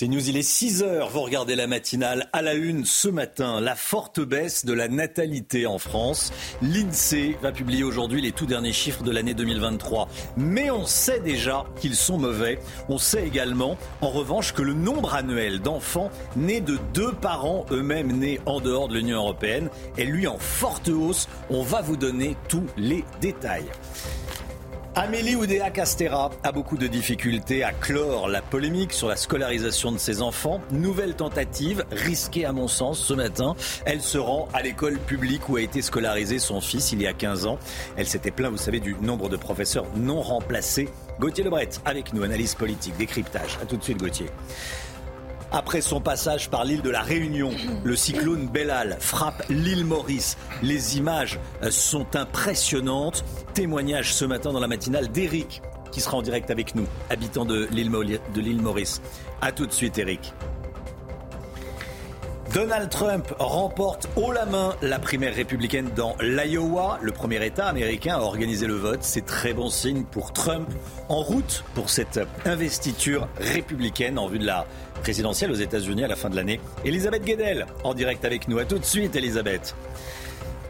C'est News, il est 6 heures. Vous regardez la matinale à la une ce matin. La forte baisse de la natalité en France. L'INSEE va publier aujourd'hui les tout derniers chiffres de l'année 2023. Mais on sait déjà qu'ils sont mauvais. On sait également, en revanche, que le nombre annuel d'enfants nés de deux parents eux-mêmes nés en dehors de l'Union européenne est lui en forte hausse. On va vous donner tous les détails. Amélie Oudéa Castera a beaucoup de difficultés à clore la polémique sur la scolarisation de ses enfants. Nouvelle tentative, risquée à mon sens ce matin. Elle se rend à l'école publique où a été scolarisé son fils il y a 15 ans. Elle s'était plaint, vous savez, du nombre de professeurs non remplacés. Gauthier Lebret avec nous, analyse politique, décryptage. A tout de suite Gauthier. Après son passage par l'île de la Réunion, le cyclone Bellal frappe l'île Maurice. Les images euh, sont impressionnantes. Témoignage ce matin dans la matinale d'Éric, qui sera en direct avec nous, habitant de l'île Maurice. A tout de suite, Eric. Donald Trump remporte haut la main la primaire républicaine dans l'Iowa. Le premier État américain à organiser le vote. C'est très bon signe pour Trump en route pour cette investiture républicaine en vue de la présidentielle aux États-Unis à la fin de l'année. Elisabeth Guedel en direct avec nous. À tout de suite, Elisabeth.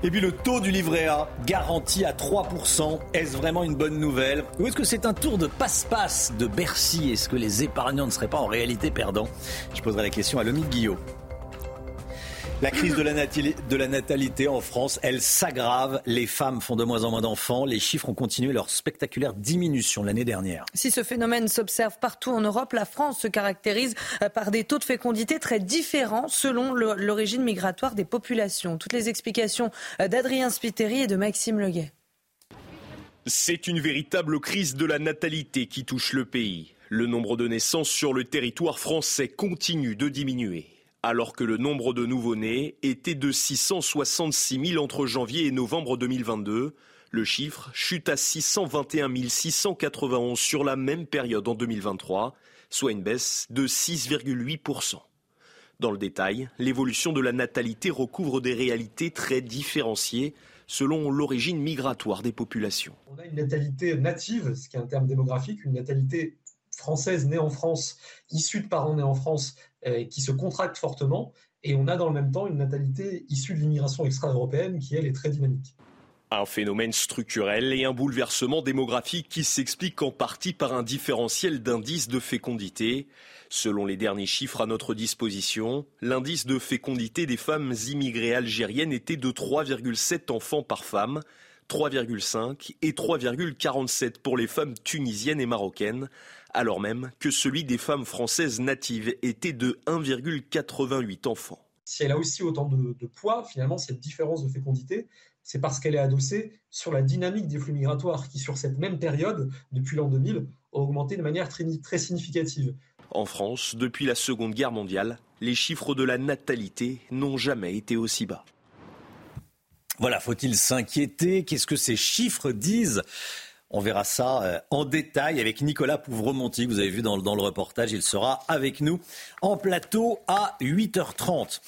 Et puis le taux du livret A garanti à 3%, est-ce vraiment une bonne nouvelle? Ou est-ce que c'est un tour de passe-passe de Bercy? Est-ce que les épargnants ne seraient pas en réalité perdants? Je poserai la question à Lomi Guillot. La crise de la, natalité, en France, elle s'aggrave. Les femmes font de moins en moins d'enfants. Les chiffres ont continué leur spectaculaire diminution l'année dernière. Si ce phénomène s'observe partout en Europe, la France se caractérise euh, par des taux de fécondité très différents selon l'origine migratoire des populations. Toutes les explications euh, d'Adrien Spiteri et de Maxime Leguet. C'est une véritable crise de la natalité qui touche le pays. Le nombre de naissances sur le territoire français continue de diminuer alors que le nombre de nouveau-nés était de 666 000 entre janvier et novembre 2022. Le chiffre chute à 621 691 sur la même période en 2023, soit une baisse de 6,8%. Dans le détail, l'évolution de la natalité recouvre des réalités très différenciées selon l'origine migratoire des populations. On a une natalité native, ce qui est un terme démographique, une natalité française née en France, issue de parents nés en France, qui se contracte fortement. Et on a dans le même temps une natalité issue de l'immigration extra-européenne qui, elle, est très dynamique. Un phénomène structurel et un bouleversement démographique qui s'explique en partie par un différentiel d'indice de fécondité. Selon les derniers chiffres à notre disposition, l'indice de fécondité des femmes immigrées algériennes était de 3,7 enfants par femme, 3,5 et 3,47 pour les femmes tunisiennes et marocaines, alors même que celui des femmes françaises natives était de 1,88 enfants. Si elle a aussi autant de, poids, finalement, cette différence de fécondité, c'est parce qu'elle est adossée sur la dynamique des flux migratoires qui, sur cette même période, depuis l'an 2000, a augmenté de manière très, très significative. En France, depuis la Seconde Guerre mondiale, les chiffres de la natalité n'ont jamais été aussi bas. Voilà, faut-il s'inquiéter? Qu'est-ce que ces chiffres disent? On verra ça euh, en détail avec Nicolas Pouvremonti, vous avez vu dans, dans le reportage. Il sera avec nous en plateau à 8h30.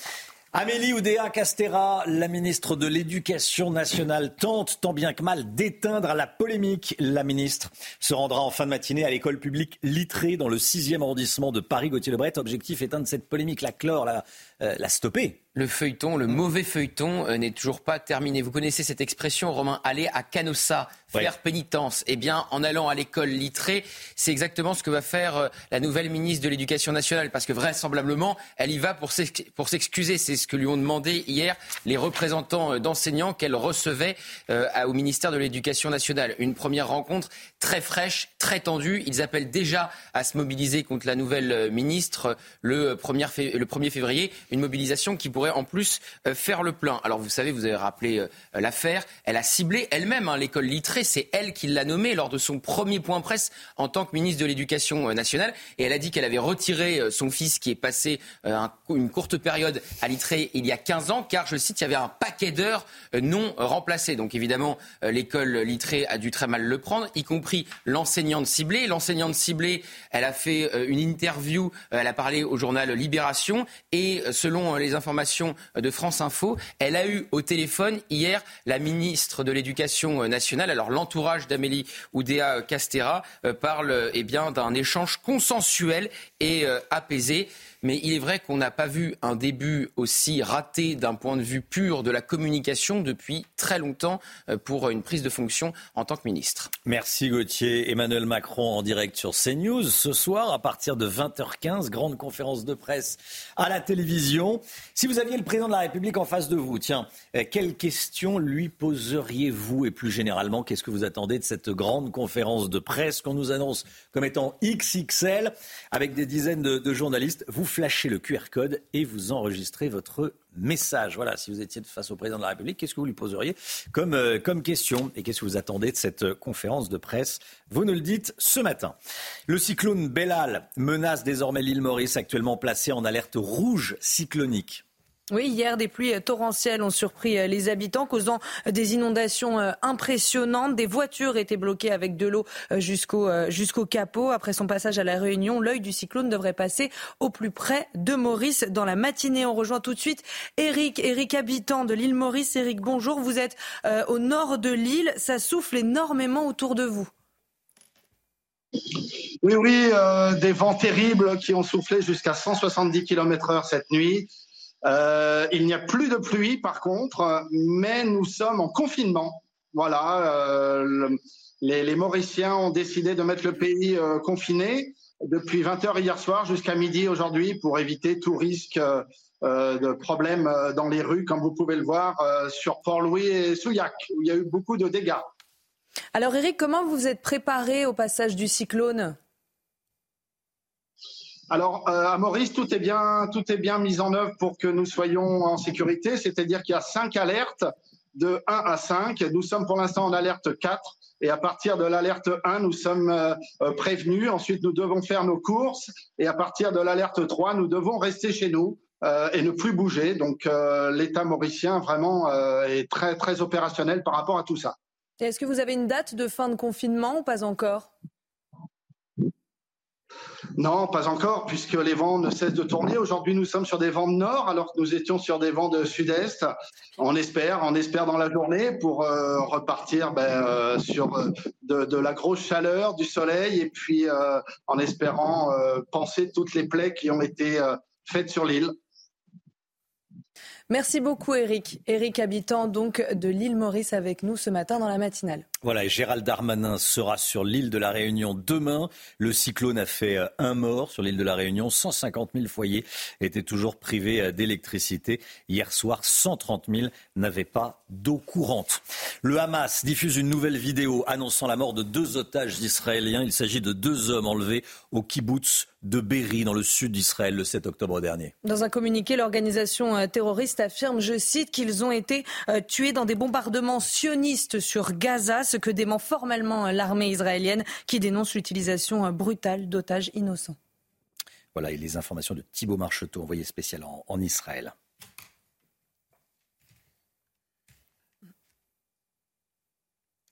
Amélie Oudéa Castera, la ministre de l'Éducation nationale, tente tant bien que mal d'éteindre la polémique. La ministre se rendra en fin de matinée à l'école publique Littré dans le 6e arrondissement de Paris. Gauthier Lebret, objectif éteindre cette polémique, la clore, la, euh, la stopper le feuilleton, le mauvais feuilleton euh, n'est toujours pas terminé. Vous connaissez cette expression, Romain, aller à Canossa, faire pénitence. Eh bien, en allant à l'école littrée, c'est exactement ce que va faire euh, la nouvelle ministre de l'Éducation nationale, parce que vraisemblablement, elle y va pour s'excuser. C'est ce que lui ont demandé hier les représentants euh, d'enseignants qu'elle recevait au ministère de l'Éducation nationale. Une première rencontre très fraîche, très tendue. Ils appellent déjà à se mobiliser contre la nouvelle ministre le 1er février, une mobilisation qui pourrait pourrait en plus faire le plein. Alors vous savez, vous avez rappelé l'affaire, elle a ciblé elle-même hein, l'école Littré, c'est elle qui l'a nommée lors de son premier point presse en tant que ministre de l'Éducation nationale, et elle a dit qu'elle avait retiré son fils qui est passé une courte période à Littré il y a 15 ans, car, je cite, il y avait un paquet d'heures non remplacées. Donc évidemment, l'école Littré a dû très mal le prendre, y compris l'enseignante ciblée. L'enseignante ciblée, elle a fait une interview, elle a parlé au journal Libération, et selon les informations de France Info, elle a eu au téléphone hier la ministre de l'Éducation nationale. Alors l'entourage d'Amélie Oudéa Castera parle eh d'un échange consensuel et apaisé. Mais il est vrai qu'on n'a pas vu un début aussi raté d'un point de vue pur de la communication depuis très longtemps euh, pour une prise de fonction en tant que ministre. Merci Gauthier. Emmanuel Macron en direct sur CNews ce soir à partir de 20h15, grande conférence de presse à la télévision. Si vous aviez le président de la République en face de vous, tiens, euh, quelles questions lui poseriez-vous? Et plus généralement, qu'est-ce que vous attendez de cette grande conférence de presse qu'on nous annonce comme étant XXL avec des dizaines de, journalistes? Flashez le QR code et vous enregistrez votre message. Voilà, si vous étiez face au président de la République, qu'est-ce que vous lui poseriez comme, euh, comme question Et qu'est-ce que vous attendez de cette conférence de presse? Vous nous le dites ce matin. Le cyclone Bellal menace désormais l'île Maurice, actuellement placée en alerte rouge cyclonique. Oui, hier, des pluies torrentielles ont surpris euh, les habitants, causant euh, des inondations euh, impressionnantes. Des voitures étaient bloquées avec de l'eau jusqu'au capot. Après son passage à la Réunion, l'œil du cyclone devrait passer au plus près de Maurice dans la matinée. On rejoint tout de suite Eric, Eric habitant de l'île Maurice. Eric, bonjour. Vous êtes au nord de l'île. Ça souffle énormément autour de vous. Oui, oui, des vents terribles qui ont soufflé jusqu'à 170 km/h cette nuit. Euh, il n'y a plus de pluie par contre, mais nous sommes en confinement. Voilà, euh, les, Mauriciens ont décidé de mettre le pays euh, confiné depuis 20h hier soir jusqu'à midi aujourd'hui pour éviter tout risque de problèmes dans les rues, comme vous pouvez le voir sur Port-Louis et Souillac, où il y a eu beaucoup de dégâts. Alors Eric, comment vous êtes préparé au passage du cyclone? Alors, euh, à Maurice, tout est, bien, tout est bien mis en œuvre pour que nous soyons en sécurité, c'est-à-dire qu'il y a cinq alertes de 1 à 5. Nous sommes pour l'instant en alerte 4 et à partir de l'alerte 1, nous sommes euh, euh, prévenus. Ensuite, nous devons faire nos courses et à partir de l'alerte 3, nous devons rester chez nous et ne plus bouger. Donc, l'État mauricien vraiment est très, très opérationnel par rapport à tout ça. Est-ce que vous avez une date de fin de confinement ou pas encore? Non, pas encore, puisque les vents ne cessent de tourner. Aujourd'hui, nous sommes sur des vents de nord, alors que nous étions sur des vents de sud-est. On espère, on espère dans la journée pour euh, repartir ben, euh, sur euh, de, la grosse chaleur, du soleil, et puis en espérant penser toutes les plaies qui ont été faites sur l'île. Merci beaucoup Eric. Eric habitant donc de l'île Maurice avec nous ce matin dans la matinale. Voilà, et Gérald Darmanin sera sur l'île de la Réunion demain. Le cyclone a fait euh, un mort sur l'île de la Réunion. 150 000 foyers étaient toujours privés euh, d'électricité. Hier soir, 130 000 n'avaient pas d'eau courante. Le Hamas diffuse une nouvelle vidéo annonçant la mort de deux otages israéliens. Il s'agit de deux hommes enlevés au kibbutz de Berry, dans le sud d'Israël, le 7 octobre dernier. Dans un communiqué, l'organisation euh, terroriste affirme, je cite, qu'ils ont été euh, tués dans des bombardements sionistes sur Gaza, ce que dément formellement euh, l'armée israélienne, qui dénonce l'utilisation brutale d'otages innocents. Voilà, et les informations de Thibault Marcheteau, envoyé spécial en Israël.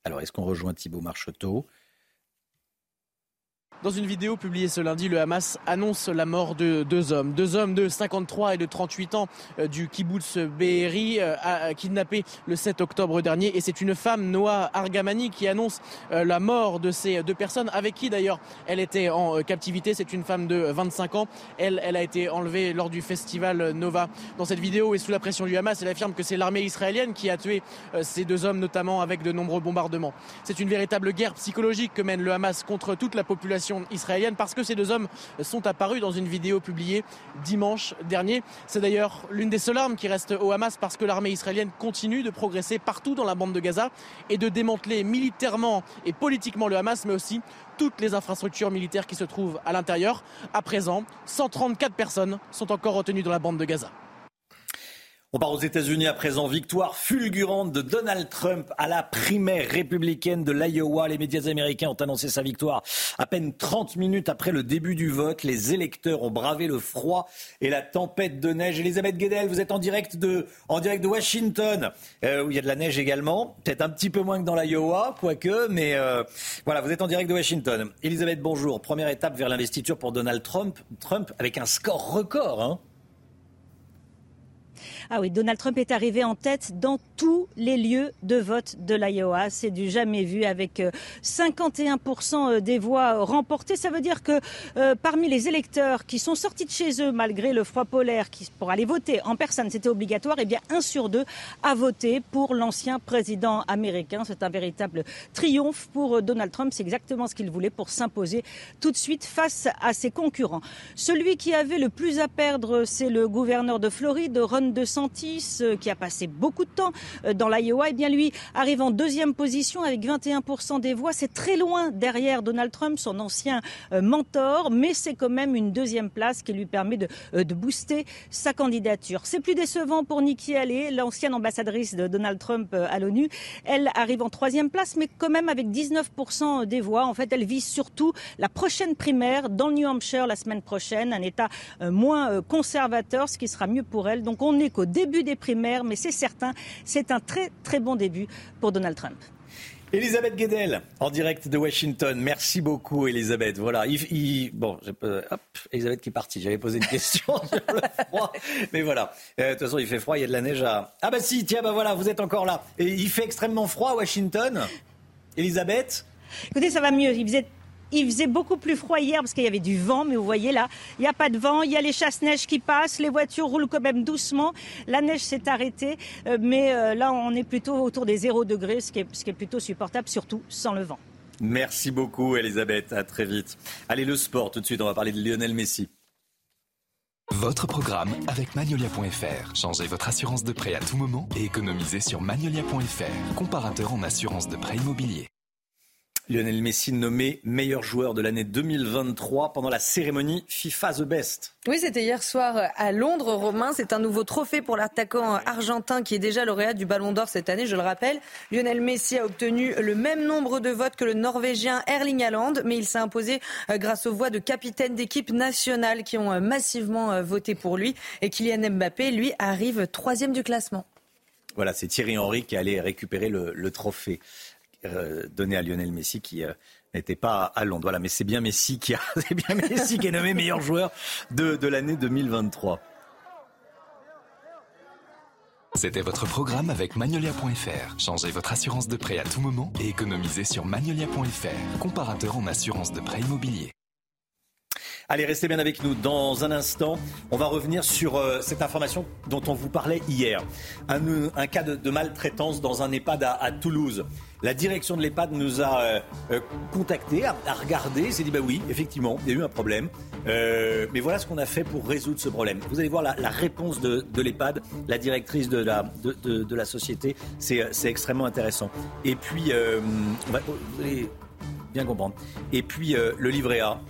Alors, est-ce qu'on rejoint Thibault Marcheteau? Dans une vidéo publiée ce lundi, le Hamas annonce la mort de deux hommes. Deux hommes de 53 et de 38 ans euh, du kibbutz Be'eri euh, a kidnappé le 7 octobre dernier. Et c'est une femme, Noah Argamani, qui annonce euh, la mort de ces deux personnes, avec qui d'ailleurs elle était en captivité. C'est une femme de 25 ans. Elle, elle a été enlevée lors du festival Nova. Dans cette vidéo et sous la pression du Hamas, elle affirme que c'est l'armée israélienne qui a tué ces deux hommes, notamment avec de nombreux bombardements. C'est une véritable guerre psychologique que mène le Hamas contre toute la population israélienne parce que ces deux hommes sont apparus dans une vidéo publiée dimanche dernier. C'est d'ailleurs l'une des seules armes qui reste au Hamas parce que l'armée israélienne continue de progresser partout dans la bande de Gaza et de démanteler militairement et politiquement le Hamas, mais aussi toutes les infrastructures militaires qui se trouvent à l'intérieur. À présent, 134 personnes sont encore retenues dans la bande de Gaza. On part aux États-Unis à présent. Victoire fulgurante de Donald Trump à la primaire républicaine de l'Iowa. Les médias américains ont annoncé sa victoire à peine 30 minutes après le début du vote. Les électeurs ont bravé le froid et la tempête de neige. Elisabeth Guedel, vous êtes en direct de, en direct de Washington, euh, où il y a de la neige également. Peut-être un petit peu moins que dans l'Iowa, quoique, mais euh, voilà, vous êtes en direct de Washington. Elisabeth, bonjour. Première étape vers l'investiture pour Donald Trump, Trump avec un score record. Hein ah oui, Donald Trump est arrivé en tête dans tous les lieux de vote de l'Iowa. C'est du jamais vu avec 51% euh, euh, des voix remportées. Ça veut dire que euh, parmi les électeurs qui sont sortis de chez eux malgré le froid polaire qui, pour aller voter en personne, c'était obligatoire, eh bien un sur deux a voté pour l'ancien président américain. C'est un véritable triomphe pour Donald Trump. C'est exactement ce qu'il voulait pour s'imposer tout de suite face à ses concurrents. Celui qui avait le plus à perdre, c'est le gouverneur de Floride, Ron DeSantis euh, qui a passé beaucoup de temps euh, dans l'Iowa, eh bien lui arrive en deuxième position avec 21% des voix. C'est très loin derrière Donald Trump, son ancien euh, mentor, mais c'est quand même une deuxième place qui lui permet de, booster sa candidature. C'est plus décevant pour Nikki Haley, l'ancienne ambassadrice de Donald Trump à l'ONU. Elle arrive en troisième place, mais quand même avec 19% des voix. En fait, elle vise surtout la prochaine primaire dans le New Hampshire la semaine prochaine, un État moins conservateur, ce qui sera mieux pour elle. Donc on n'est qu'au début des primaires, mais c'est certain, c'est un très très bon début pour Donald Trump. Elisabeth Guedel, en direct de Washington. Merci beaucoup, Elisabeth. Voilà. bon, hop, Elisabeth qui est partie. J'avais posé une question sur le froid. Mais voilà. Euh, de toute façon, il fait froid, il y a de la neige à. Ah, bah si, tiens, bah voilà, vous êtes encore là. Et il fait extrêmement froid à Washington. Elisabeth? Écoutez, ça va mieux. Il faisait il faisait beaucoup plus froid hier parce qu'il y avait du vent, mais vous voyez là, il n'y a pas de vent, il y a les chasse-neige qui passent, les voitures roulent quand même doucement, la neige s'est arrêtée, euh, mais euh, là on est plutôt autour des 0 degrés, ce qui, est, ce qui est plutôt supportable, surtout sans le vent. Merci beaucoup Elisabeth, à très vite. Allez le sport tout de suite, on va parler de Lionel Messi. Votre programme avec Magnolia.fr. Changez votre assurance de prêt à tout moment et économisez sur Magnolia.fr, comparateur en assurance de prêt immobilier. Lionel Messi nommé meilleur joueur de l'année 2023 pendant la cérémonie FIFA The Best. Oui, c'était hier soir à Londres, Romain. C'est un nouveau trophée pour l'attaquant argentin qui est déjà lauréat du Ballon d'Or cette année, je le rappelle. Lionel Messi a obtenu le même nombre de votes que le Norvégien Erling Haaland, mais il s'est imposé euh, grâce aux voix de capitaines d'équipes nationales qui ont euh, massivement euh, voté pour lui. Et Kylian Mbappé, lui, arrive troisième du classement. Voilà, c'est Thierry Henry qui allait récupérer le trophée. Euh, donné à Lionel Messi qui euh, n'était pas à Londres. Voilà, mais c'est bien Messi qui a, bien Messi qui est nommé meilleur joueur de, de l'année 2023. C'était votre programme avec Magnolia.fr. Changez votre assurance de prêt à tout moment et économisez sur Magnolia.fr, comparateur en assurance de prêt immobilier. Allez, restez bien avec nous. Dans un instant, on va revenir sur euh, cette information dont on vous parlait hier. Un, cas de, maltraitance dans un EHPAD à, Toulouse. La direction de l'EHPAD nous a euh, euh, contactés, a, regardé, s'est dit bah oui, effectivement, il y a eu un problème. mais voilà ce qu'on a fait pour résoudre ce problème. Vous allez voir la, réponse de, l'EHPAD, la directrice de la, société, c'est extrêmement intéressant. Et puis, vous allez bien comprendre. Et puis, le livret A.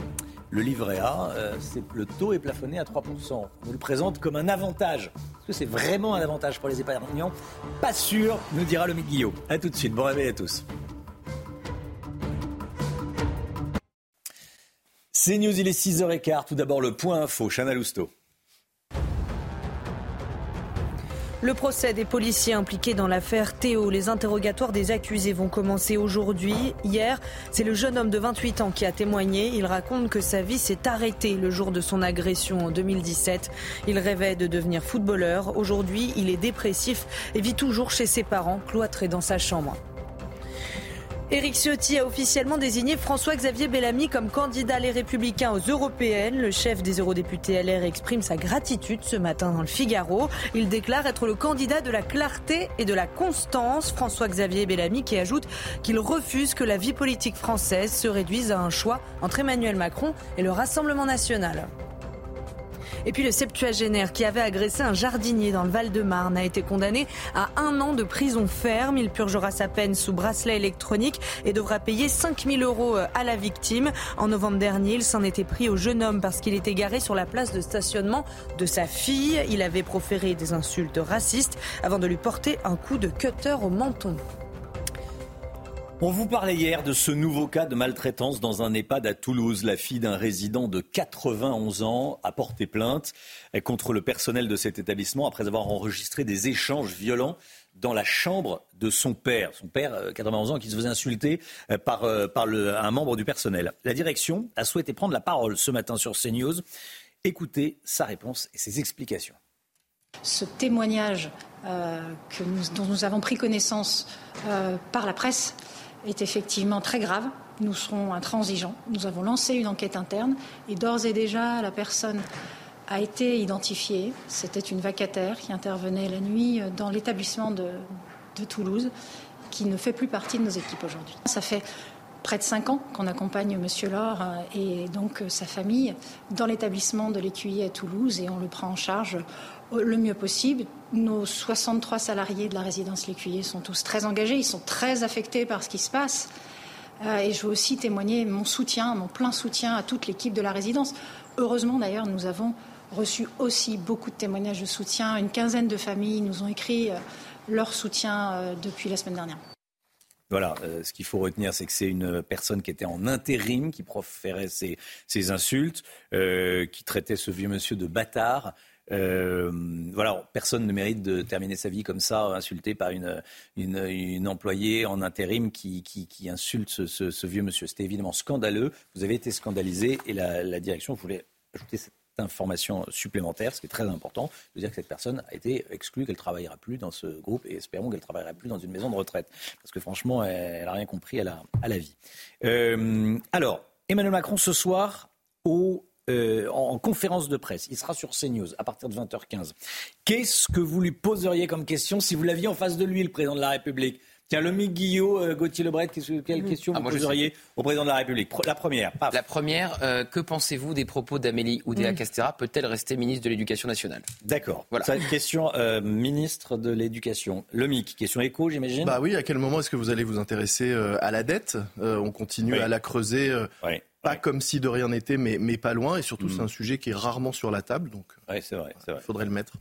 Le livret A, euh, le taux est plafonné à 3%. On nous le présente comme un avantage. Est-ce que c'est vraiment un avantage pour les épargnants? Pas sûr, nous dira le Guillaume. A tout de suite, bon réveil à tous. C'est News, il est 6h15. Tout d'abord, le point info, Chana Lousteau. Le procès des policiers impliqués dans l'affaire Théo. Les interrogatoires des accusés vont commencer aujourd'hui. Hier, c'est le jeune homme de 28 ans qui a témoigné. Il raconte que sa vie s'est arrêtée le jour de son agression en 2017. Il rêvait de devenir footballeur. Aujourd'hui, il est dépressif et vit toujours chez ses parents, cloîtré dans sa chambre. Éric Ciotti a officiellement désigné François-Xavier Bellamy comme candidat Les Républicains aux Européennes. Le chef des eurodéputés LR exprime sa gratitude ce matin dans le Figaro. Il déclare être le candidat de la clarté et de la constance. François-Xavier Bellamy qui ajoute qu'il refuse que la vie politique française se réduise à un choix entre Emmanuel Macron et le Rassemblement national. Et puis le septuagénaire qui avait agressé un jardinier dans le Val-de-Marne a été condamné à un an de prison ferme. Il purgera sa peine sous bracelet électronique et devra payer 5000 euros à la victime. En novembre dernier, il s'en était pris au jeune homme parce qu'il était garé sur la place de stationnement de sa fille. Il avait proféré des insultes racistes avant de lui porter un coup de cutter au menton. On vous parlait hier de ce nouveau cas de maltraitance dans un EHPAD à Toulouse. La fille d'un résident de 91 ans a porté plainte contre le personnel de cet établissement après avoir enregistré des échanges violents dans la chambre de son père. Son père, 91 euh, ans, qui se faisait insulter euh, par, euh, un membre du personnel. La direction a souhaité prendre la parole ce matin sur CNews. Écoutez sa réponse et ses explications. Ce témoignage dont nous avons pris connaissance par la presse est effectivement très grave. Nous serons intransigeants. Nous avons lancé une enquête interne et d'ores et déjà, la personne a été identifiée. C'était une vacataire qui intervenait la nuit dans l'établissement de, Toulouse, qui ne fait plus partie de nos équipes aujourd'hui. Ça fait près de cinq ans qu'on accompagne Monsieur Laure et donc sa famille dans l'établissement de l'écuyer à Toulouse et on le prend en charge le mieux possible. Nos 63 salariés de la résidence L'Écuyer sont tous très engagés, ils sont très affectés par ce qui se passe. Euh, et je veux aussi témoigner mon soutien, mon plein soutien à toute l'équipe de la résidence. Heureusement d'ailleurs, nous avons reçu aussi beaucoup de témoignages de soutien. Une quinzaine de familles nous ont écrit euh, leur soutien euh, depuis la semaine dernière. Voilà, ce qu'il faut retenir, c'est que c'est une personne qui était en intérim, qui proférait ses, insultes, qui traitait ce vieux monsieur de bâtard. Euh, voilà, personne ne mérite de terminer sa vie comme ça, insulté par une, employée en intérim qui, insulte ce, vieux monsieur. C'était évidemment scandaleux. Vous avez été scandalisé et la, direction voulait ajouter cette information supplémentaire, ce qui est très important, de dire que cette personne a été exclue, qu'elle ne travaillera plus dans ce groupe et espérons qu'elle ne travaillera plus dans une maison de retraite. Parce que franchement, elle n'a rien compris à la, à la vie. Euh, alors, Emmanuel Macron ce soir au euh, en, conférence de presse. Il sera sur CNews à partir de 20h15. Qu'est-ce que vous lui poseriez comme question si vous l'aviez en face de lui, le président de la République? Tiens, le Guillot, euh, Gauthier Lebret, quelle question ah, vous poseriez au président de la République? La première. La première, euh, que pensez-vous des propos d'Amélie Oudéa Castera Peut-elle rester ministre de l'Éducation nationale? D'accord. Voilà. Ça, question ministre de l'Éducation. Le MIC, question écho, j'imagine? Bah oui, à quel moment est-ce que vous allez vous intéresser à la dette? On continue à la creuser. Oui. Pas comme si de rien n'était, mais, mais pas loin. Et surtout, c'est mm. un sujet qui est rarement sur la table. Donc, c'est vrai, il faudrait le mettre.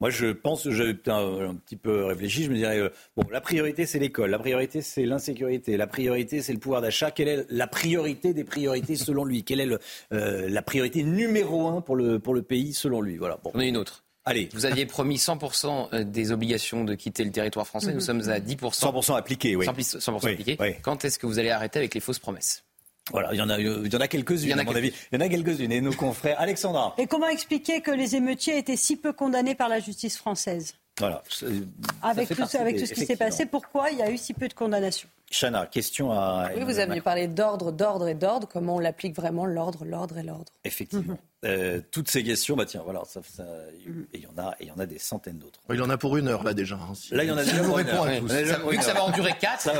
Moi, je pense, j'ai un, un, petit peu réfléchi, je me dirais, euh, bon, la priorité, c'est l'école, la priorité, c'est l'insécurité, la priorité, c'est le pouvoir d'achat. Quelle est la priorité des priorités selon lui? Quelle est le, euh, la priorité numéro un pour le, pour le pays selon lui? Voilà. Bon. On a une autre. Allez. Vous aviez promis 100% euh, des obligations de quitter le territoire français. Nous sommes à 10%. 100% appliqués, oui. 100%, appliqués. Quand est-ce que vous allez arrêter avec les fausses promesses? Voilà, il y en a, il y en a quelques-unes, à mon avis. Il y en a quelques-unes. Et nos confrères, Alexandra. Et comment expliquer que les émeutiers étaient si peu condamnés par la justice française? Voilà. Avec tout, avec tout ce qui s'est passé, pourquoi il y a eu si peu de condamnations? Chana, question à. Oui, vous aviez parlé d'ordre, d'ordre et d'ordre. Comment on l'applique vraiment, l'ordre, l'ordre et l'ordre? Effectivement. Mhm. Euh, toutes ces questions, bah tiens, voilà, ça, ça, mhm. et il y en a, et il y en a des centaines d'autres. Il y en a pour une heure là déjà. Hein, là, il y en a déjà pour une heure. vu que ça va en durer quatre, ça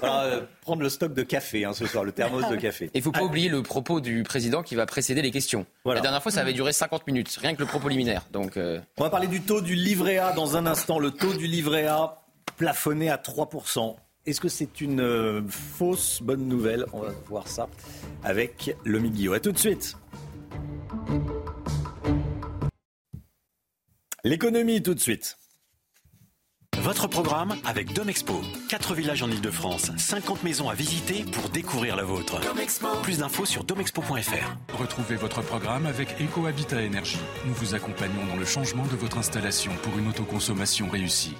va euh, prendre le stock de café hein, ce soir, le thermos de café. Il faut pas oublier le propos du président qui va précéder les questions. La dernière fois, ça avait duré 50 minutes, rien que le propos liminaire. Donc, euh, on va parler du taux du livret A dans un instant. Le taux du livret A plafonné à 3 est-ce que c'est une euh, fausse bonne nouvelle? On va voir ça avec le Guillot. A tout de suite. L'économie tout de suite. Votre programme avec Domexpo. 4 villages en Ile-de-France, 50 maisons à visiter pour découvrir la vôtre. Plus d'infos sur domexpo.fr. Retrouvez votre programme avec EcoHabitat Énergie. Nous vous accompagnons dans le changement de votre installation pour une autoconsommation réussie.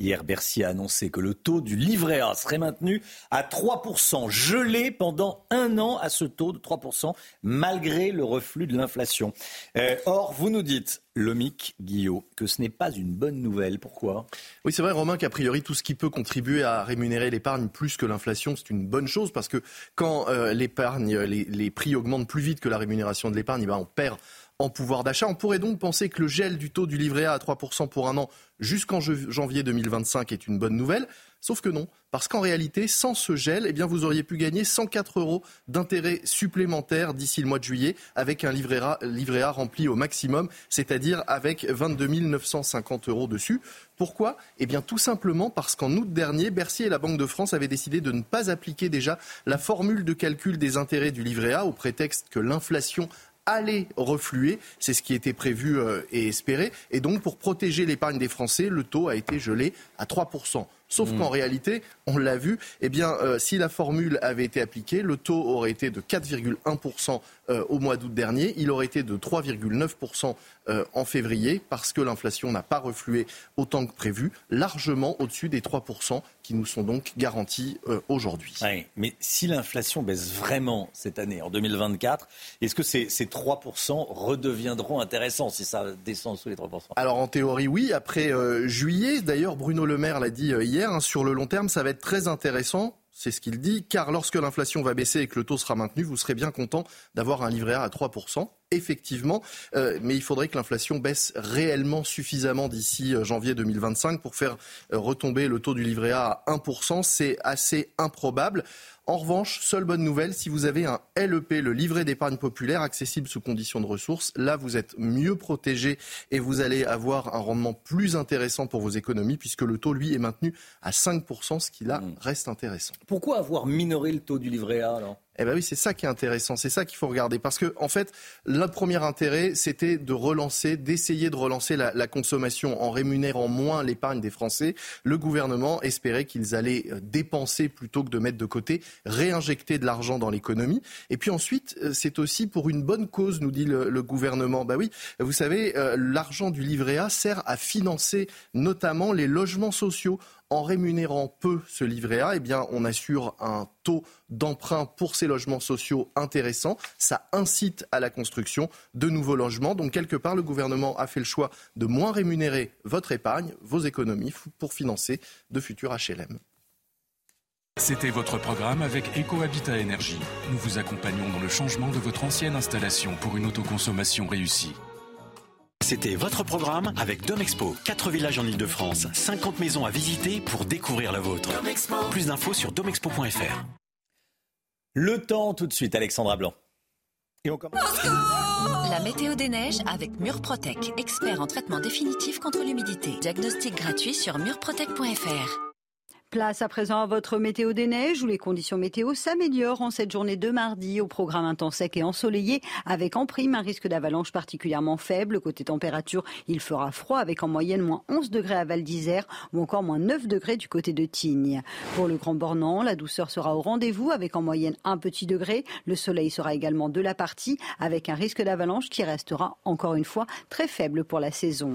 Hier, Bercy a annoncé que le taux du livret A serait maintenu à 3%, gelé pendant un an à ce taux de 3%, malgré le reflux de l'inflation. Euh, or, vous nous dites, Lomic Guillot, que ce n'est pas une bonne nouvelle. Pourquoi? Oui, c'est vrai, Romain, qu'a priori, tout ce qui peut contribuer à rémunérer l'épargne plus que l'inflation, c'est une bonne chose, parce que quand euh, l'épargne, les, prix augmentent plus vite que la rémunération de l'épargne, eh ben, on perd en pouvoir d'achat. On pourrait donc penser que le gel du taux du livret A à 3% pour un an jusqu'en janvier 2025 est une bonne nouvelle. Sauf que non, parce qu'en réalité, sans ce gel, eh bien, vous auriez pu gagner 104 euros d'intérêt supplémentaire d'ici le mois de juillet avec un livret A, livret A rempli au maximum, c'est-à-dire avec 22 950 euros dessus. Pourquoi? Eh bien tout simplement parce qu'en août dernier, Bercy et la Banque de France avaient décidé de ne pas appliquer déjà la formule de calcul des intérêts du livret A au prétexte que l'inflation allait refluer. C'est ce qui était prévu euh, et espéré. Et donc, pour protéger l'épargne des Français, le taux a été gelé à 3%. Sauf mmh. qu'en réalité, on l'a vu, eh bien, euh, si la formule avait été appliquée, le taux aurait été de 4,1% euh, au mois d'août dernier. Il aurait été de 3,9% euh, en février parce que l'inflation n'a pas reflué autant que prévu, largement au-dessus des 3% qui nous sont donc garantis aujourd'hui. mais si l'inflation baisse vraiment cette année, en 2024, est-ce que ces, ces 3% redeviendront intéressants si ça descend sous les 3% Alors en théorie, oui. Après juillet, d'ailleurs, Bruno Le Maire l'a dit hier, Hein, sur le long terme, ça va être très intéressant. C'est ce qu'il dit, car lorsque l'inflation va baisser et que le taux sera maintenu, vous serez bien content d'avoir un livret A à 3%. Effectivement, euh, mais il faudrait que l'inflation baisse réellement suffisamment d'ici euh, janvier 2025 pour faire euh, retomber le taux du livret A à 1%. C'est assez improbable. En revanche, seule bonne nouvelle, si vous avez un LEP, le livret d'épargne populaire, accessible sous conditions de ressources, là vous êtes mieux protégé et vous allez avoir un rendement plus intéressant pour vos économies puisque le taux, lui, est maintenu à 5%, ce qui là hmm. reste intéressant. Pourquoi avoir minoré le taux du livret A alors? Eh bien oui, c'est ça qui est intéressant, c'est ça qu'il faut regarder. Parce que, en fait, le premier intérêt, c'était de relancer, d'essayer de relancer la, la, consommation en rémunérant moins l'épargne des Français. Le gouvernement espérait qu'ils allaient euh, dépenser plutôt que de mettre de côté, réinjecter de l'argent dans l'économie. Et puis ensuite, euh, c'est aussi pour une bonne cause, nous dit le, gouvernement. Bah oui, vous savez, euh, l'argent du livret A sert à financer notamment les logements sociaux en rémunérant peu ce livret A, eh bien, on assure un taux d'emprunt pour ces logements sociaux intéressant. Ça incite à la construction de nouveaux logements. Donc, quelque part, le gouvernement a fait le choix de moins rémunérer votre épargne, vos économies, pour financer de futurs HLM. C'était votre programme avec EcoHabitat Énergie. Nous vous accompagnons dans le changement de votre ancienne installation pour une autoconsommation réussie. C'était votre programme avec Domexpo. 4 villages en Ile-de-France, 50 maisons à visiter pour découvrir la vôtre. Plus d'infos sur domexpo.fr. Le temps tout de suite, Alexandra Blanc. Et on commence. La météo des neiges avec Murprotec, expert en traitement définitif contre l'humidité. Diagnostic gratuit sur murprotec.fr. Place à présent à votre météo des neiges où les conditions météo s'améliorent en cette journée de mardi au programme intense sec et ensoleillé avec en prime un risque d'avalanche particulièrement faible. Côté température, il fera froid avec en moyenne moins 11 degrés à Val d'Isère ou encore moins 9 degrés du côté de Tignes. Pour le Grand Bornand, la douceur sera au rendez-vous avec en moyenne un petit degré. Le soleil sera également de la partie avec un risque d'avalanche qui restera encore une fois très faible pour la saison.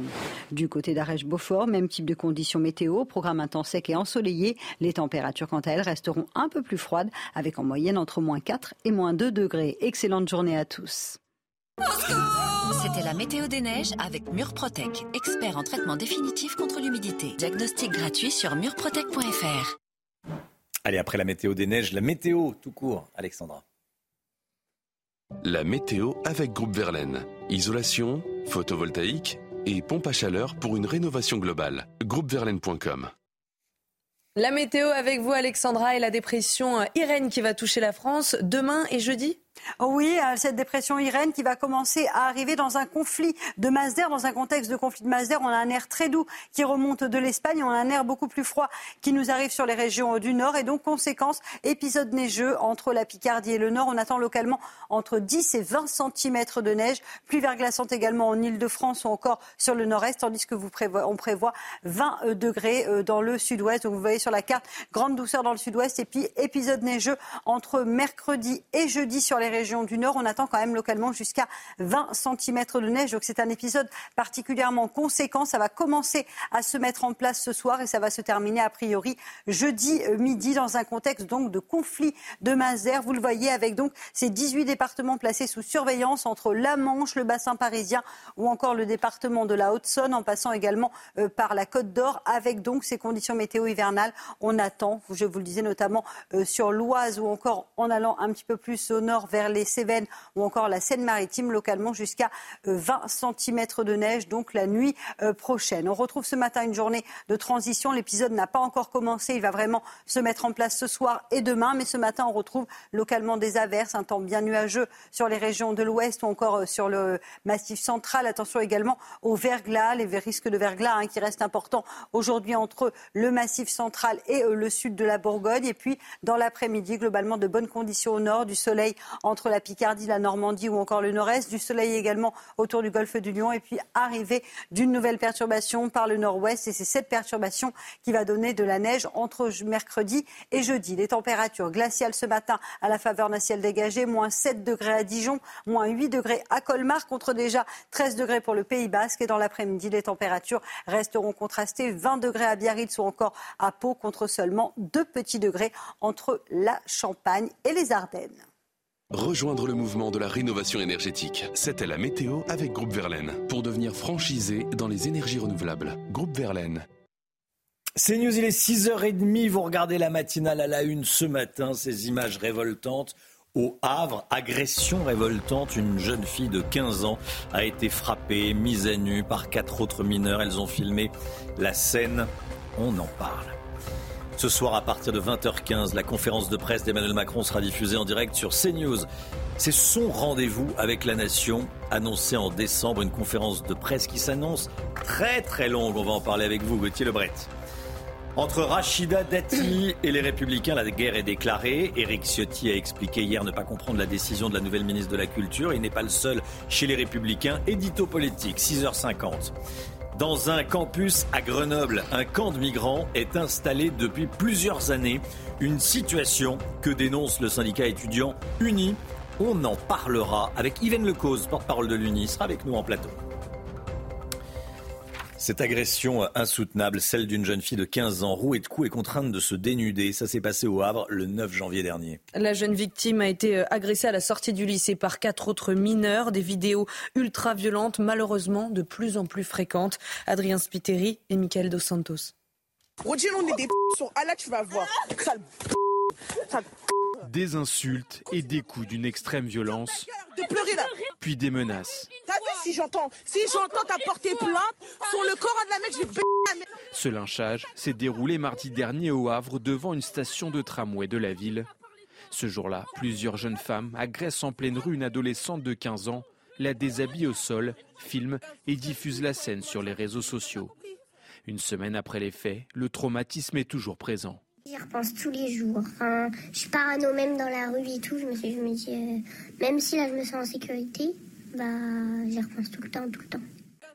Du côté d'Arèche-Beaufort, même type de conditions météo, programme intense sec et ensoleillé les températures, quant à elles, resteront un peu plus froides, avec en moyenne entre moins 4 et moins 2 degrés. Excellente journée à tous. C'était la météo des neiges avec Murprotec, expert en traitement définitif contre l'humidité. Diagnostic gratuit sur murprotec.fr. Allez, après la météo des neiges, la météo tout court, Alexandra. La météo avec Groupe Verlaine. Isolation, photovoltaïque et pompe à chaleur pour une rénovation globale. Groupeverlaine.com la météo avec vous, Alexandra, et la dépression euh, Irène qui va toucher la France demain et jeudi? Oui, euh, cette dépression Irène qui va commencer à arriver dans un conflit de masse d'air, dans un contexte de conflit de masse d'air. On a un air très doux qui remonte de l'Espagne, on a un air beaucoup plus froid qui nous arrive sur les régions du nord et donc conséquence, épisode neigeux entre la Picardie et le nord. On attend localement entre 10 et 20 cm de neige, pluie verglaçante également en Ile-de-France ou encore sur le nord-est, tandis que vous prévoit, on prévoit 20 euh, degrés euh, dans le sud-ouest. Donc vous voyez sur la carte, grande douceur dans le sud-ouest et puis épisode neigeux entre mercredi et jeudi sur les régions du Nord. On attend quand même localement jusqu'à 20 cm de neige. Donc c'est un épisode particulièrement conséquent. Ça va commencer à se mettre en place ce soir et ça va se terminer a priori jeudi midi dans un contexte donc de conflit de d'air. Vous le voyez avec donc ces 18 départements placés sous surveillance entre la Manche, le bassin parisien ou encore le département de la Haute-Saône en passant également euh, par la Côte d'Or avec donc ces conditions météo hivernales. On attend, je vous le disais notamment euh, sur l'Oise ou encore en allant un petit peu plus au nord vers les Cévennes ou encore la Seine-Maritime, localement jusqu'à 20 cm de neige, donc la nuit prochaine. On retrouve ce matin une journée de transition. L'épisode n'a pas encore commencé. Il va vraiment se mettre en place ce soir et demain. Mais ce matin, on retrouve localement des averses, un temps bien nuageux sur les régions de l'ouest ou encore sur le massif central. Attention également au verglas, les risques de verglas hein, qui restent importants aujourd'hui entre le massif central et le sud de la Bourgogne. Et puis, dans l'après-midi, globalement, de bonnes conditions au nord, du soleil entre la Picardie, la Normandie ou encore le nord-est, du soleil également autour du golfe du Lion. Et puis, arrivée d'une nouvelle perturbation par le nord-ouest. Et c'est cette perturbation qui va donner de la neige entre mercredi et jeudi. Les températures glaciales ce matin à la faveur d'un ciel dégagé, moins 7 degrés à Dijon, moins 8 degrés à Colmar, contre déjà 13 degrés pour le Pays Basque. Et dans l'après-midi, les températures resteront contrastées. 20 degrés à Biarritz ou encore à Pau, contre seulement 2 petits degrés entre la Champagne et les Ardennes. Rejoindre le mouvement de la rénovation énergétique. C'était la météo avec Groupe Verlaine. Pour devenir franchisé dans les énergies renouvelables. Groupe Verlaine. C'est News, il est 6h30. Vous regardez la matinale à la une ce matin. Ces images révoltantes au Havre, agression révoltante. Une jeune fille de 15 ans a été frappée, mise à nu par quatre autres mineurs. Elles ont filmé la scène. On en parle. Ce soir, à partir de 20h15, la conférence de presse d'Emmanuel Macron sera diffusée en direct sur CNews. C'est son rendez-vous avec la nation, annoncé en décembre, une conférence de presse qui s'annonce très très longue. On va en parler avec vous, Gauthier Lebret. Entre Rachida Dati et les Républicains, la guerre est déclarée. Éric Ciotti a expliqué hier ne pas comprendre la décision de la nouvelle ministre de la Culture. Il n'est pas le seul chez les Républicains. Édito politique, 6h50. Dans un campus à Grenoble, un camp de migrants est installé depuis plusieurs années. Une situation que dénonce le syndicat étudiant Uni. On en parlera avec Yven Lecause, porte-parole de l'Uni, sera avec nous en plateau. Cette agression insoutenable, celle d'une jeune fille de 15 ans, rouée de coups et contrainte de se dénuder, ça s'est passé au Havre le 9 janvier dernier. La jeune victime a été euh, agressée à la sortie du lycée par quatre autres mineurs. Des vidéos ultra violentes, malheureusement de plus en plus fréquentes. Adrien Spiteri et Michael Dos Santos. on est des tu vas voir. Des insultes et des coups d'une extrême violence, puis des menaces. T'as vu si j'entends Si j'entends t'as porté plainte sur le corps de la mec, je vais Ce lynchage s'est déroulé mardi dernier au Havre devant une station de tramway de la ville. Ce jour-là, plusieurs jeunes femmes agressent en pleine rue une adolescente de 15 ans, la déshabillent au sol, filment et diffusent la scène sur les réseaux sociaux. Une semaine après les faits, le traumatisme est toujours présent. J'y repense tous les jours. je suis parano même dans la rue et tout. Je me, dis, euh, même si là je me sens en sécurité, bah, j'y repense tout le temps, tout le temps.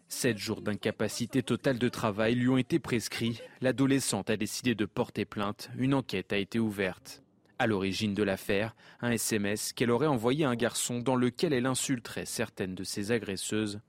Sept jours d'incapacité totale de travail lui ont été prescrits. L'adolescente a décidé de porter plainte. Une enquête a été ouverte. À l'origine de l'affaire, un SMS qu'elle aurait envoyé à un garçon dans lequel elle insulterait certaines de ses agresseuses.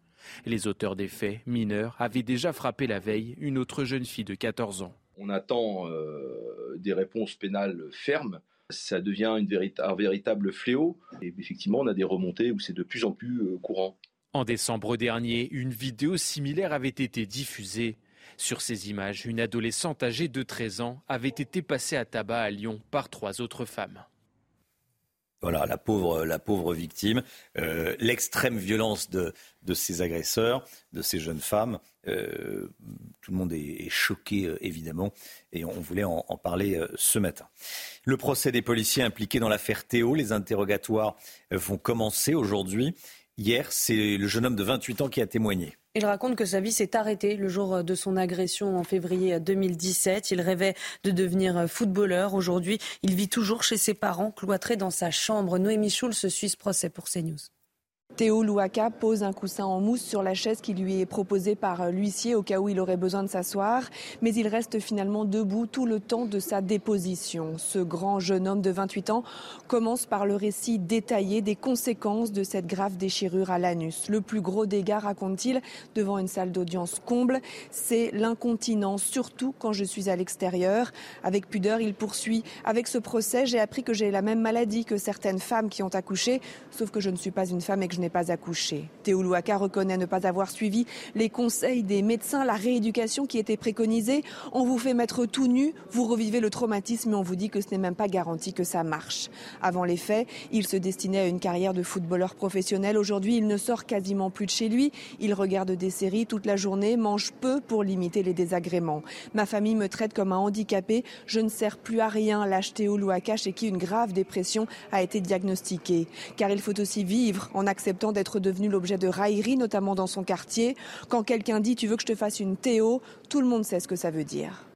Les auteurs des faits, mineurs, avaient déjà frappé la veille une autre jeune fille de 14 ans on attend euh, des réponses pénales fermes. Ça devient un véritable fléau. Et effectivement, on a des remontées où c'est de plus en plus euh, courant. En décembre dernier, une vidéo similaire avait été diffusée. Sur ces images, une adolescente âgée de 13 ans avait été passée à tabac à Lyon par trois autres femmes. Voilà, la pauvre, la pauvre victime, euh, l'extrême violence de, de ces agresseurs, de ces jeunes femmes. Euh, tout le monde est, choqué, euh, évidemment, et on voulait en, parler ce matin. Le procès des policiers impliqués dans l'affaire Théo, les interrogatoires vont commencer aujourd'hui. Hier, c'est le jeune homme de 28 ans qui a témoigné. Il raconte que sa vie s'est arrêtée le jour de son agression en février 2017. Il rêvait de devenir footballeur. Aujourd'hui, il vit toujours chez ses parents, cloîtré dans sa chambre. Noémie Schulz suit ce procès pour CNews. Théo Louaka pose un coussin en mousse sur la chaise qui lui est proposée par l'huissier au cas où il aurait besoin de s'asseoir, mais il reste finalement debout tout le temps de sa déposition. Ce grand jeune homme de 28 ans commence par le récit détaillé des conséquences de cette grave déchirure à l'anus. Le plus gros dégât, raconte-t-il, devant une salle d'audience comble, c'est l'incontinence, surtout quand je suis à l'extérieur. Avec pudeur, il poursuit. Avec ce procès, j'ai appris que j'ai la même maladie que certaines femmes qui ont accouché, sauf que je ne suis pas une femme et que je n'ai pas accouché. Théo Louaka reconnaît ne pas avoir suivi les conseils des médecins, la rééducation qui était préconisée. On vous fait mettre tout nu, vous revivez le traumatisme et on vous dit que ce n'est même pas garanti que ça marche. Avant les faits, il se destinait à une carrière de footballeur professionnel. Aujourd'hui, il ne sort quasiment plus de chez lui. Il regarde des séries toute la journée, mange peu pour limiter les désagréments. Ma famille me traite comme un handicapé. Je ne sers plus à rien, lâche Théo Louaka chez qui une grave dépression a été diagnostiquée. Car il faut aussi vivre en acceptant d'être devenu l'objet de railleries, notamment dans son quartier. Quand quelqu'un dit tu veux que je te fasse une Théo, tout le monde sait ce que ça veut dire.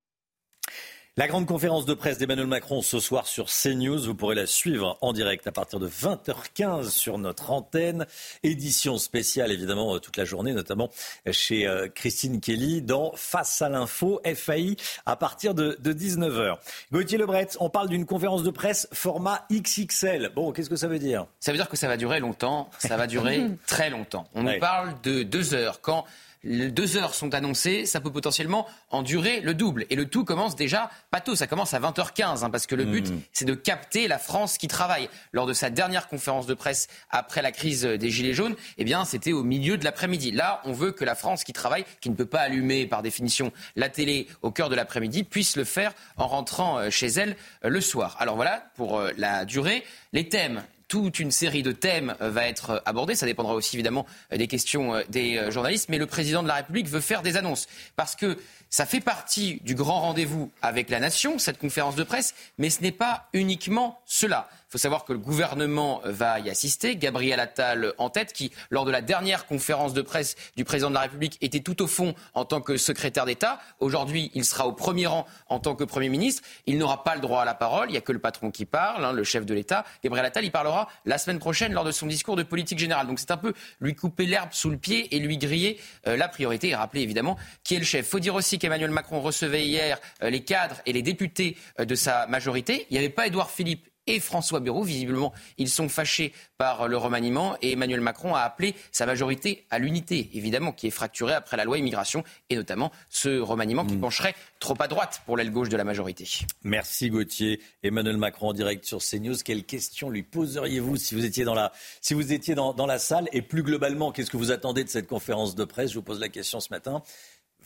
La grande conférence de presse d'Emmanuel Macron ce soir sur CNews, vous pourrez la suivre en direct à partir de 20h15 sur notre antenne. Édition spéciale évidemment euh, toute la journée, notamment chez euh, Christine Kelly dans Face à l'info FAI à partir de, 19h. Gauthier Lebret, on parle d'une conférence de presse format XXL. Bon, qu'est-ce que ça veut dire? Ça veut dire que ça va durer longtemps, ça va durer très longtemps. On nous parle de deux heures quand les deux heures sont annoncées, ça peut potentiellement en durer le double. Et le tout commence déjà pas tôt, ça commence à 20h15, hein, parce que le but, hmm. c'est de capter la France qui travaille. Lors de sa dernière conférence de presse après la crise des Gilets jaunes, eh bien, c'était au milieu de l'après-midi. Là, on veut que la France qui travaille, qui ne peut pas allumer par définition la télé au cœur de l'après-midi, puisse le faire en rentrant euh, chez elle euh, le soir. Alors voilà pour euh, la durée. Les thèmes, toute une série de thèmes euh, va être euh, abordée. Ça dépendra aussi évidemment euh, des questions des journalistes. Mais le président de la République veut faire des annonces parce que ça fait partie du grand rendez-vous avec la nation, cette conférence de presse, mais ce n'est pas uniquement cela. Il faut savoir que le gouvernement va y assister. Gabriel Attal en tête, qui, lors de la dernière conférence de presse du président de la République, était tout au fond en tant que secrétaire d'État. Aujourd'hui, il sera au premier rang en tant que Premier ministre. Il n'aura pas le droit à la parole. Il n'y a que le patron qui parle, hein, le chef de l'État. Gabriel Attal, il parlera la semaine prochaine lors de son discours de politique générale. Donc c'est un peu lui couper l'herbe sous le pied et lui griller euh, la priorité et rappeler évidemment qui est le chef. Il faut dire aussi qu'Emmanuel Macron recevait hier euh, les cadres et les députés euh, de sa majorité. Il n'y avait pas Édouard Philippe et François Bayrou. Visiblement, ils sont fâchés par le remaniement et Emmanuel Macron a appelé sa majorité à l'unité, évidemment, qui est fracturée après la loi immigration et notamment ce remaniement qui mm. pencherait trop à droite pour l'aile gauche de la majorité. Merci Gauthier. Emmanuel Macron en direct sur CNews. Quelles questions lui poseriez-vous si vous étiez dans la, si vous étiez dans la salle? Et plus globalement, qu'est-ce que vous attendez de cette conférence de presse? Je vous pose la question ce matin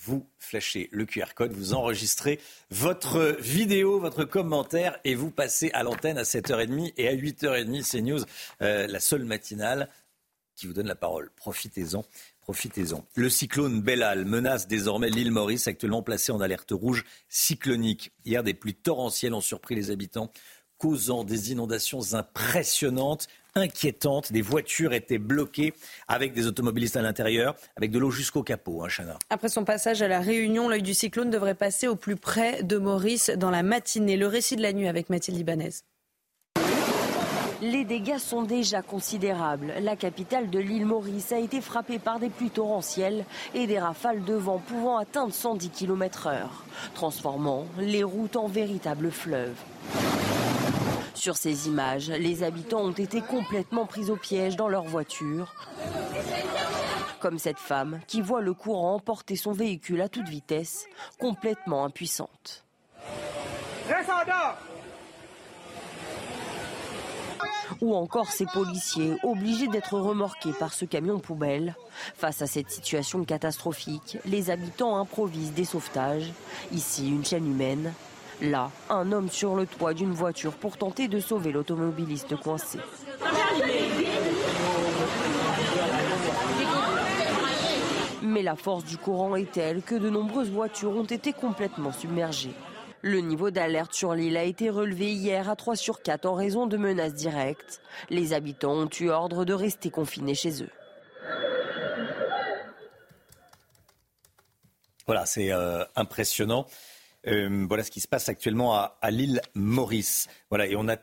vous flashez le QR code, vous enregistrez votre vidéo, votre commentaire et vous passez à l'antenne à 7h30 et à 8h30 c'est News, la seule matinale qui vous donne la parole. Profitez-en. Profitez-en. Le cyclone Bellal menace désormais l'île Maurice, actuellement placée en alerte rouge cyclonique. Hier, des pluies torrentielles ont surpris les habitants, causant des inondations impressionnantes inquiétante. Des voitures étaient bloquées avec des automobilistes à l'intérieur, avec de l'eau jusqu'au capot, hein, Chana. Après son passage à la Réunion, l'œil du cyclone devrait passer au plus près de Maurice dans la matinée. Le récit de la nuit avec Mathilde Ibanez. Les dégâts sont déjà considérables. La capitale de l'île Maurice a été frappée par des pluies torrentielles et des rafales de vent pouvant atteindre 110 km/h, transformant les routes en véritables fleuves. Sur ces images, les habitants ont été complètement pris au piège dans leur voiture. Comme cette femme qui voit le courant emporter son véhicule à toute vitesse, complètement impuissante. Ou encore ces policiers obligés d'être remorqués par ce camion poubelle. Face à cette situation catastrophique, les habitants improvisent des sauvetages. Ici, une chaîne humaine. Là, un homme sur le toit d'une voiture pour tenter de sauver l'automobiliste coincé. Mais la force du courant est telle que de nombreuses voitures ont été complètement submergées. Le niveau d'alerte sur l'île a été relevé hier à 3 sur 4 en raison de menaces directes. Les habitants ont eu ordre de rester confinés chez eux. Voilà, c'est euh, impressionnant. Euh, voilà ce qui se passe actuellement à, l'île Maurice. Voilà, et on a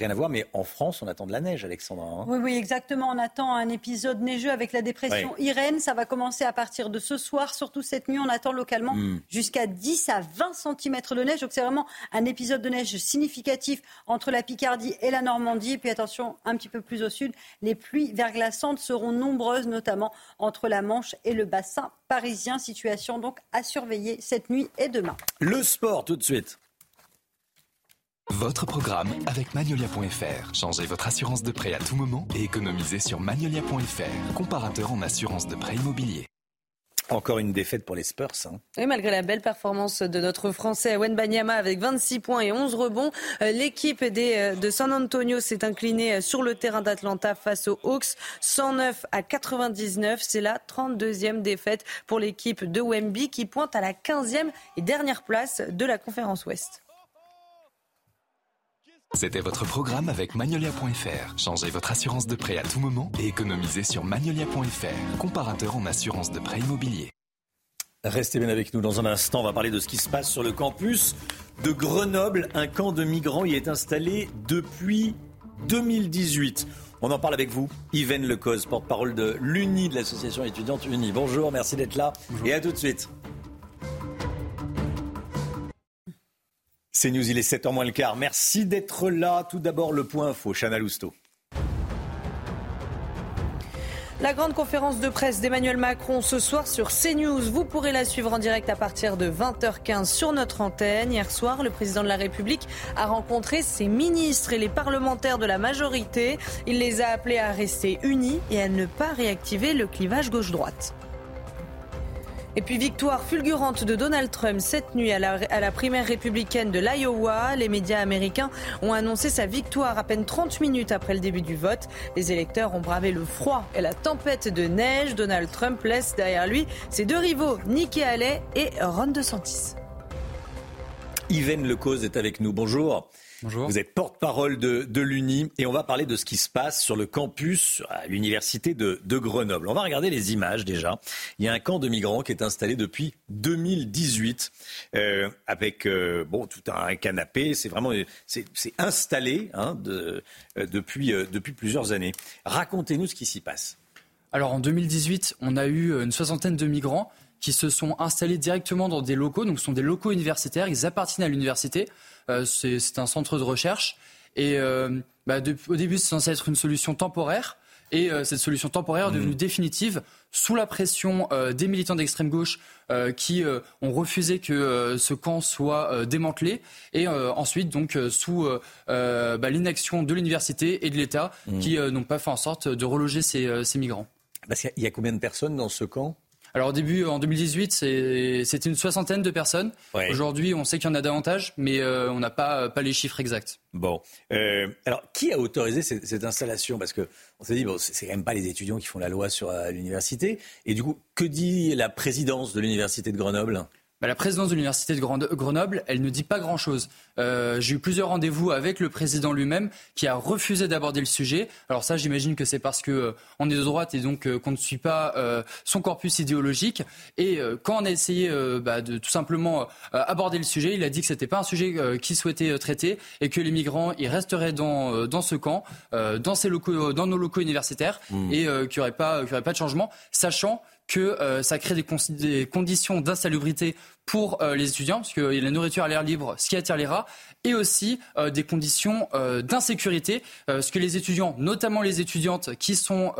rien à voir, mais en France, on attend de la neige, Alexandra. Hein. Oui, oui, exactement. On attend un épisode neigeux avec la dépression Irène. Ça va commencer à partir de ce soir, surtout cette nuit. On attend localement hmm. jusqu'à 10 à 20 cm de neige. Donc c'est vraiment un épisode de neige significatif entre la Picardie et la Normandie. Et puis attention, un petit peu plus au sud, les pluies verglaçantes seront nombreuses, notamment entre la Manche et le bassin parisien. Situation donc à surveiller cette nuit et demain. Le sport tout de suite. Votre programme avec Magnolia.fr. Changez votre assurance de prêt à tout moment et économisez sur Magnolia.fr, comparateur en assurance de prêt immobilier. Encore une défaite pour les Spurs. Hein. Et malgré la belle performance de notre Français Wenbanyama avec 26 points et 11 rebonds, euh, l'équipe des, euh, de San Antonio s'est inclinée euh, sur le terrain d'Atlanta face aux Hawks, 109 à 99. C'est la 32e défaite pour l'équipe de Wemby qui pointe à la 15e et dernière place de la conférence Ouest. C'était votre programme avec Magnolia.fr. Changez votre assurance de prêt à tout moment et économisez sur Magnolia.fr, comparateur en assurance de prêt immobilier. Restez bien avec nous dans un instant. On va parler de ce qui se passe sur le campus de Grenoble. Un camp de migrants y est installé depuis 2018. On en parle avec vous, Yven Lecoz, porte-parole de l'UNI, de l'association étudiante UNI. Bonjour, merci d'être là et à tout de suite. C'est News, il est 7h moins le quart. Merci d'être là. Tout d'abord, le point info, Chana Lousteau. La grande conférence de presse d'Emmanuel Macron ce soir sur CNews. Vous pourrez la suivre en direct à partir de 20h15 sur notre antenne. Hier soir, le président de la République a rencontré ses ministres et les parlementaires de la majorité. Il les a appelés à rester unis et à ne pas réactiver le clivage gauche-droite. Et puis victoire fulgurante de Donald Trump cette nuit à la, primaire républicaine de l'Iowa. Les médias américains ont annoncé sa victoire à peine 30 minutes après le début du vote. Les électeurs ont bravé le froid et la tempête de neige. Donald Trump laisse derrière lui ses deux rivaux, Nikki Haley et Ron DeSantis. Yven Lecause est avec nous. Bonjour. Vous êtes porte-parole de, l'UNI et on va parler de ce qui se passe sur le campus à l'université de, Grenoble. On va regarder les images déjà. Il y a un camp de migrants qui est installé depuis 2018 euh, avec euh, bon tout un canapé. C'est vraiment c'est installé hein, de, euh, depuis, depuis plusieurs années. Racontez-nous ce qui s'y passe. Alors en 2018, on a eu une soixantaine de migrants qui se sont installés directement dans des locaux. Donc ce sont des locaux universitaires. Ils appartiennent à l'université. Euh, c'est un centre de recherche. Et euh, bah, au début, c'est censé être une solution temporaire. Et euh, cette solution temporaire est devenue mmh. définitive sous la pression des militants d'extrême gauche qui ont refusé que ce camp soit démantelé. Et ensuite, donc, sous bah, l'inaction de l'université et de l'État mmh. qui n'ont pas fait en sorte de reloger ces, ces migrants. Parce qu'il y a combien de personnes dans ce camp? Alors au début, en 2018, c'était une soixantaine de personnes. Aujourd'hui, on sait qu'il y en a davantage, mais euh, on n'a pas, pas les chiffres exacts. Bon. Euh, alors, qui a autorisé cette, installation? Parce que on s'est dit, bon, c'est quand même pas les étudiants qui font la loi sur euh, l'université. Et du coup, que dit la présidence de l'université de Grenoble? Bah, la présidence de l'université de Grenoble, elle ne dit pas grand-chose. Euh, j'ai eu plusieurs rendez-vous avec le président lui-même qui a refusé d'aborder le sujet. Alors ça, j'imagine que c'est parce que euh, on est de droite et donc euh, qu'on ne suit pas son corpus idéologique. Et quand on a essayé bah, de tout simplement aborder le sujet, il a dit que c'était pas un sujet qu'il souhaitait traiter et que les migrants ils resteraient dans dans ce camp, dans ces locaux, dans nos locaux universitaires mmh. et qu'il n'y aurait aurait pas de changement, sachant que euh, ça crée des, conditions d'insalubrité pour euh, les étudiants, parce que la nourriture à l'air libre, ce qui attire les rats, et aussi euh, des conditions d'insécurité, parce que les étudiants, notamment les étudiantes qui sont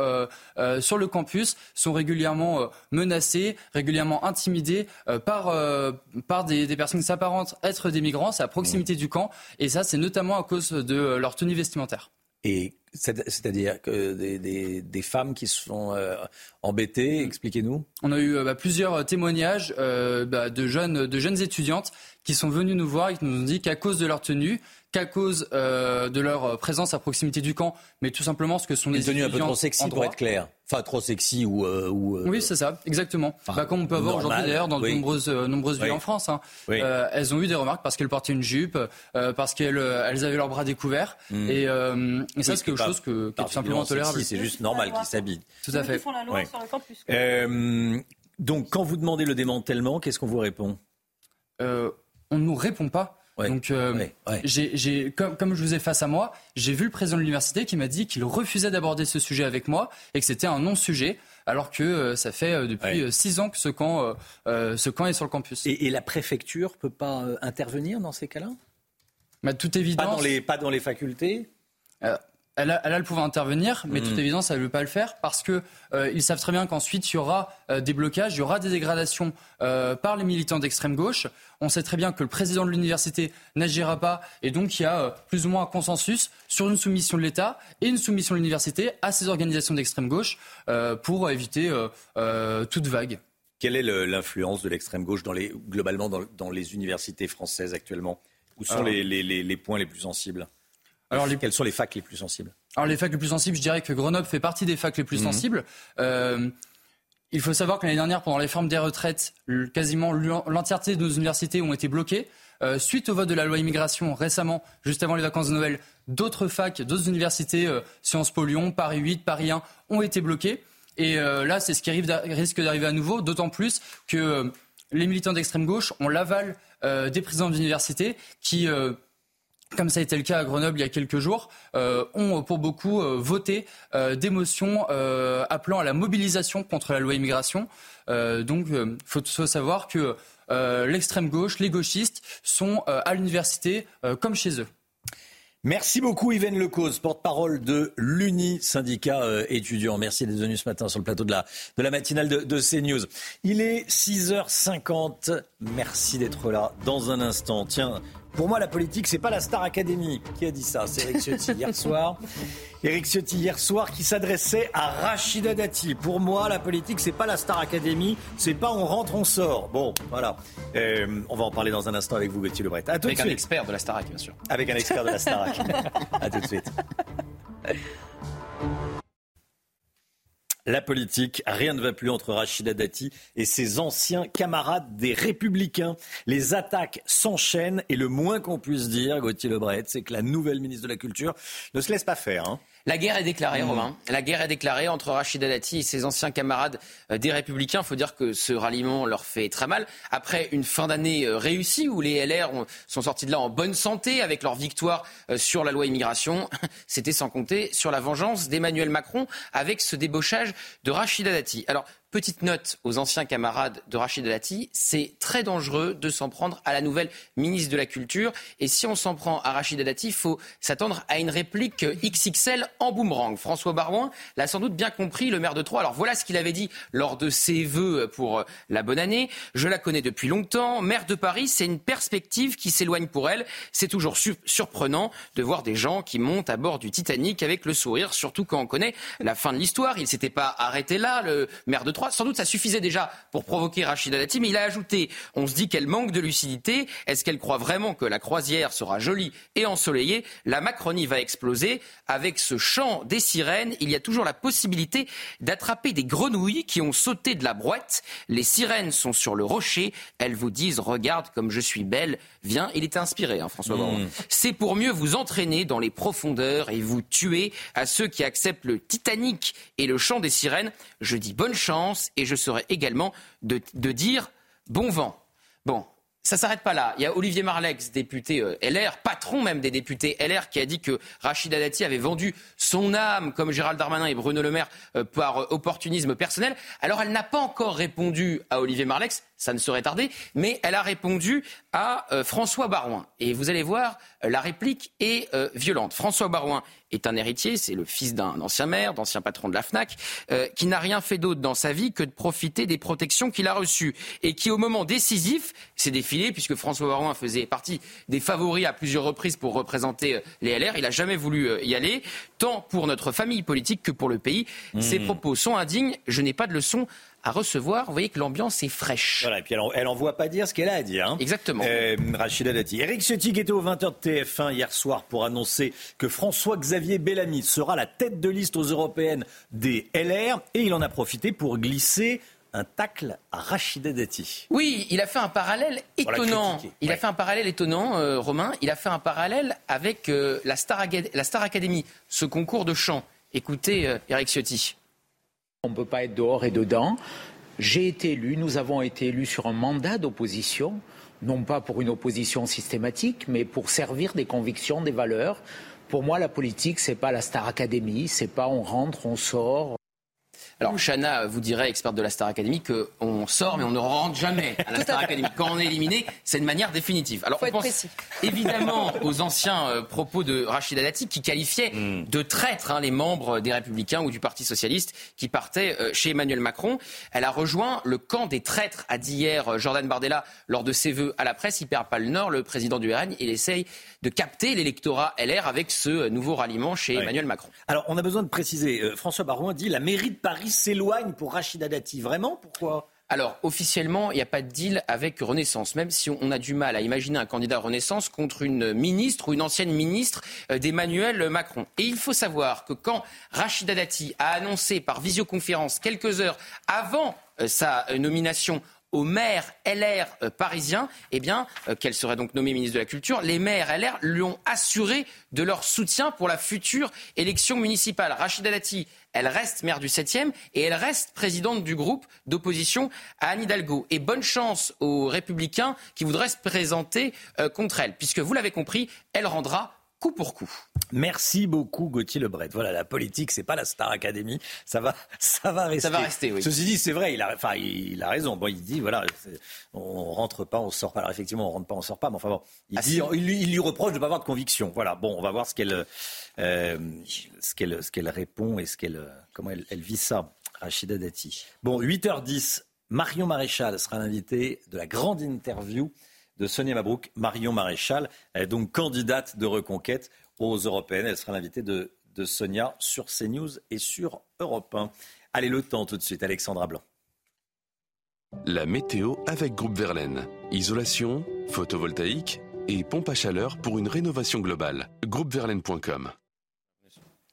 sur le campus, sont régulièrement menacés, régulièrement intimidés par, par des, des, personnes qui s'apparentent être des migrants, c'est à proximité du camp, et ça c'est notamment à cause de leur tenue vestimentaire. Et c'est-à-dire que des, femmes qui se font euh, embêter, expliquez-nous. On a eu euh, bah, plusieurs témoignages euh, bah, de, jeunes, de jeunes étudiantes qui sont venues nous voir et qui nous ont dit qu'à cause de leur tenue, qu'à cause de leur présence à proximité du camp, mais tout simplement ce que sont des tenues un peu trop sexy pour être clair. Enfin, trop sexy ou. Oui, c'est ça, exactement. bah, comme on peut avoir aujourd'hui d'ailleurs dans de nombreuses, nombreuses villes en France. Hein. elles ont eu des remarques parce qu'elles portaient une jupe, parce qu'elles elles avaient leurs bras découverts. Hmm. Et, et ça, c'est quelque chose que, qui est tout simplement tolérable. C'est juste normal qu'ils s'habillent. Tout à fait. font la loi sur le campus. Euh, donc, quand vous demandez le démantèlement, qu'est-ce qu'on vous répond? Euh, On ne nous répond pas. Donc, euh, j'ai, comme, comme, je vous ai face à moi, j'ai vu le président de l'université qui m'a dit qu'il refusait d'aborder ce sujet avec moi et que c'était un non-sujet, alors que ça fait depuis six ans que ce camp, ce camp est sur le campus. Et, et la préfecture peut pas intervenir dans ces cas-là? Bah, Tout évidence. Pas dans les, pas dans les facultés? Elle a, le pouvoir d'intervenir, mais toute Mm. évidence, elle ne veut pas le faire parce que euh, ils savent très bien qu'ensuite il y aura euh, des blocages, il y aura des dégradations euh, par les militants d'extrême gauche. On sait très bien que le président de l'université n'agira pas, et donc il y a plus ou moins un consensus sur une soumission de l'État et une soumission de l'université à ces organisations d'extrême gauche pour éviter toute vague. Quelle est le- l'influence de l'extrême gauche dans les, globalement dans, dans les universités françaises actuellement? Où sont les points les plus sensibles? Alors, les- Quelles sont les facs les plus sensibles Alors les facs les plus sensibles, je dirais que Grenoble fait partie des facs les plus Mhm. sensibles. Euh, il faut savoir que l'année dernière, pendant les réformes des retraites, quasiment l'en- l'entièreté de nos universités ont été bloquées. Euh, suite au vote de la loi immigration récemment, juste avant les vacances de Noël, d'autres facs, d'autres universités, euh, Sciences Po Lyon, Paris 8, Paris 1, ont été bloquées. Et euh, là, c'est ce qui risque d'arriver à nouveau, d'autant plus que les militants d'extrême gauche ont l'aval des présidents d'université qui comme ça a été le cas à Grenoble il y a quelques jours, euh, ont pour beaucoup euh, voté euh, des motions appelant à la mobilisation contre la loi immigration. Donc, il faut, savoir que l'extrême gauche, les gauchistes, sont à l'université comme chez eux. Merci beaucoup Yvaine Lecause, porte-parole de l'UNI, syndicat étudiant. Merci d'être venu ce matin sur le plateau de la, de la matinale de, de CNews. Il est 6h50. Merci d'être là dans un instant. Tiens, pour moi, la politique, c'est pas la Star Academy. Qui a dit ça? C'est Eric Ciotti hier soir. Eric Ciotti hier soir qui s'adressait à Rachida Dati. Pour moi, la politique, c'est pas la Star Academy. C'est pas on rentre, on sort. Bon, voilà. Euh, on va en parler dans un instant avec vous, Gauthier Lebret. À tout Avec de un suite. expert de la Starac, bien sûr. Avec un expert de la Starac. à tout de suite. La politique, rien ne va plus entre Rachida Dati et ses anciens camarades des Républicains. Les attaques s'enchaînent et le moins qu'on puisse dire, Gauthier Lebret, c'est que la nouvelle ministre de la Culture ne se laisse pas faire. hein. La guerre est déclarée, Mmh. Romain. La guerre est déclarée entre Rachida Dati et ses anciens camarades euh, des Républicains. Il faut dire que ce ralliement leur fait très mal. Après une fin d'année euh, réussie où les LR ont- sont sortis de là en bonne santé avec leur victoire euh, sur la loi immigration, c'était sans compter sur la vengeance d'Emmanuel Macron avec ce débauchage de Rachida Dati. Alors, Petite note aux anciens camarades de Rachida Dati, c'est très dangereux de s'en prendre à la nouvelle ministre de la Culture. Et si on s'en prend à Rachida Dati, il faut s'attendre à une réplique XXL en boomerang. François Barouin l'a sans doute bien compris, le maire de Troyes. Alors voilà ce qu'il avait dit lors de ses vœux pour euh, la bonne année. Je la connais depuis longtemps. Maire de Paris, c'est une perspective qui s'éloigne pour elle. C'est toujours su- surprenant de voir des gens qui montent à bord du Titanic avec le sourire, surtout quand on connaît la fin de l'histoire. Il s'était pas arrêté là, le maire de Troyes. Sans doute ça suffisait déjà pour provoquer Rachida Dati, mais il a ajouté, on se dit qu'elle manque de lucidité. Est-ce qu'elle croit vraiment que la croisière sera jolie et ensoleillée? La Macronie va exploser. Avec ce chant des sirènes, il y a toujours la possibilité d'attraper des grenouilles qui ont sauté de la brouette. Les sirènes sont sur le rocher. Elles vous disent, regarde comme je suis belle. Viens, il était inspiré, hein, François Mmh. Baron. C'est pour mieux vous entraîner dans les profondeurs et vous tuer à ceux qui acceptent le Titanic et le chant des sirènes. Je dis bonne chance et je serai également de, de dire bon vent. Bon. Ça s'arrête pas là. Il y a Olivier Marlex, député euh, LR, patron même des députés LR, qui a dit que Rachida Dati avait vendu son âme, comme Gérald Darmanin et Bruno Le Maire, euh, par opportunisme personnel. Alors elle n'a pas encore répondu à Olivier Marlex, ça ne serait tardé, mais elle a répondu à euh, François Barouin. Et vous allez voir, euh, la réplique est euh, violente. François Barouin est un héritier, c'est le fils d'un ancien maire, d'ancien patron de la FNAC, euh, qui n'a rien fait d'autre dans sa vie que de profiter des protections qu'il a reçues. Et qui, au moment décisif, s'est défilé, puisque François Barouin faisait partie des favoris à plusieurs reprises pour représenter les LR. Il n'a jamais voulu y aller, tant pour notre famille politique que pour le pays. Ses Mmh. propos sont indignes. Je n'ai pas de leçon à recevoir. Vous voyez que l'ambiance est fraîche. Voilà, et puis elle, en- elle envoie pas dire ce qu'elle a à dire. hein. Exactement. Euh, Rachida Dati. Eric Ciotti qui était au 20h de TF1 hier soir pour annoncer que François-Xavier Bellamy sera la tête de liste aux européennes des LR et il en a profité pour glisser un tacle à Rachida Dati. Oui, il a fait un parallèle étonnant. Il a fait un parallèle étonnant, euh, Romain. Il a fait un parallèle avec euh, la, Star Aga- la Star Academy, ce concours de chant. Écoutez, euh, Eric Ciotti. On ne peut pas être dehors et dedans. J'ai été élu, nous avons été élus sur un mandat d'opposition, non pas pour une opposition systématique, mais pour servir des convictions, des valeurs. Pour moi, la politique, c'est pas la Star Academy, c'est pas on rentre, on sort. Alors, Chana vous dirait, experte de la Star Academy, qu'on sort, mais on ne rentre jamais à la Star Academy. Quand on est éliminé, c'est une manière définitive. Alors, Faut on être pense précis. évidemment aux anciens euh, propos de Rachida Dati qui qualifiait Hmm. de traîtres hein, les membres des Républicains ou du Parti Socialiste qui partaient euh, chez Emmanuel Macron. Elle a rejoint le camp des traîtres, a dit hier euh, Jordan Bardella lors de ses vœux à la presse. Il perd pas le nord, le président du RN. Il essaye de capter l'électorat LR avec ce nouveau ralliement chez. Emmanuel Macron. Alors, on a besoin de préciser. euh, François Barouin dit la mairie de Paris s'éloigne pour Rachida Dati. Vraiment Pourquoi? Alors, officiellement, il n'y a pas de deal avec Renaissance, même si on a du mal à imaginer un candidat Renaissance contre une ministre ou une ancienne ministre euh, d'Emmanuel Macron. Et il faut savoir que quand Rachida Dati a annoncé par visioconférence quelques heures avant euh, sa euh, nomination au maire LR euh, parisien, eh bien, euh, qu'elle serait donc nommée ministre de la Culture, les maires LR lui ont assuré de leur soutien pour la future élection municipale. Rachida Dati, elle reste maire du 7e et elle reste présidente du groupe d'opposition à Anne Hidalgo. Et bonne chance aux républicains qui voudraient se présenter euh, contre elle, puisque vous l'avez compris, elle rendra coup pour coup. Merci beaucoup Gauthier Lebret. Voilà, la politique, c'est pas la Star Academy. Ça va, ça va rester. Ça va rester, oui. Ceci dit, c'est vrai, il a, enfin, il a raison. Bon, il dit, voilà, on rentre pas, on sort pas. Alors effectivement, on rentre pas, on sort pas. Mais enfin bon, il, Ah, dit, si. il, lui, il lui reproche de pas avoir de conviction. Voilà. Bon, on va voir ce qu'elle, euh, ce qu'elle, ce qu'elle répond et ce qu'elle, comment elle, elle vit ça. Rachida Dati. Bon, 8h10. Marion Maréchal sera l'invité de la grande interview de Sonia Mabrouk. Marion Maréchal est donc candidate de reconquête aux européennes. Elle sera l'invitée de, de Sonia sur CNews et sur Europe 1. Allez, le temps tout de suite, Alexandra Blanc. La météo avec Groupe Verlaine. Isolation, photovoltaïque et pompe à chaleur pour une rénovation globale. Groupeverlaine.com.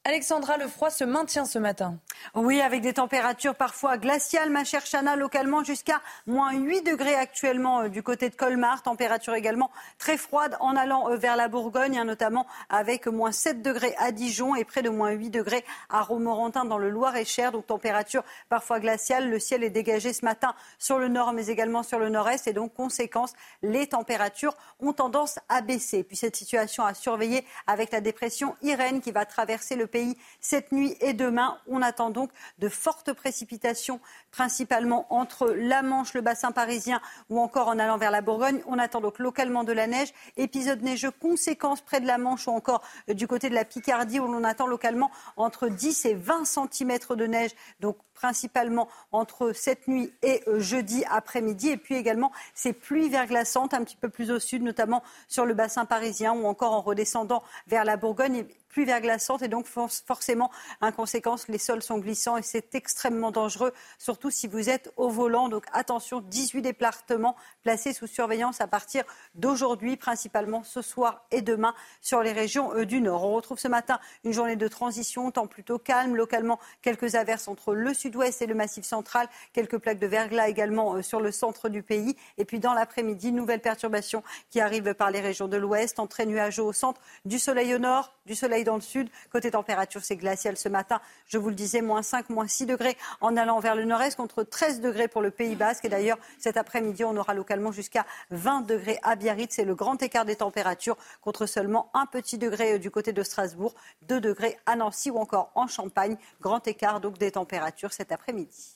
Alexandra, le froid se maintient ce matin. Oui, avec des températures parfois glaciales, ma chère Chana, localement jusqu'à moins 8 degrés actuellement euh, du côté de Colmar. Température également très froide en allant euh, vers la Bourgogne, hein, notamment avec moins 7 degrés à Dijon et près de moins 8 degrés à Romorantin dans le Loir-et-Cher. Donc température parfois glaciale. Le ciel est dégagé ce matin sur le nord, mais également sur le nord-est. Et donc, conséquence, les températures ont tendance à baisser. Puis cette situation à surveiller avec la dépression Irène qui va traverser le pays cette nuit et demain. On attend donc de fortes précipitations, principalement entre la Manche, le bassin parisien ou encore en allant vers la Bourgogne. On attend donc localement de la neige, épisode neigeux conséquence près de la Manche ou encore du côté de la Picardie où l'on attend localement entre 10 et 20 cm de neige. Donc principalement entre cette nuit et euh, jeudi après-midi. Et puis également ces pluies verglaçantes un petit peu plus au sud, notamment sur le bassin parisien ou encore en redescendant vers la Bourgogne. Pluie verglaçante et donc for- forcément, en conséquence, les sols sont glissants et c'est extrêmement dangereux, surtout si vous êtes au volant. Donc attention, 18 départements placés sous surveillance à partir d'aujourd'hui, principalement ce soir et demain sur les régions euh, du Nord. On retrouve ce matin une journée de transition, temps plutôt calme, localement quelques averses entre le sud-ouest et le massif central, quelques plaques de verglas également euh, sur le centre du pays. Et puis dans l'après-midi, nouvelle perturbation qui arrive par les régions de l'ouest, entrée nuageux au centre, du soleil au nord, du soleil dans le sud. Côté température, c'est glacial ce matin. Je vous le disais, moins 5, moins 6 degrés en allant vers le nord-est contre 13 degrés pour le Pays Basque. Et d'ailleurs, cet après-midi, on aura localement jusqu'à 20 degrés à Biarritz. C'est le grand écart des températures contre seulement un petit degré euh, du côté de Strasbourg, 2 degrés à Nancy ou encore en Champagne. Grand écart donc des températures cet après-midi.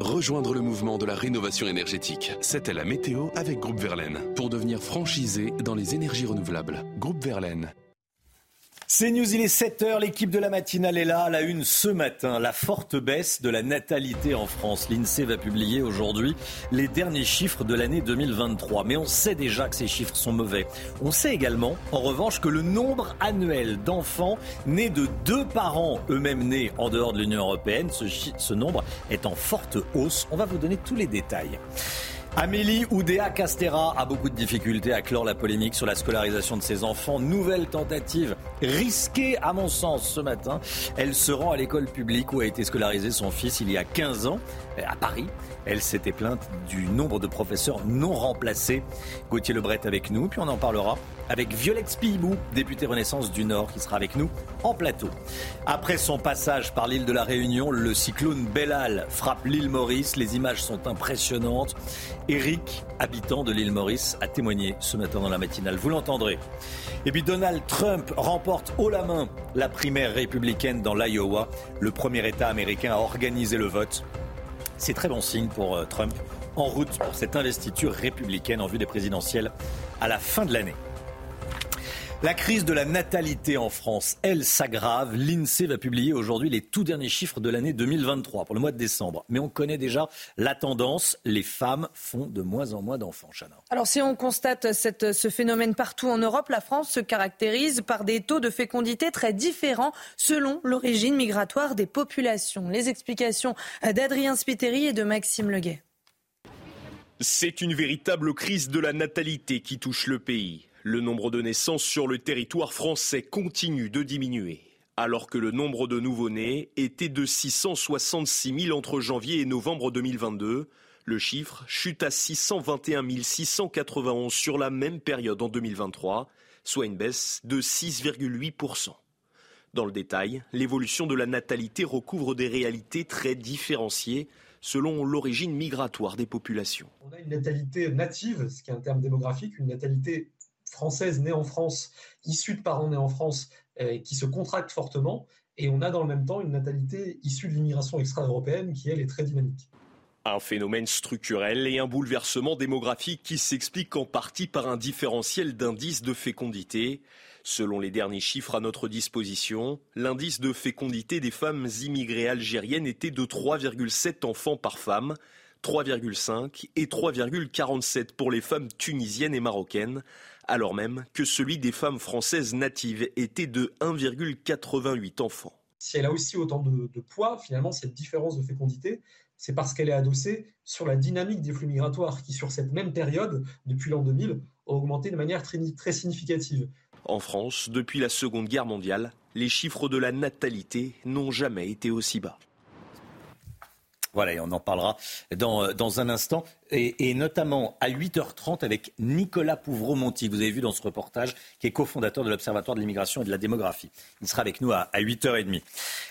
Rejoindre le mouvement de la rénovation énergétique. C'était la météo avec Groupe Verlaine. Pour devenir franchisé dans les énergies renouvelables. Groupe Verlaine. C'est News, il est 7h, l'équipe de la matinale est là, la une ce matin. La forte baisse de la natalité en France. L'INSEE va publier aujourd'hui les derniers chiffres de l'année 2023. Mais on sait déjà que ces chiffres sont mauvais. On sait également, en revanche, que le nombre annuel d'enfants nés de deux parents eux-mêmes nés en dehors de l'Union européenne, ce, ce nombre est en forte hausse. On va vous donner tous les détails. Amélie Oudéa Castera a beaucoup de difficultés à clore la polémique sur la scolarisation de ses enfants. Nouvelle tentative risquée à mon sens ce matin. Elle se rend à l'école publique où a été scolarisé son fils il y a 15 ans à Paris. Elle s'était plainte du nombre de professeurs non remplacés. Gauthier Lebret avec nous, puis on en parlera avec Violette Spillibou, députée Renaissance du Nord, qui sera avec nous en plateau. Après son passage par l'île de la Réunion, le cyclone Bellal frappe l'île Maurice. Les images sont impressionnantes. Eric, habitant de l'île Maurice, a témoigné ce matin dans la matinale. Vous l'entendrez. Et puis Donald Trump remporte haut la main la primaire républicaine dans l'Iowa. Le premier État américain à organiser le vote. C'est très bon signe pour euh, Trump en route pour cette investiture républicaine en vue des présidentielles à la fin de l'année. La crise de la natalité en France, elle s'aggrave. L'INSEE va publier aujourd'hui les tout derniers chiffres de l'année 2023 pour le mois de décembre. Mais on connaît déjà la tendance. Les femmes font de moins en moins d'enfants, Chana. Alors si on constate cette, ce phénomène partout en Europe, la France se caractérise par des taux de fécondité très différents selon l'origine migratoire des populations. Les explications d'Adrien Spiteri et de Maxime Leguet. C'est une véritable crise de la natalité qui touche le pays. Le nombre de naissances sur le territoire français continue de diminuer. Alors que le nombre de nouveau-nés était de 666 000 entre janvier et novembre 2022, le chiffre chute à 621 691 sur la même période en 2023, soit une baisse de 6,8%. Dans le détail, l'évolution de la natalité recouvre des réalités très différenciées selon l'origine migratoire des populations. On a une natalité native, ce qui est un terme démographique, une natalité française née en France, issue de parents nés en France, euh, qui se contracte fortement. Et on a dans le même temps une natalité issue de l'immigration extra-européenne qui, elle, est très dynamique. Un phénomène structurel et un bouleversement démographique qui s'explique en partie par un différentiel d'indice de fécondité. Selon les derniers chiffres à notre disposition, l'indice de fécondité des femmes immigrées algériennes était de 3,7 enfants par femme, 3,5 et 3,47 pour les femmes tunisiennes et marocaines, alors même que celui des femmes françaises natives était de 1,88 enfants. Si elle a aussi autant de, poids, finalement, cette différence de fécondité, c'est parce qu'elle est adossée sur la dynamique des flux migratoires qui, sur cette même période, depuis l'an 2000, a augmenté de manière très, très significative. En France, depuis la Seconde Guerre mondiale, les chiffres de la natalité n'ont jamais été aussi bas. Voilà, et on en parlera dans, euh, dans un instant, et, notamment à 8h30 avec Nicolas Pouvreau-Monti. Vous avez vu dans ce reportage, qui est cofondateur de l'Observatoire de l'immigration et de la démographie. Il sera avec nous à, à 8h30.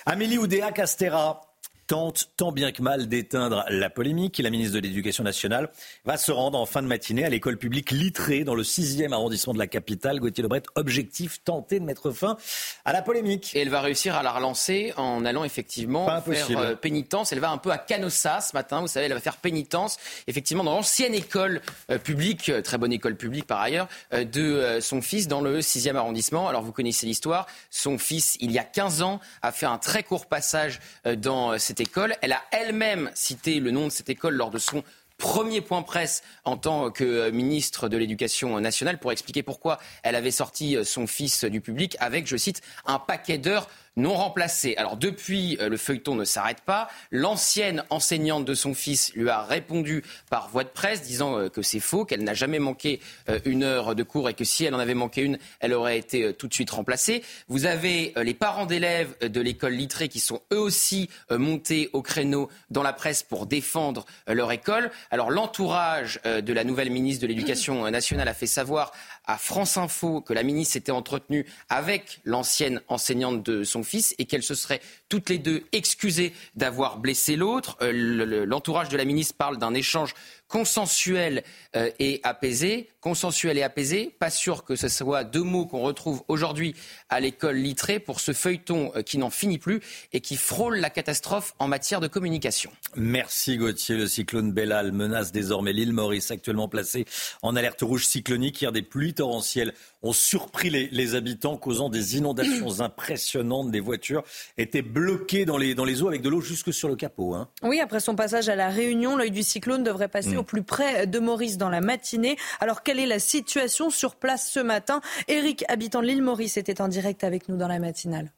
Amélie Oudéa Castera, tente tant bien que mal d'éteindre la polémique. La ministre de l'Éducation nationale va se rendre en fin de matinée à l'école publique Littré dans le 6e arrondissement de la capitale. Gauthier Lebret, objectif, tenter de mettre fin à la polémique. Et elle va réussir à la relancer en allant effectivement faire euh, pénitence. Elle va un peu à Canossa ce matin, vous savez, elle va faire pénitence effectivement dans l'ancienne école euh, publique, euh, très bonne école publique par ailleurs, de son fils dans le 6e arrondissement. Alors vous connaissez l'histoire, son fils, il y a 15 ans, a fait un très court passage dans cette école. Elle a elle-même cité le nom de cette école lors de son premier point presse en tant que ministre de l'Éducation nationale pour expliquer pourquoi elle avait sorti son fils du public avec, je cite, un paquet d'heures non remplacé. Alors depuis, euh, le feuilleton ne s'arrête pas. L'ancienne enseignante de son fils lui a répondu par voie de presse disant euh, que c'est faux, qu'elle n'a jamais manqué euh, une heure de cours et que si elle en avait manqué une, elle aurait été tout de suite remplacée. Vous avez les parents d'élèves de l'école Littré qui sont eux aussi montés au créneau dans la presse pour défendre leur école. Alors l'entourage de la nouvelle ministre de l'Éducation nationale a fait savoir à France Info que la ministre s'était entretenue avec l'ancienne enseignante de son et qu'elles se seraient toutes les deux excusées d'avoir blessé l'autre. Euh, l'entourage de la ministre parle d'un échange consensuel euh, et apaisé. Consensuel et apaisé, pas sûr que ce soit deux mots qu'on retrouve aujourd'hui à l'école littrée pour ce feuilleton euh, qui n'en finit plus et qui frôle la catastrophe en matière de communication. Merci Gauthier. Le cyclone Bellal menace désormais l'île Maurice, actuellement placée en alerte rouge cyclonique. Hier, des pluies torrentielles ont surpris les, les habitants, causant des inondations impressionnantes. Des voitures étaient bloquées dans les, dans les eaux avec de l'eau jusque sur le capot. Hein. Oui, après son passage à la Réunion, l'œil du cyclone devrait passer au plus près de Maurice dans la matinée. Alors, quelle est la situation sur place ce matin? Eric, habitant de l'île Maurice, était en direct avec nous dans la matinale.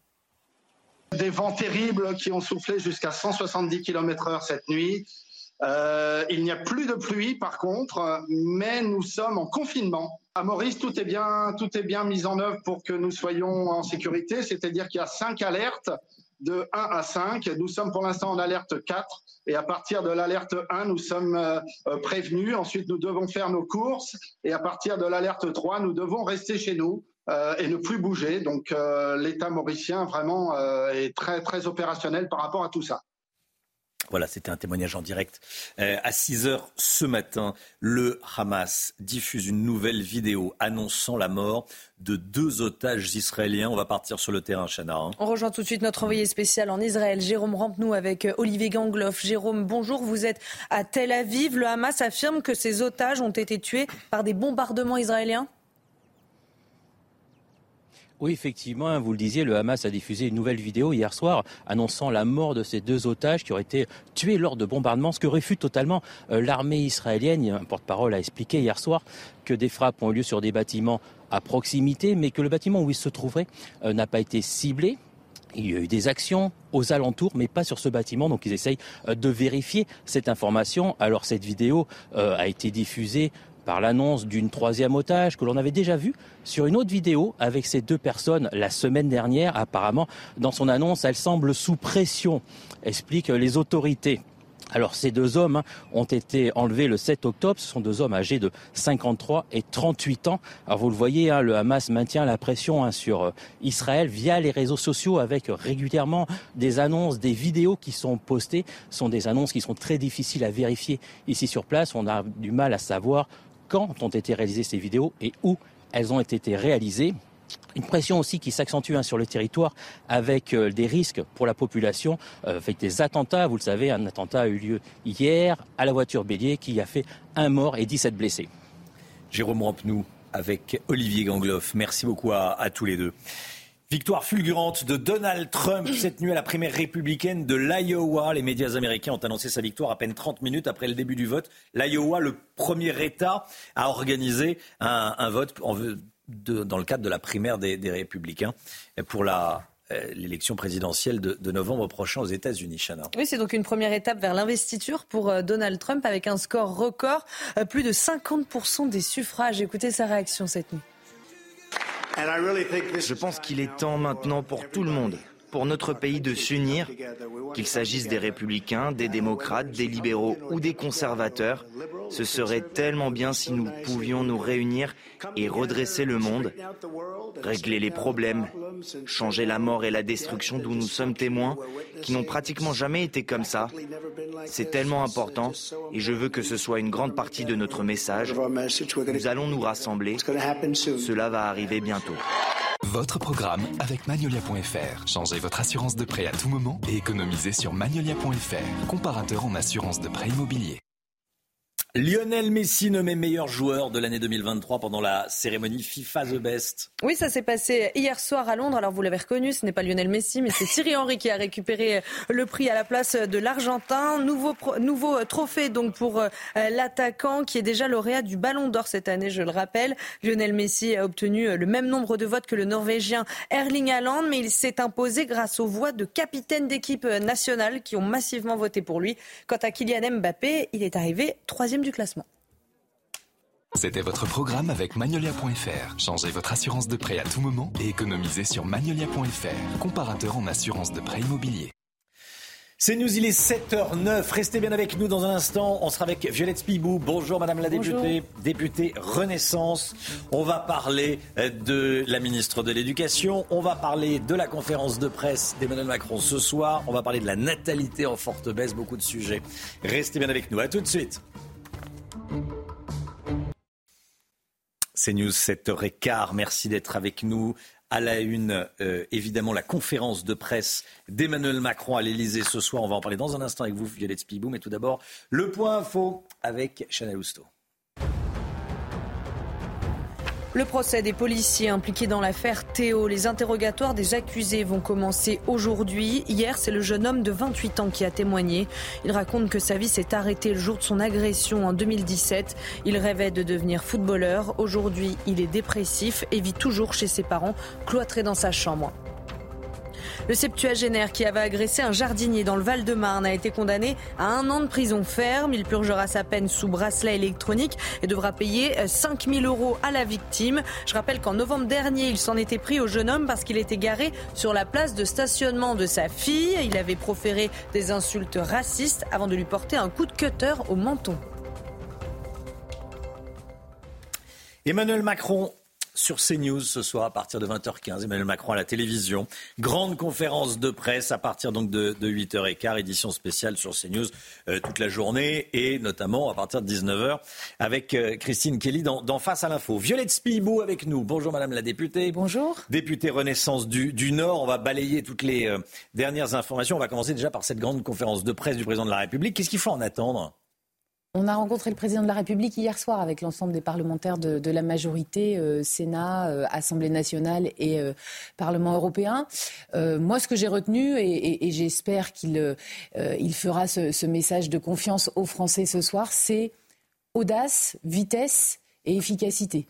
Des vents terribles qui ont soufflé jusqu'à 170 km/h cette nuit. Euh, il n'y a plus de pluie par contre, mais nous sommes en confinement. À Maurice, tout est bien, tout est bien mis en œuvre pour que nous soyons en sécurité, c'est-à-dire qu'il y a cinq alertes de 1 à 5. Nous sommes pour l'instant en alerte 4 et à partir de l'alerte 1, nous sommes euh, euh, prévenus. Ensuite, nous devons faire nos courses et à partir de l'alerte 3, nous devons rester chez nous euh, et ne plus bouger. Donc l'État mauricien vraiment est très très opérationnel par rapport à tout ça. Voilà, c'était un témoignage en direct. Euh, à 6 heures ce matin, le Hamas diffuse une nouvelle vidéo annonçant la mort de deux otages israéliens. On va partir sur le terrain, Chana. Hein. On rejoint tout de suite notre envoyé spécial en Israël, Jérôme Rampenou, avec euh, Olivier Gangloff. Jérôme, bonjour, vous êtes à Tel Aviv. Le Hamas affirme que ces otages ont été tués par des bombardements israéliens oui, effectivement, vous le disiez, le Hamas a diffusé une nouvelle vidéo hier soir annonçant la mort de ces deux otages qui auraient été tués lors de bombardements, ce que réfute totalement euh, l'armée israélienne. Un porte-parole a expliqué hier soir que des frappes ont eu lieu sur des bâtiments à proximité, mais que le bâtiment où ils se trouveraient euh, n'a pas été ciblé. Il y a eu des actions aux alentours, mais pas sur ce bâtiment. Donc ils essayent euh, de vérifier cette information. Alors cette vidéo a été diffusée par l'annonce d'une troisième otage que l'on avait déjà vu sur une autre vidéo avec ces deux personnes la semaine dernière. Apparemment, dans son annonce, elle semble sous pression, expliquent les autorités. Alors ces deux hommes hein, ont été enlevés le 7 octobre. Ce sont deux hommes âgés de 53 et 38 ans. Alors vous le voyez, hein, le Hamas maintient la pression hein, sur euh, Israël via les réseaux sociaux avec régulièrement des annonces, des vidéos qui sont postées. Ce sont des annonces qui sont très difficiles à vérifier ici sur place. On a du mal à savoir quand ont été réalisées ces vidéos et où elles ont été réalisées. Une pression aussi qui s'accentue hein, sur le territoire avec euh, des risques pour la population, euh, avec des attentats. Vous le savez, un attentat a eu lieu hier à la voiture bélier qui a fait un mort et 17 blessés. Jérôme Rampenou avec Olivier Gangloff. Merci beaucoup à tous les deux. Victoire fulgurante de Donald Trump cette nuit à la primaire républicaine de l'Iowa. Les médias américains ont annoncé sa victoire à peine 30 minutes après le début du vote. L'Iowa, le premier État à organiser un, vote dans le cadre de la primaire des, républicains pour euh, l'élection présidentielle de, novembre prochain aux États-Unis, Chana. Oui, c'est donc une première étape vers l'investiture pour euh, Donald Trump avec un score record, euh, plus de 50% des suffrages. Écoutez sa réaction cette nuit. Je pense qu'il est temps maintenant pour tout le monde, pour notre pays de s'unir, qu'il s'agisse des républicains, des démocrates, des libéraux ou des conservateurs. Ce serait tellement bien si nous pouvions nous réunir et redresser le monde, régler les problèmes, changer la mort et la destruction d'où nous sommes témoins, qui n'ont pratiquement jamais été comme ça. C'est tellement important et je veux que ce soit une grande partie de notre message. Nous allons nous rassembler. Cela va arriver bientôt. Votre programme avec Magnolia.fr. Changez votre assurance de prêt à tout moment et économisez sur Magnolia.fr, comparateur en assurance de prêt immobilier. Lionel Messi nommé meilleur joueur de l'année 2023 pendant la cérémonie FIFA The Best. Oui, ça s'est passé hier soir à Londres. Alors vous l'avez reconnu, ce n'est pas Lionel Messi, mais c'est Thierry Henry qui a récupéré le prix à la place de l'Argentin. Nouveau, nouveau trophée donc pour euh, l'attaquant qui est déjà lauréat du Ballon d'Or cette année, je le rappelle. Lionel Messi a obtenu le même nombre de votes que le Norvégien Erling Haaland, mais il s'est imposé grâce aux voix de capitaines d'équipe nationale qui ont massivement voté pour lui. Quant à Kylian Mbappé, il est arrivé troisième du classement. C'était votre programme avec Magnolia.fr. Changez votre assurance de prêt à tout moment et économisez sur Magnolia.fr, comparateur en assurance de prêt immobilier. C'est nous, il est 7h09. Restez bien avec nous dans un instant. On sera avec Violette Spibou. Bonjour Madame la députée, députée Renaissance. On va parler de la ministre de l'Éducation. On va parler de la conférence de presse d'Emmanuel Macron ce soir. On va parler de la natalité en forte baisse. Beaucoup de sujets. Restez bien avec nous. À tout de suite. C'est News 7h15. Merci d'être avec nous. À la une, euh, évidemment, la conférence de presse d'Emmanuel Macron à l'Elysée ce soir. On va en parler dans un instant avec vous, Violette Spibou. Mais tout d'abord, le point info avec Chanel Housteau. Le procès des policiers impliqués dans l'affaire Théo, les interrogatoires des accusés vont commencer aujourd'hui. Hier, c'est le jeune homme de 28 ans qui a témoigné. Il raconte que sa vie s'est arrêtée le jour de son agression en 2017. Il rêvait de devenir footballeur. Aujourd'hui, il est dépressif et vit toujours chez ses parents, cloîtré dans sa chambre. Le septuagénaire qui avait agressé un jardinier dans le Val-de-Marne a été condamné à un an de prison ferme. Il purgera sa peine sous bracelet électronique et devra payer 5 000 euros à la victime. Je rappelle qu'en novembre dernier, il s'en était pris au jeune homme parce qu'il était garé sur la place de stationnement de sa fille. Il avait proféré des insultes racistes avant de lui porter un coup de cutter au menton. Emmanuel Macron sur CNews ce soir à partir de 20h15. Emmanuel Macron à la télévision. Grande conférence de presse à partir donc de, 8h15, édition spéciale sur CNews euh, toute la journée et notamment à partir de 19h avec euh, Christine Kelly dans, Face à l'info. Violette Spilibou avec nous. Bonjour Madame la députée. Bonjour. Députée Renaissance du, Nord. On va balayer toutes les euh, dernières informations. On va commencer déjà par cette grande conférence de presse du président de la République. Qu'est-ce qu'il faut en attendre? On a rencontré le président de la République hier soir avec l'ensemble des parlementaires de, la majorité, euh, Sénat, euh, Assemblée nationale et euh, Parlement européen. moi, ce que j'ai retenu, et, j'espère qu'il il fera ce, ce, message de confiance aux Français ce soir, c'est audace, vitesse et efficacité.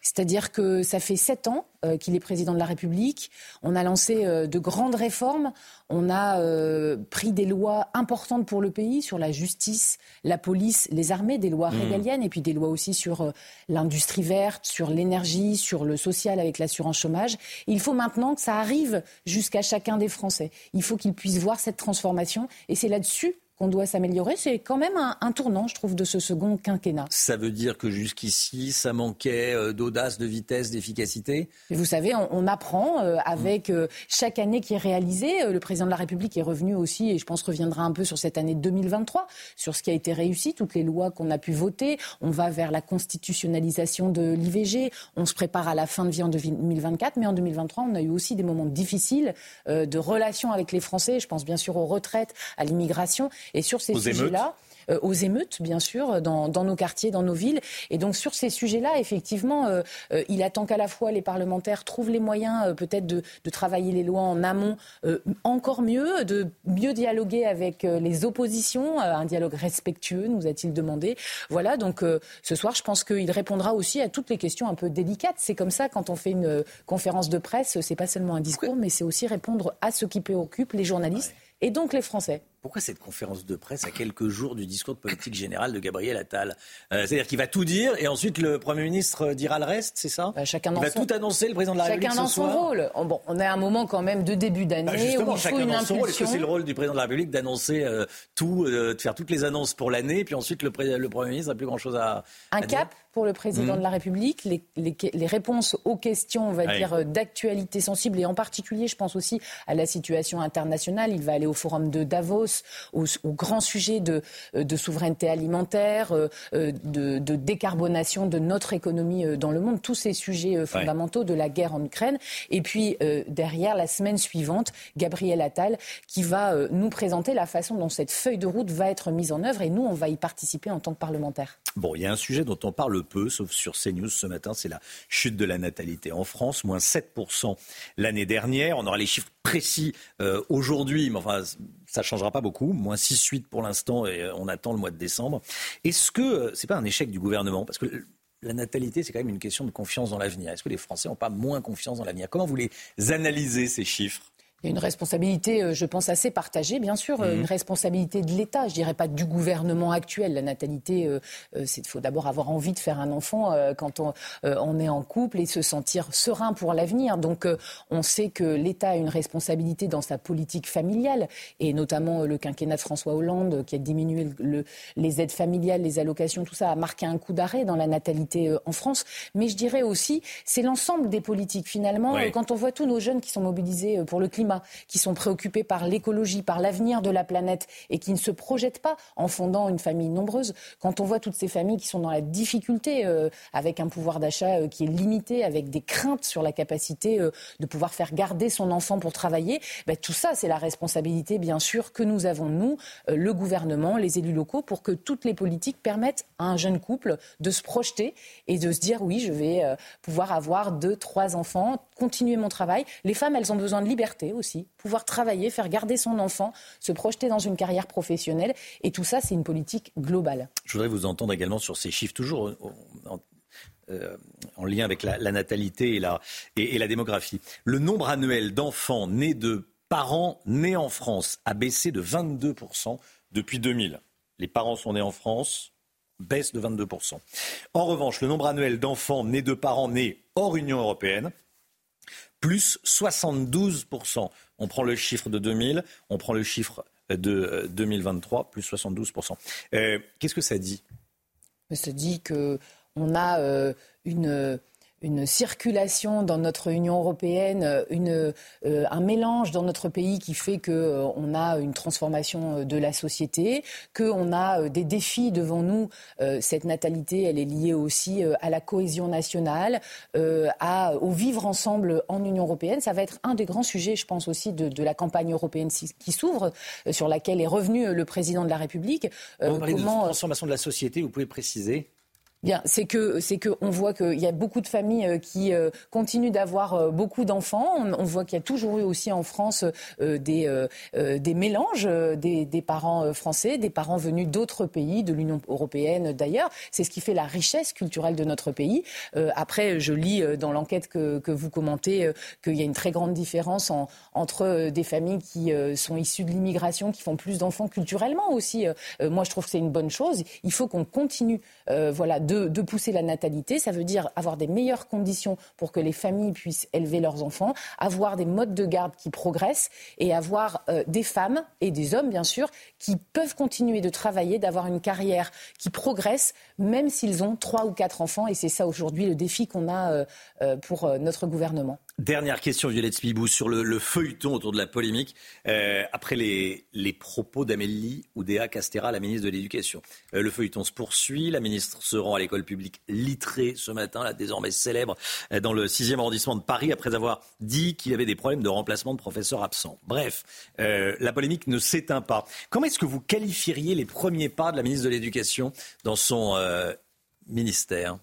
C'est-à-dire que ça fait sept ans euh, qu'il est président de la République. On a lancé euh, de grandes réformes. On a euh, pris des lois importantes pour le pays sur la justice, la police, les armées, des lois mmh. régaliennes et puis des lois aussi sur l'industrie verte, sur l'énergie, sur le social avec l'assurance chômage. il faut maintenant que ça arrive jusqu'à chacun des Français. Il faut qu'ils puissent voir cette transformation et c'est là-dessus qu'on doit s'améliorer. C'est quand même un, tournant, je trouve, de ce second quinquennat. Ça veut dire que jusqu'ici, ça manquait euh, d'audace, de vitesse, d'efficacité? Vous savez, on, apprend euh, avec euh, chaque année qui est réalisée. le président de la République est revenu aussi, et je pense reviendra un peu sur cette année 2023, sur ce qui a été réussi, toutes les lois qu'on a pu voter. On va vers la constitutionnalisation de l'IVG. On se prépare à la fin de vie en 2024, mais en 2023, on a eu aussi des moments difficiles de relations avec les Français. Je pense bien sûr aux retraites, à l'immigration. Et sur ces sujets-là, euh, aux émeutes, bien sûr, dans, nos quartiers, dans nos villes. Et donc sur ces sujets-là, effectivement, euh, euh, il attend qu'à la fois les parlementaires trouvent les moyens peut-être de, travailler les lois en amont encore mieux, de mieux dialoguer avec les oppositions, un dialogue respectueux, nous a-t-il demandé. Voilà, donc ce soir, je pense qu'il répondra aussi à toutes les questions un peu délicates. C'est comme ça quand on fait une conférence de presse, c'est pas seulement un discours, mais c'est aussi répondre à ce qui préoccupe les journalistes et donc les Français. Pourquoi cette conférence de presse à quelques jours du discours de politique générale de Gabriel Attal euh, C'est-à-dire qu'il va tout dire et ensuite le Premier ministre dira le reste, c'est ça? Bah, Chacun Il va tout annoncer, le président de la République Chacun dans son rôle. Oh, bon, on est à un moment quand même de début d'année bah, où il faut une dans son rôle. Est-ce que c'est le rôle du président de la République d'annoncer euh, tout, euh, de faire toutes les annonces pour l'année, puis ensuite le, le, Premier ministre n'a plus grand-chose à, un cap? Pour le président mmh. de la République, les, les, les, réponses aux questions, on va dire, d'actualité sensible, et en particulier, je pense aussi à la situation internationale. Il va aller au forum de Davos, au, au grand sujet de, euh, de souveraineté alimentaire, euh, euh, de, de, décarbonation de notre économie dans le monde, tous ces sujets fondamentaux de la guerre en Ukraine. Et puis derrière, la semaine suivante, Gabriel Attal qui va nous présenter la façon dont cette feuille de route va être mise en œuvre et nous, on va y participer en tant que parlementaires. Bon, il y a un sujet dont on parle peu, sauf sur CNews ce matin, c'est la chute de la natalité en France, moins 7% l'année dernière. On aura les chiffres précis aujourd'hui, mais enfin, ça ne changera pas beaucoup, moins 6-8 pour l'instant et euh, on attend le mois de décembre. Est-ce que euh, ce n'est pas un échec du gouvernement? Parce que la natalité, c'est quand même une question de confiance dans l'avenir. Est-ce que les Français n'ont pas moins confiance dans l'avenir? Comment vous les analysez, ces chiffres? Il y a une responsabilité, euh, je pense, assez partagée, bien sûr, euh, une mhm. responsabilité de l'État, je dirais pas du gouvernement actuel. La natalité, euh, il faut d'abord avoir envie de faire un enfant quand on, on, est en couple et se sentir serein pour l'avenir. Donc, on sait que l'État a une responsabilité dans sa politique familiale, et notamment le quinquennat de François Hollande, qui a diminué le, les aides familiales, les allocations, tout ça, a marqué un coup d'arrêt dans la natalité en France. Mais je dirais aussi, c'est l'ensemble des politiques, finalement. Quand on voit tous nos jeunes qui sont mobilisés pour le climat, qui sont préoccupés par l'écologie, par l'avenir de la planète et qui ne se projettent pas en fondant une famille nombreuse. Quand on voit toutes ces familles qui sont dans la difficulté, euh, avec un pouvoir d'achat euh, qui est limité, avec des craintes sur la capacité euh, de pouvoir faire garder son enfant pour travailler, ben, tout ça, c'est la responsabilité, bien sûr, que nous avons, nous, le gouvernement, les élus locaux, pour que toutes les politiques permettent à un jeune couple de se projeter et de se dire, oui, je vais pouvoir avoir deux, trois enfants, continuer mon travail. Les femmes, elles ont besoin de liberté aussi, pouvoir travailler, faire garder son enfant, se projeter dans une carrière professionnelle. Et tout ça, c'est une politique globale. Je voudrais vous entendre également sur ces chiffres, toujours euh, en, euh, lien avec la, natalité et la, et, la démographie. Le nombre annuel d'enfants nés de parents nés en France a baissé de 22% depuis 2000. Les parents sont nés en France, baisse de 22%. En revanche, le nombre annuel d'enfants nés de parents nés hors Union européenne, plus 72%. On prend le chiffre de 2000, on prend le chiffre de 2023, euh, plus 72%. Euh, qu'est-ce que ça dit? Ça dit qu'on a euh, une une circulation dans notre Union européenne, une, euh, un mélange dans notre pays qui fait qu'on euh, on a une transformation euh, de la société, qu'on a des défis devant nous. cette natalité, elle est liée aussi à la cohésion nationale, à, au vivre ensemble en Union européenne. Ça va être un des grands sujets, je pense aussi, de, de la campagne européenne qui s'ouvre, sur laquelle est revenu le président de la République. On comment... de transformation de la société, vous pouvez préciser? Bien, c'est que c'est que on voit qu'il y a beaucoup de familles euh, qui euh, continuent d'avoir euh, beaucoup d'enfants. On, voit qu'il y a toujours eu aussi en France des des mélanges des, parents français, des parents venus d'autres pays, de l'Union européenne d'ailleurs. C'est ce qui fait la richesse culturelle de notre pays. après, je lis dans l'enquête que, que vous commentez qu'il y a une très grande différence en, entre des familles qui sont issues de l'immigration, qui font plus d'enfants culturellement aussi. moi, je trouve que c'est une bonne chose. Il faut qu'on continue, voilà de, pousser la natalité. Ça veut dire avoir des meilleures conditions pour que les familles puissent élever leurs enfants, avoir des modes de garde qui progressent et avoir euh, des femmes et des hommes, bien sûr, qui peuvent continuer de travailler, d'avoir une carrière qui progresse, même s'ils ont trois ou quatre enfants. Et c'est ça aujourd'hui le défi qu'on a euh, euh, pour notre gouvernement. Dernière question, Violette Spibou, sur le, feuilleton autour de la polémique, euh, après les, propos d'Amélie Oudéa Castera, la ministre de l'Éducation. Euh, le feuilleton se poursuit, la ministre se rend à l'école publique Littré ce matin, la désormais célèbre, euh, dans le 6e arrondissement de Paris, après avoir dit qu'il y avait des problèmes de remplacement de professeurs absents. Bref, la polémique ne s'éteint pas. Comment est-ce que vous qualifieriez les premiers pas de la ministre de l'Éducation dans son ministère?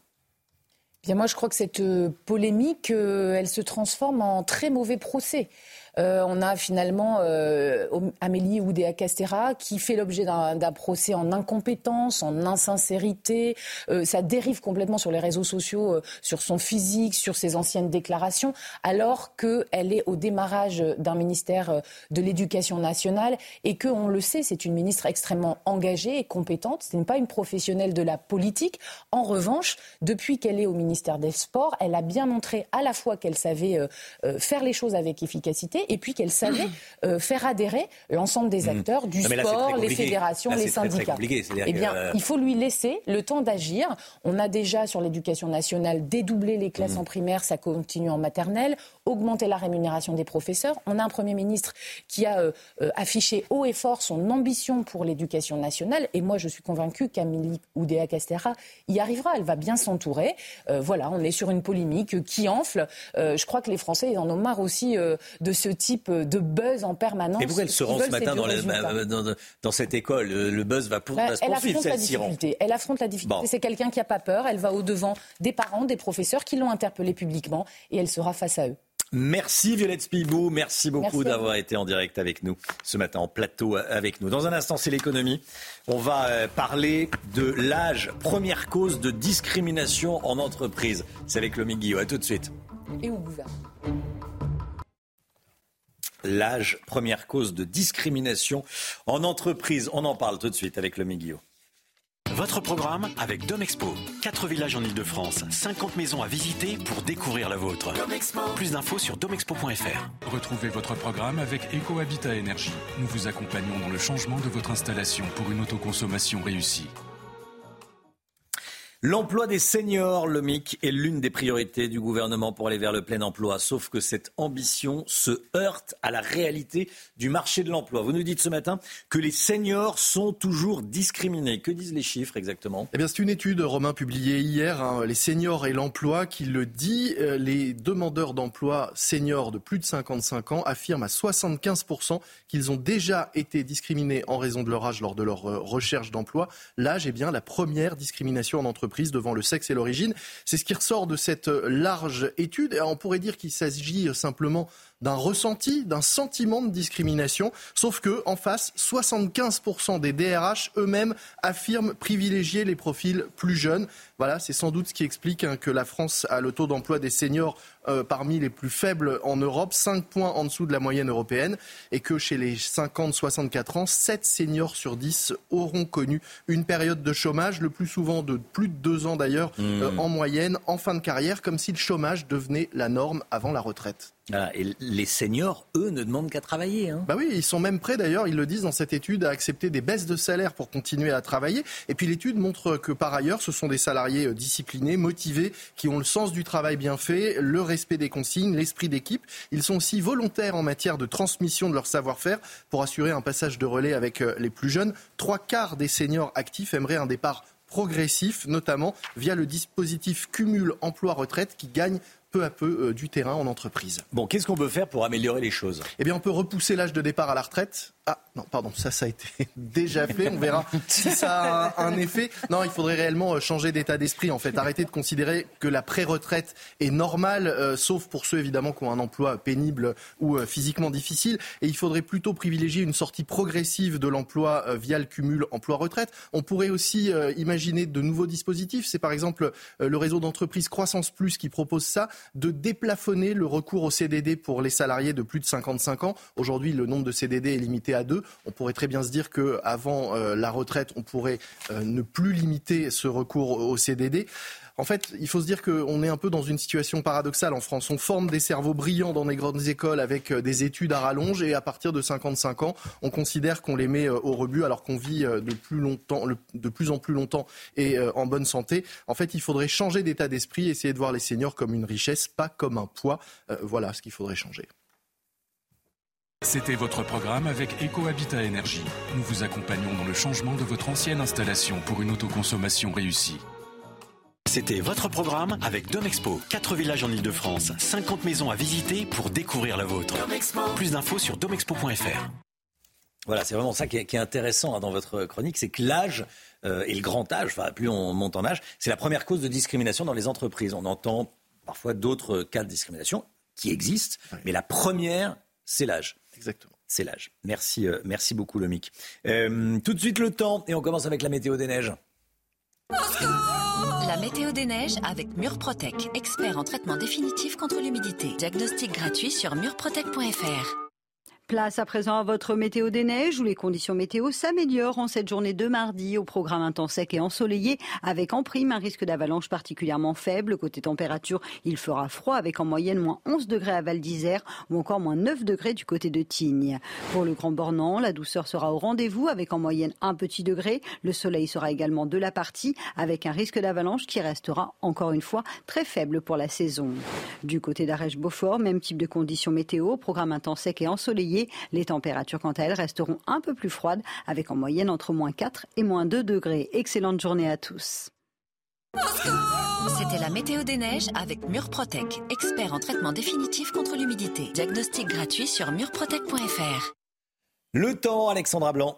Moi, je crois que cette euh, polémique, euh, elle se transforme en très mauvais procès. Euh, on a finalement euh, Amélie Oudéa Castera qui fait l'objet d'un procès en incompétence, en insincérité. Euh, ça dérive complètement sur les réseaux sociaux, sur son physique, sur ses anciennes déclarations, alors qu'elle est au démarrage d'un ministère de l'Éducation nationale et que, on le sait, c'est une ministre extrêmement engagée et compétente. Ce n'est pas une professionnelle de la politique. En revanche, depuis qu'elle est au ministère des Sports, elle a bien montré à la fois qu'elle savait faire les choses avec efficacité et puis qu'elle savait euh, faire adhérer l'ensemble des mmh. acteurs du sport, les fédérations, les syndicats. eh bien, euh, il faut lui laisser le temps d'agir. On a déjà sur l'éducation nationale dédoublé les classes mmh. en primaire, ça continue en maternelle, augmenter la rémunération des professeurs. On a un Premier ministre qui a euh, affiché haut et fort son ambition pour l'éducation nationale. Et moi, je suis convaincue qu'Amélie Oudéa Castera y arrivera. Elle va bien s'entourer. voilà, on est sur une polémique qui enfle. je crois que les Français en ont marre aussi de ce type de buzz en permanence. Et pourquoi elle se rend ce matin dans, dans, cette école Le buzz va, pour, bah, se poursuivre, celle-ci. Elle affronte la difficulté. C'est quelqu'un qui n'a pas peur. Elle va au-devant des parents, des professeurs qui l'ont interpellée publiquement et elle sera face à eux. Merci Violette Spibou, merci beaucoup d'avoir été en direct avec nous ce matin, en plateau avec nous. Dans un instant, c'est l'économie. On va euh, parler de l'âge, première cause de discrimination en entreprise. C'est avec le Guillaume. À tout de suite. Et au gouvernement l'âge, première cause de discrimination en entreprise. On en parle tout de suite avec le Guillaume. Votre programme avec Domexpo. 4 villages en Ile-de-France, 50 maisons à visiter pour découvrir la vôtre. Plus d'infos sur domexpo.fr. Retrouvez votre programme avec EcoHabitat Énergie. Nous vous accompagnons dans le changement de votre installation pour une autoconsommation réussie. L'emploi des seniors, le MIC, est l'une des priorités du gouvernement pour aller vers le plein emploi. Sauf que cette ambition se heurte à la réalité du marché de l'emploi. Vous nous dites ce matin que les seniors sont toujours discriminés. Que disent les chiffres exactement? Eh c'est une étude, Romain, publiée hier, hein, les seniors et l'emploi, qui le dit. Euh, les demandeurs d'emploi seniors de plus de 55 ans affirment à 75% qu'ils ont déjà été discriminés en raison de leur âge lors de leur euh, recherche d'emploi. L'âge est bien la première discrimination en entreprise devant le sexe et l'origine. C'est ce qui ressort de cette large étude. On pourrait dire qu'il s'agit simplement d'un ressenti, d'un sentiment de discrimination. Sauf que, en face, 75% des DRH eux-mêmes affirment privilégier les profils plus jeunes. Voilà, c'est sans doute ce qui explique hein, que la France a le taux d'emploi des seniors euh, parmi les plus faibles en Europe, 5 points en dessous de la moyenne européenne, et que chez les 50-64 ans, 7 seniors sur 10 auront connu une période de chômage, le plus souvent de plus de 2 ans d'ailleurs, mmh. euh, en moyenne, en fin de carrière, comme si le chômage devenait la norme avant la retraite. Et les seniors, eux, ne demandent qu'à travailler. Hein. Bah oui, ils sont même prêts d'ailleurs, ils le disent dans cette étude, à accepter des baisses de salaire pour continuer à travailler. Et puis l'étude montre que par ailleurs, ce sont des salariés euh, disciplinés, motivés, qui ont le sens du travail bien fait, le respect des consignes, l'esprit d'équipe. Ils sont aussi volontaires en matière de transmission de leur savoir-faire pour assurer un passage de relais avec euh, les plus jeunes. Trois quarts des seniors actifs aimeraient un départ progressif, notamment via le dispositif cumul emploi-retraite qui gagne peu à peu euh, du terrain en entreprise. Bon, qu'est-ce qu'on peut faire pour améliorer les choses? Eh bien, on peut repousser l'âge de départ à la retraite ah non, pardon, ça, ça a été déjà fait. On verra si ça a un, effet. Non, il faudrait réellement euh, changer d'état d'esprit. En fait, arrêter de considérer que la pré-retraite est normale, euh, sauf pour ceux évidemment qui ont un emploi pénible ou euh, physiquement difficile. Et il faudrait plutôt privilégier une sortie progressive de l'emploi via le cumul emploi-retraite. On pourrait aussi imaginer de nouveaux dispositifs. C'est par exemple le réseau d'entreprises Croissance Plus qui propose ça, de déplafonner le recours au CDD pour les salariés de plus de 55 ans. Aujourd'hui, le nombre de CDD est limité à On pourrait très bien se dire qu'avant euh, la retraite, on pourrait euh, ne plus limiter ce recours au CDD. En fait, il faut se dire qu'on est un peu dans une situation paradoxale en France. On forme des cerveaux brillants dans les grandes écoles avec euh, des études à rallonge et à partir de 55 ans, on considère qu'on les met au rebut alors qu'on vit de plus, longtemps, de plus en plus longtemps et en bonne santé. En fait, il faudrait changer d'état d'esprit, essayer de voir les seniors comme une richesse, pas comme un poids. voilà ce qu'il faudrait changer. C'était votre programme avec EcoHabitat Énergie. Nous vous accompagnons dans le changement de votre ancienne installation pour une autoconsommation réussie. C'était votre programme avec Domexpo. 4 villages en Ile-de-France, 50 maisons à visiter pour découvrir la vôtre. Plus d'infos sur domexpo.fr. Voilà, c'est vraiment ça qui est, intéressant hein, dans votre chronique, c'est que l'âge euh, et le grand âge, enfin plus on monte en âge, c'est la première cause de discrimination dans les entreprises. On entend parfois d'autres cas de discrimination qui existent, mais la première, c'est l'âge. Exactement. C'est l'âge. Merci, euh, merci beaucoup, Lomic. Euh, tout de suite le temps et on commence avec la météo des neiges. La météo des neiges avec Murprotec, expert en traitement définitif contre l'humidité. Diagnostic gratuit sur murprotec.fr. Place à présent à votre météo des neiges où les conditions météo s'améliorent en cette journée de mardi au programme sec et ensoleillé avec en prime un risque d'avalanche particulièrement faible. Côté température, il fera froid avec en moyenne moins 11 degrés à Val d'Isère ou encore moins 9 degrés du côté de Tignes. Pour le Grand Bornand, la douceur sera au rendez-vous avec en moyenne un petit degré. Le soleil sera également de la partie avec un risque d'avalanche qui restera encore une fois très faible pour la saison. Du côté d'Arèche-Beaufort, même type de conditions météo, programme sec et ensoleillé les températures, quant à elles, resteront un peu plus froides, avec en moyenne entre moins 4 et moins 2 degrés. Excellente journée à tous. C'était la météo des neiges avec Murprotec, expert en traitement définitif contre l'humidité. Diagnostic gratuit sur murprotec.fr. Le temps, Alexandra Blanc.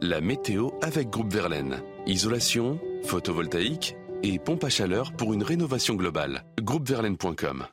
La météo avec Groupe Verlaine. Isolation, photovoltaïque et pompe à chaleur pour une rénovation globale. Groupeverlaine.com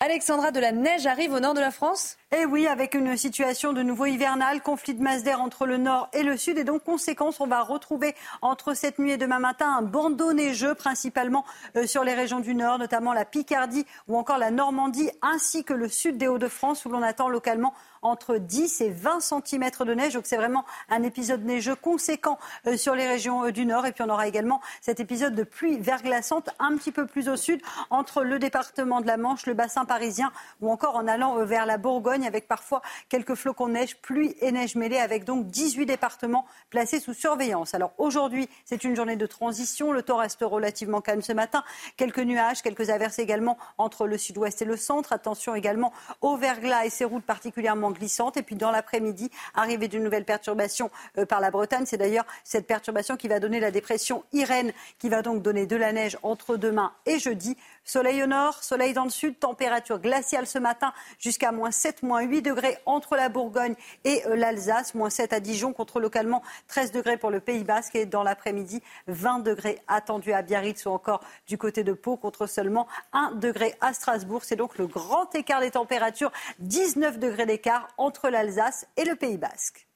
Alexandra, de la neige arrive au nord de la France? Eh oui, avec une situation de nouveau hivernale, conflit de masse d'air entre le nord et le sud. Et donc, conséquence, on va retrouver entre cette nuit et demain matin un bandeau neigeux, principalement euh, sur les régions du nord, notamment la Picardie ou encore la Normandie, ainsi que le sud des Hauts-de-France, où l'on attend localement entre 10 et 20 cm de neige. Donc c'est vraiment un épisode neigeux conséquent euh, sur les régions euh, du nord. Et puis on aura également cet épisode de pluie verglaçante un petit peu plus au sud entre le département de la Manche, le bassin parisien ou encore en allant vers la Avec parfois quelques flocons de neige, pluie et neige mêlée avec donc 18 départements placés sous surveillance. Alors aujourd'hui, c'est une journée de transition. Le temps reste relativement calme ce matin. Quelques nuages, quelques averses également entre le sud-ouest et le centre. Attention également au verglas et ses routes particulièrement glissante. Et puis dans l'après-midi, arrivée d'une nouvelle perturbation euh, par la Bretagne. C'est d'ailleurs cette perturbation qui va donner la dépression Irène, qui va donc donner de la neige entre demain et jeudi. Soleil au nord, soleil dans le sud, température glaciale ce matin jusqu'à moins 7, moins 8 degrés entre la Bourgogne et euh, l'Alsace, moins 7 à Dijon, contre localement 13 degrés pour le Pays Basque et dans l'après-midi 20 degrés attendus à Biarritz ou encore du côté de Pau contre seulement 1 degré à Strasbourg. C'est donc le grand écart des températures, 19 degrés d'écart entre l'Alsace et le Pays Basque.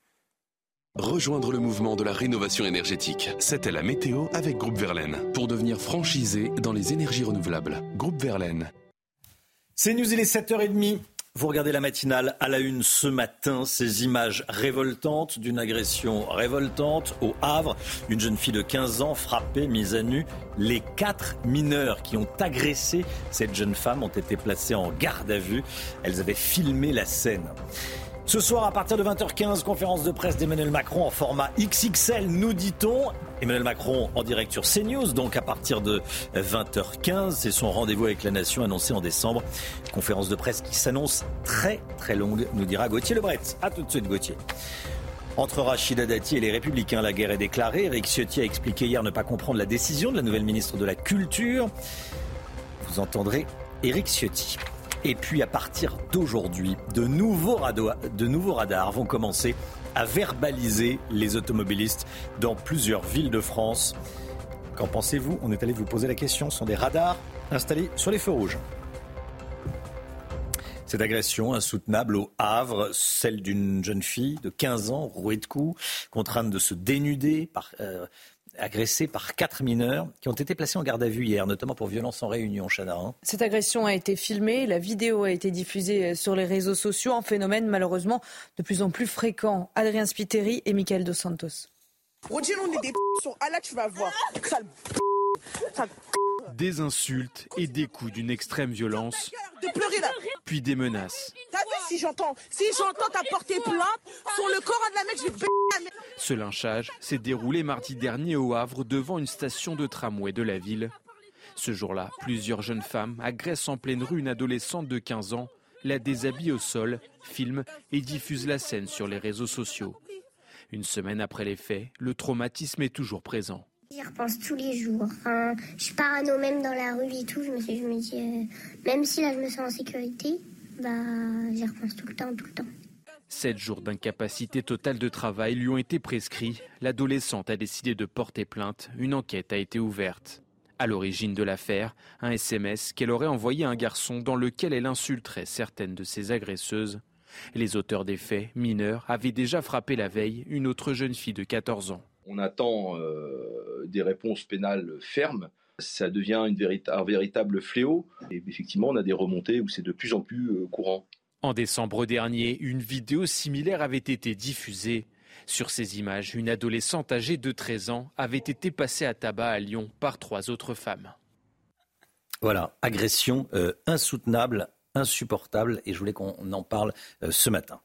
Rejoindre le mouvement de la rénovation énergétique. C'était la météo avec Groupe Verlaine. Pour devenir franchisé dans les énergies renouvelables. Groupe Verlaine. C'est News, il est 7h30. Vous regardez la matinale à la une ce matin, ces images révoltantes d'une agression révoltante au Havre. Une jeune fille de 15 ans frappée, mise à nu. Les quatre mineurs qui ont agressé cette jeune femme ont été placés en garde à vue. Elles avaient filmé la scène. Ce soir, à partir de 20h15, conférence de presse d'Emmanuel Macron en format XXL, nous dit-on. Emmanuel Macron en direct sur CNews, donc à partir de 20h15. C'est son rendez-vous avec la nation annoncé en décembre. Conférence de presse qui s'annonce très très longue, nous dira Gauthier Lebret. A tout de suite, Gauthier. Entre Rachida Dati et les Républicains, la guerre est déclarée. Eric Ciotti a expliqué hier ne pas comprendre la décision de la nouvelle ministre de la Culture. Vous entendrez Eric Ciotti. Et puis à partir d'aujourd'hui, de nouveaux, radars vont commencer à verbaliser les automobilistes dans plusieurs villes de France. Qu'en pensez-vous? On est allé vous poser la question. Ce sont des radars installés sur les feux rouges. Cette agression insoutenable au Havre, celle d'une jeune fille de 15 ans, rouée de coups, contrainte de se dénuder par, euh, agressée par quatre mineurs qui ont été placés en garde à vue hier, notamment pour violence en réunion, Chana. Cette agression a été filmée, la vidéo a été diffusée sur les réseaux sociaux, un phénomène malheureusement de plus en plus fréquent. Adrien Spiteri et Michael Dos Santos. On dit on est des ah là tu vas voir. Des insultes et des coups d'une extrême violence, puis des menaces. Si j'entends Si j'entends ta porter plainte sur le corps de la mec, je vais Ce lynchage s'est déroulé mardi dernier au Havre devant une station de tramway de la ville. Ce jour-là, plusieurs jeunes femmes agressent en pleine rue une adolescente de 15 ans, la déshabillent au sol, filment et diffusent la scène sur les réseaux sociaux. Une semaine après les faits, le traumatisme est toujours présent. J'y repense tous les jours. je suis parano même dans la rue et tout. Je me, dis, euh, même si là je me sens en sécurité, bah, j'y repense tout le temps, tout le temps. Sept jours d'incapacité totale de travail lui ont été prescrits. L'adolescente a décidé de porter plainte. Une enquête a été ouverte. À l'origine de l'affaire, un SMS qu'elle aurait envoyé à un garçon dans lequel elle insulterait certaines de ses agresseuses. Les auteurs des faits, mineurs, avaient déjà frappé la veille une autre jeune fille de 14 ans. On attend euh, des réponses pénales fermes. Ça devient un véritable fléau. Et effectivement, on a des remontées où c'est de plus en plus euh, courant. En décembre dernier, une vidéo similaire avait été diffusée. Sur ces images, une adolescente âgée de 13 ans avait été passée à tabac à Lyon par trois autres femmes. Voilà, agression euh, insoutenable insupportable et je voulais qu'on en parle euh, ce matin.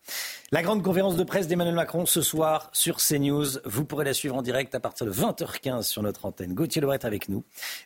La grande conférence de presse d'Emmanuel Macron ce soir sur CNews. Vous pourrez la suivre en direct à partir de 20h15 sur notre antenne. Gauthier Lebret avec nous.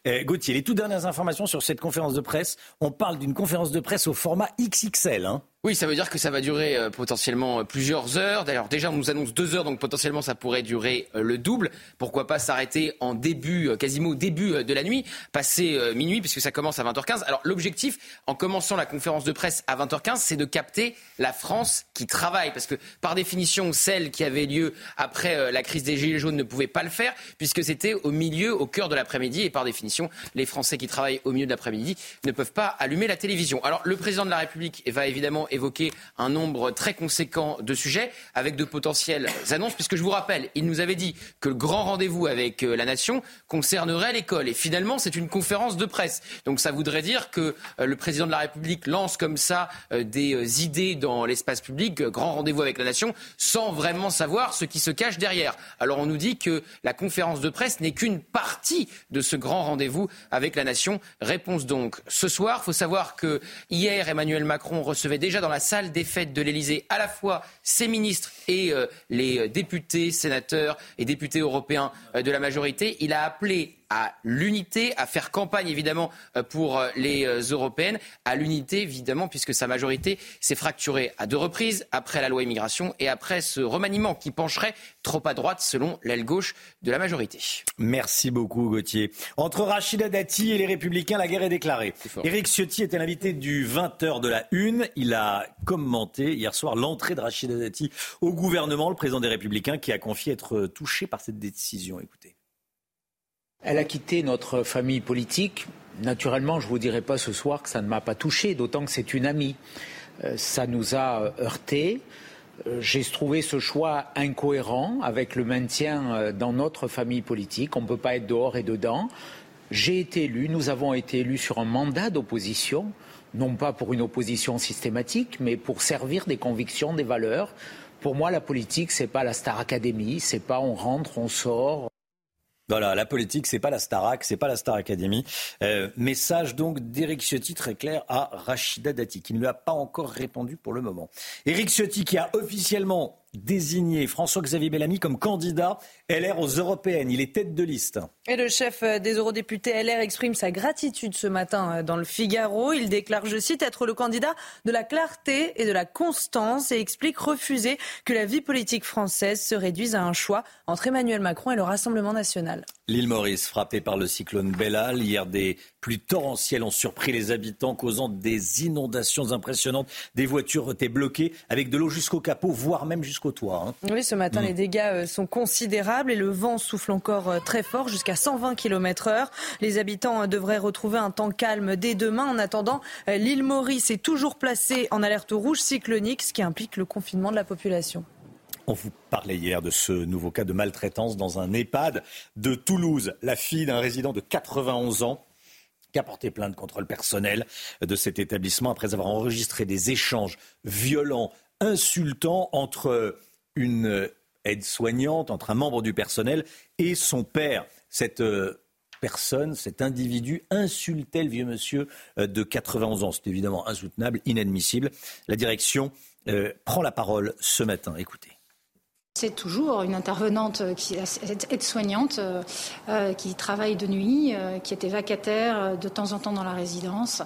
Euh, Gauthier, les toutes dernières informations sur cette conférence de presse. On parle d'une conférence de presse au format XXL. Hein oui, ça veut dire que ça va durer euh, potentiellement euh, plusieurs heures. D'ailleurs, déjà, on nous annonce deux heures, donc potentiellement, ça pourrait durer euh, le double. Pourquoi pas s'arrêter en début, quasiment au début de la nuit, passer minuit, puisque ça commence à 20h15. Alors, l'objectif, en commençant la conférence de presse à 20h15, c'est de capter la France qui travaille. Parce que, par définition, celle qui avait lieu après la crise des Gilets jaunes ne pouvait pas le faire, puisque c'était au milieu, au cœur de l'après-midi. Et par définition, les Français qui travaillent au milieu de l'après-midi ne peuvent pas allumer la télévision. Alors, le président de la République va évidemment évoquer un nombre très conséquent de sujets avec de potentielles annonces, puisque je vous rappelle, il nous avait dit que le grand rendez-vous avec euh, la nation concernerait l'école. Et finalement, c'est une conférence de presse. Donc ça voudrait dire que euh, le président de la République lance comme ça euh, des idées dans l'espace public, grand rendez-vous avec la nation, sans vraiment savoir ce qui se cache derrière. Alors on nous dit que la conférence de presse n'est qu'une partie de ce grand rendez-vous avec la nation. Réponse donc ce soir. Il faut savoir que hier, Emmanuel Macron recevait déjà dans la salle des fêtes de l'Elysée à la fois ses ministres et euh, les députés, sénateurs et députés européens euh, de la majorité. Il a appelé à l'unité, à faire campagne évidemment euh, pour euh, les euh, européennes, à l'unité évidemment puisque sa majorité s'est fracturée à deux reprises après la loi immigration et après ce remaniement qui pencherait trop à droite selon l'aile gauche de la majorité. Merci beaucoup Gauthier. Entre Rachida Dati et les Républicains, la guerre est déclarée. Éric Ciotti était l'invité du 20h de la Une. Il a commenté hier soir l'entrée de Rachida Dati au gouvernement, le président des Républicains qui a confié être touché par cette décision. Écoutez. Elle a quitté notre famille politique. Naturellement, je ne vous dirai pas ce soir que ça ne m'a pas touché, d'autant que c'est une amie. Euh, ça nous a heurtés. Euh, j'ai trouvé ce choix incohérent avec le maintien euh, dans notre famille politique. On ne peut pas être dehors et dedans. J'ai été élu, nous avons été élus sur un mandat d'opposition, non pas pour une opposition systématique, mais pour servir des convictions, des valeurs. Pour moi, la politique, c'est pas la Star Academy, c'est pas on rentre, on sort. Voilà, la politique, c'est pas la Starac, c'est pas la Star Academy. Euh, message donc d'Éric Ciotti très clair à Rachida Dati, qui ne lui a pas encore répondu pour le moment. Éric Ciotti qui a officiellement désigné François-Xavier Bellamy comme candidat LR aux européennes. Il est tête de liste. Et le chef euh, des eurodéputés LR exprime sa gratitude ce matin euh, dans le Figaro. Il déclare, je cite, être le candidat de la clarté et de la constance et explique refuser que la vie politique française se réduise à un choix entre Emmanuel Macron et le Rassemblement national. L'île Maurice, frappée par le cyclone Bellal, hier des pluies torrentielles ont surpris les habitants, causant des inondations impressionnantes. Des voitures étaient bloquées avec de l'eau jusqu'au capot, voire même jusqu'au toit. Hein. Oui, ce matin, Mm. les dégâts euh, sont considérables et le vent souffle encore euh, très fort, jusqu'à 120 km heure. Les habitants euh, devraient retrouver un temps calme dès demain. En attendant, l'île Maurice est toujours placée en alerte rouge cyclonique, ce qui implique le confinement de la population. On vous parlait hier de ce nouveau cas de maltraitance dans un EHPAD de Toulouse. La fille d'un résident de 91 ans qui a porté plainte contre le personnel de cet établissement après avoir enregistré des échanges violents, insultants entre une aide-soignante, entre un membre du personnel et son père. Cette euh, personne, cet individu insultait le vieux monsieur euh, de 91 ans. C'est évidemment insoutenable, inadmissible. La direction euh, prend la parole ce matin. Écoutez. C'est toujours une intervenante qui aide-soignante, qui travaille de nuit, qui était vacataire de temps en temps dans la résidence,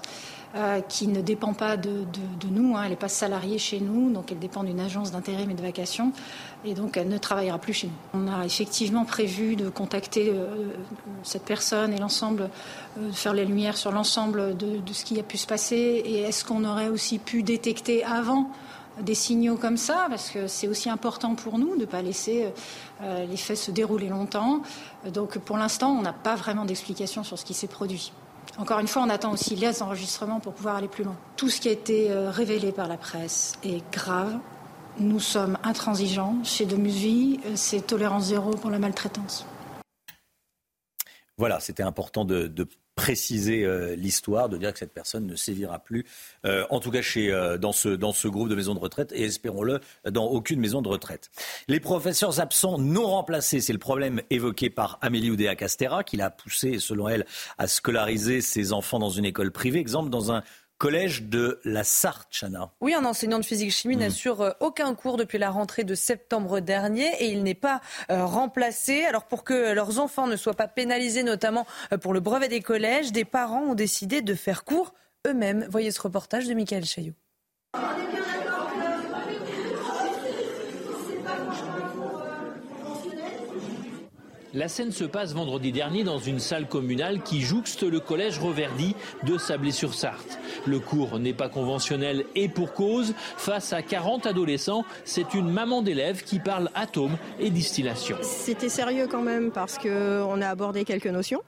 euh, qui ne dépend pas de, nous. hein. elle n'est pas salariée chez nous, donc elle dépend d'une agence d'intérim et de vacation, et donc elle ne travaillera plus chez nous. On a effectivement prévu de contacter euh, cette personne et l'ensemble, euh, de faire les lumières sur l'ensemble de, de ce qui a pu se passer, et est-ce qu'on aurait aussi pu détecter avant des signaux comme ça, parce que c'est aussi important pour nous de ne pas laisser euh, les faits se dérouler longtemps. Donc pour l'instant, on n'a pas vraiment d'explication sur ce qui s'est produit. Encore une fois, on attend aussi les enregistrements pour pouvoir aller plus loin. Tout ce qui a été euh, révélé par la presse est grave. Nous sommes intransigeants chez Demusvie, euh, c'est tolérance zéro pour la maltraitance. Voilà, c'était important de, de préciser euh, l'histoire, de dire que cette personne ne sévira plus, euh, en tout cas chez, euh, dans, ce, dans ce groupe de maisons de retraite, et espérons-le, dans aucune maison de retraite. Les professeurs absents non remplacés, c'est le problème évoqué par Amélie Oudéa-Castera, qui l'a poussé, selon elle, à scolariser ses enfants dans une école privée, exemple dans un collège de la Sarthe, Chana. Oui, un enseignant de physique-chimie Mmh. n'assure euh, aucun cours depuis la rentrée de septembre dernier et il n'est pas euh, remplacé. Alors pour que leurs enfants ne soient pas pénalisés, notamment euh, pour le brevet des collèges, des parents ont décidé de faire cours eux-mêmes. Voyez ce reportage de Michael Chaillot. La scène se passe vendredi dernier dans une salle communale qui jouxte le collège Reverdy de Sablé-sur-Sarthe. Le cours n'est pas conventionnel et pour cause, face à 40 adolescents, c'est une maman d'élèves qui parle atomes et distillation. C'était sérieux quand même parce qu'on a abordé quelques notions.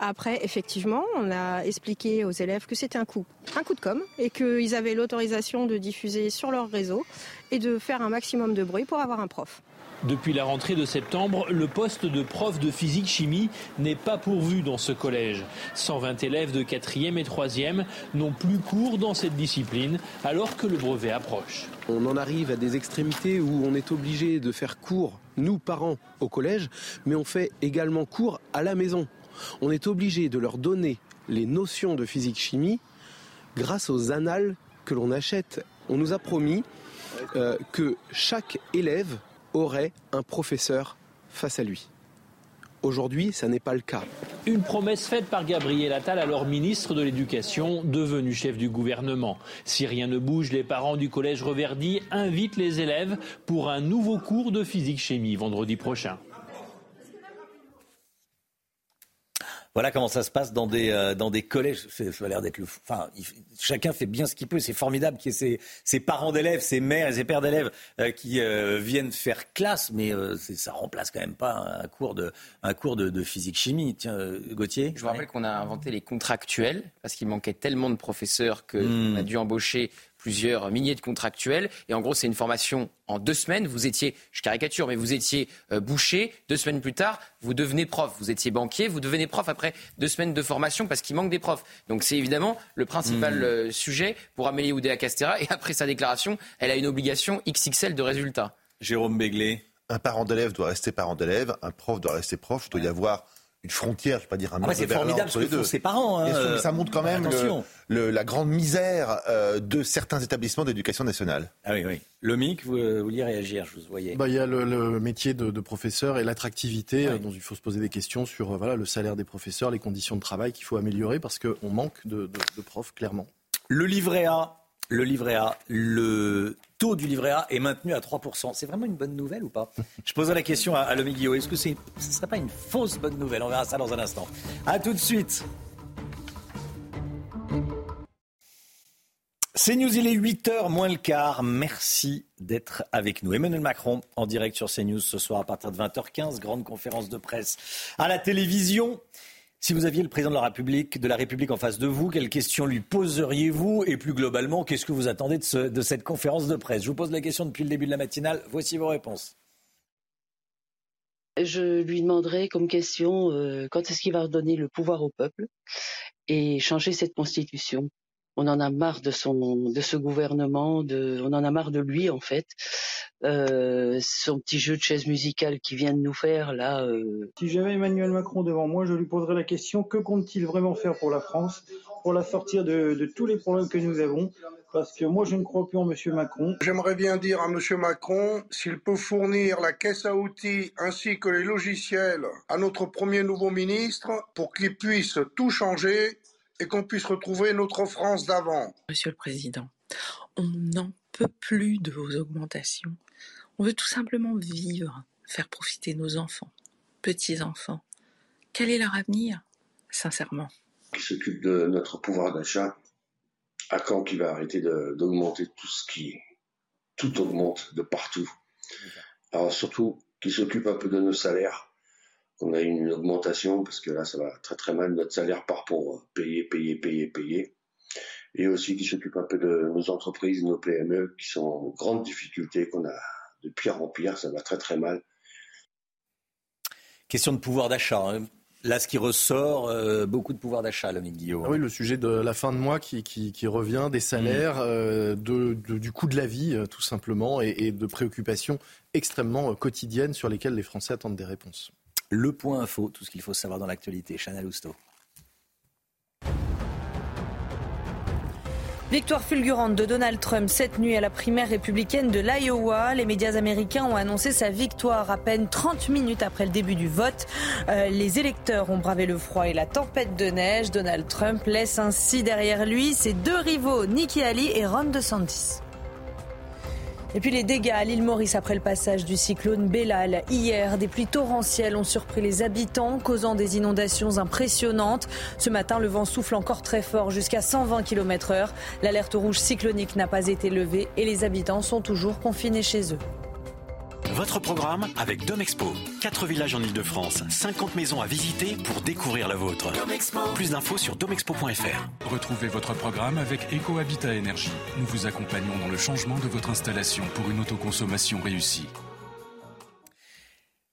Après, effectivement, on a expliqué aux élèves que c'était un coup, un coup de com et qu'ils avaient l'autorisation de diffuser sur leur réseau et de faire un maximum de bruit pour avoir un prof. Depuis la rentrée de septembre, le poste de prof de physique-chimie n'est pas pourvu dans ce collège. 120 élèves de 4e et 3e n'ont plus cours dans cette discipline alors que le brevet approche. On en arrive à des extrémités où on est obligé de faire cours, nous parents, au collège, mais on fait également cours à la maison. On est obligé de leur donner les notions de physique-chimie grâce aux annales que l'on achète. On nous a promis euh, que chaque élève aurait un professeur face à lui. Aujourd'hui, ça n'est pas le cas. Une promesse faite par Gabriel Attal, alors ministre de l'Éducation, devenu chef du gouvernement. Si rien ne bouge, les parents du collège Reverdy invitent les élèves pour un nouveau cours de physique-chimie vendredi prochain. Voilà comment ça se passe dans des, euh, dans des collèges. Ça a l'air d'être le. Enfin, chacun fait bien ce qu'il peut. C'est formidable qu'il y ait ces, ces parents d'élèves, ces mères et ces pères d'élèves euh, qui euh, viennent faire classe, mais ça remplace quand même pas un cours de, un cours de, de physique-chimie. Tiens, Gauthier Je vous rappelle qu'on a inventé les contractuels parce qu'il manquait tellement de professeurs qu'on hmm. a dû embaucher plusieurs milliers de contractuels. Et en gros, c'est une formation en deux semaines. Vous étiez, je caricature, mais vous étiez euh, boucher. Deux semaines plus tard, vous devenez prof. Vous étiez banquier, vous devenez prof après deux semaines de formation parce qu'il manque des profs. Donc c'est évidemment le principal mmh. euh, sujet pour Amélie Oudéa-Castera. Et après sa déclaration, elle a une obligation XXL de résultats. Jérôme Béglé. Un parent d'élève doit rester parent d'élève, un prof doit rester prof. Il doit y avoir une frontière, je ne vais pas dire un ah C'est formidable ce que font ses parents. Hein. ça montre quand même la grande misère euh, de certains établissements d'éducation nationale. Ah oui, oui. Lomic, vous, vous vouliez réagir, je vous voyais. Bah, il y a le, métier de, professeur et l'attractivité euh, dont il faut se poser des questions sur euh, voilà, le salaire des professeurs, les conditions de travail qu'il faut améliorer parce qu'on manque de, de profs, clairement. Le livret A, le livret A, le taux du livret A est maintenu à 3%. C'est vraiment une bonne nouvelle ou pas? Je poserai la question à, à Guillaume. Est-ce que ce ne serait pas une fausse bonne nouvelle? On verra ça dans un instant. A tout de suite. C'est News, il est 8h moins le quart. Merci d'être avec nous. Emmanuel Macron en direct sur CNews ce soir à partir de 20h15. Grande conférence de presse à la télévision. Si vous aviez le président de la République, de la République en face de vous, quelles questions lui poseriez-vous Et plus globalement, qu'est-ce que vous attendez de, cette conférence de presse? Je vous pose la question depuis le début de la matinale. Voici vos réponses. Je lui demanderai comme question euh, quand est-ce qu'il va redonner le pouvoir au peuple et changer cette constitution? On en a marre de son de ce gouvernement, de, on en a marre de lui en fait. Euh, son petit jeu de chaise musicale qui vient de nous faire là. Euh... Si j'avais Emmanuel Macron devant moi, je lui poserais la question que compte-t-il vraiment faire pour la France, pour la sortir de, de, tous les problèmes que nous avons? Parce que moi, je ne crois plus en Monsieur Macron. J'aimerais bien dire à Monsieur Macron s'il peut fournir la caisse à outils ainsi que les logiciels à notre premier nouveau ministre pour qu'il puisse tout changer et qu'on puisse retrouver notre France d'avant. Monsieur le Président, on n'en peut plus de vos augmentations. On veut tout simplement vivre, faire profiter nos enfants, petits-enfants. Quel est leur avenir, sincèrement? Qui s'occupe de notre pouvoir d'achat, à quand qui va arrêter d'augmenter tout ce qui... Tout augmente de partout. Alors surtout, qui s'occupe un peu de nos salaires, on a une augmentation parce que là, ça va très très mal. Notre salaire part pour payer, payer, payer, payer. Et aussi qui s'occupe un peu de nos entreprises, nos PME qui sont en grande difficulté, qu'on a de pire en pire. Ça va très très mal. Question de pouvoir d'achat. Hein. Là, ce qui ressort, euh, beaucoup de pouvoir d'achat, l'ami Guillaume. Ah oui, le sujet de la fin de mois qui, revient, des salaires, mm. euh, du coût de la vie, euh, tout simplement, et, et de préoccupations extrêmement quotidiennes sur lesquelles les Français attendent des réponses. Le point info, tout ce qu'il faut savoir dans l'actualité. Chanel Housteau. Victoire fulgurante de Donald Trump cette nuit à la primaire républicaine de l'Iowa. Les médias américains ont annoncé sa victoire à peine 30 minutes après le début du vote. Euh, les électeurs ont bravé le froid et la tempête de neige. Donald Trump laisse ainsi derrière lui ses deux rivaux, Nikki Haley et Ron DeSantis. Et puis les dégâts à l'île Maurice après le passage du cyclone Bellal. Hier, des pluies torrentielles ont surpris les habitants, causant des inondations impressionnantes. Ce matin, le vent souffle encore très fort, jusqu'à 120 km heure. L'alerte rouge cyclonique n'a pas été levée et les habitants sont toujours confinés chez eux. Votre programme avec Domexpo. 4 villages en Ile-de-France, 50 maisons à visiter pour découvrir la vôtre. Plus d'infos sur domexpo.fr. Retrouvez votre programme avec EcoHabitat Énergie. Nous vous accompagnons dans le changement de votre installation pour une autoconsommation réussie.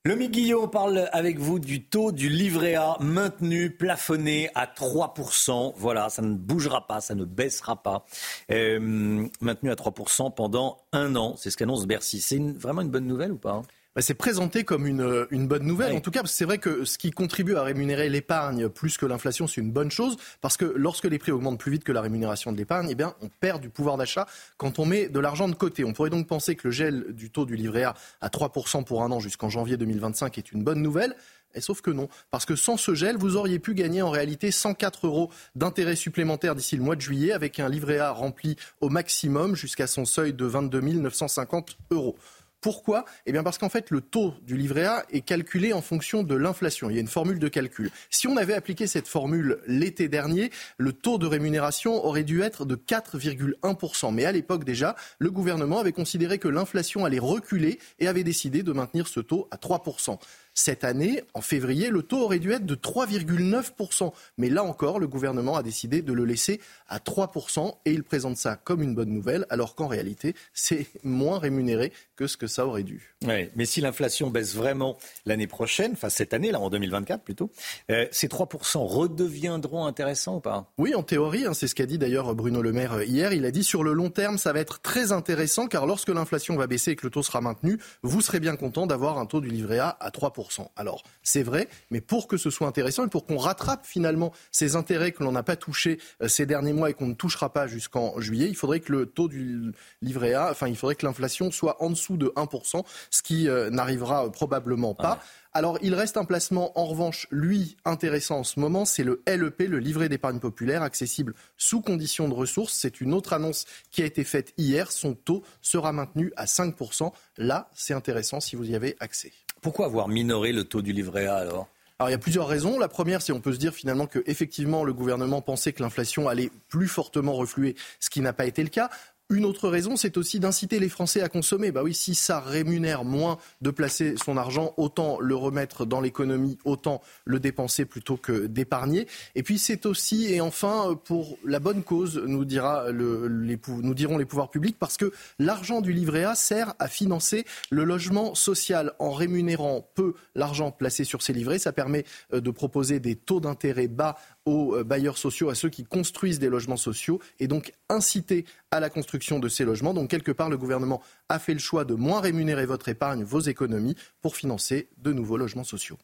Le Guillaume parle avec vous du taux du livret A maintenu, plafonné à 3%. Voilà, ça ne bougera pas, ça ne baissera pas. Euh, maintenu à 3% pendant un an, c'est ce qu'annonce Bercy. C'est vraiment une bonne nouvelle ou pas bah, c'est présenté comme une, une bonne nouvelle. En tout cas, c'est vrai que ce qui contribue à rémunérer l'épargne plus que l'inflation, c'est une bonne chose. Parce que lorsque les prix augmentent plus vite que la rémunération de l'épargne, eh bien, on perd du pouvoir d'achat quand on met de l'argent de côté. On pourrait donc penser que le gel du taux du livret A à 3% pour un an jusqu'en janvier 2025 est une bonne nouvelle. Et sauf que non, parce que sans ce gel, vous auriez pu gagner en réalité 104 euros d'intérêt supplémentaire d'ici le mois de juillet, avec un livret A rempli au maximum jusqu'à son seuil de 22 950 euros. Pourquoi? Eh bien parce qu'en fait, le taux du livret A est calculé en fonction de l'inflation. Il y a une formule de calcul. Si on avait appliqué cette formule l'été dernier, le taux de rémunération aurait dû être de 4,1%. Mais à l'époque déjà, le gouvernement avait considéré que l'inflation allait reculer et avait décidé de maintenir ce taux à 3%. Cette année, en février, le taux aurait dû être de 3,9%. Mais là encore, le gouvernement a décidé de le laisser à 3% et il présente ça comme une bonne nouvelle, alors qu'en réalité, c'est moins rémunéré que ce que ça aurait dû. Ouais, mais si l'inflation baisse vraiment l'année prochaine, enfin cette année, là, en 2024 plutôt, euh, ces 3% redeviendront intéressants ou pas? Oui, en théorie, hein, c'est ce qu'a dit d'ailleurs Bruno Le Maire euh, hier. Il a dit sur le long terme, ça va être très intéressant car lorsque l'inflation va baisser et que le taux sera maintenu, vous serez bien content d'avoir un taux du livret A à 3%. Alors, c'est vrai, mais pour que ce soit intéressant et pour qu'on rattrape finalement ces intérêts que l'on n'a pas touchés euh, ces derniers mois et qu'on ne touchera pas jusqu'en juillet, il faudrait que le taux du livret A, enfin, il faudrait que l'inflation soit en dessous de 1%, ce qui euh, n'arrivera euh, probablement pas. Alors, il reste un placement, en revanche, lui, intéressant en ce moment, c'est le LEP, le livret d'épargne populaire, accessible sous condition de ressources. C'est une autre annonce qui a été faite hier. Son taux sera maintenu à 5%. Là, c'est intéressant si vous y avez accès. Pourquoi avoir minoré le taux du livret A alors? Alors il y a plusieurs raisons. La première, c'est on peut se dire finalement que effectivement le gouvernement pensait que l'inflation allait plus fortement refluer, ce qui n'a pas été le cas. Une autre raison, c'est aussi d'inciter les Français à consommer. Bah si ça rémunère moins de placer son argent, autant le remettre dans l'économie, autant le dépenser plutôt que d'épargner. Et puis c'est aussi, et enfin, pour la bonne cause, nous, dira le, les, nous diront les pouvoirs publics, parce que l'argent du livret A sert à financer le logement social. En rémunérant peu l'argent placé sur ces livrets, ça permet euh, de proposer des taux d'intérêt bas aux euh, bailleurs sociaux, à ceux qui construisent des logements sociaux, et donc inciter à la construction de ces logements. Donc quelque part, le gouvernement a fait le choix de moins rémunérer votre épargne, vos économies, pour financer de nouveaux logements sociaux.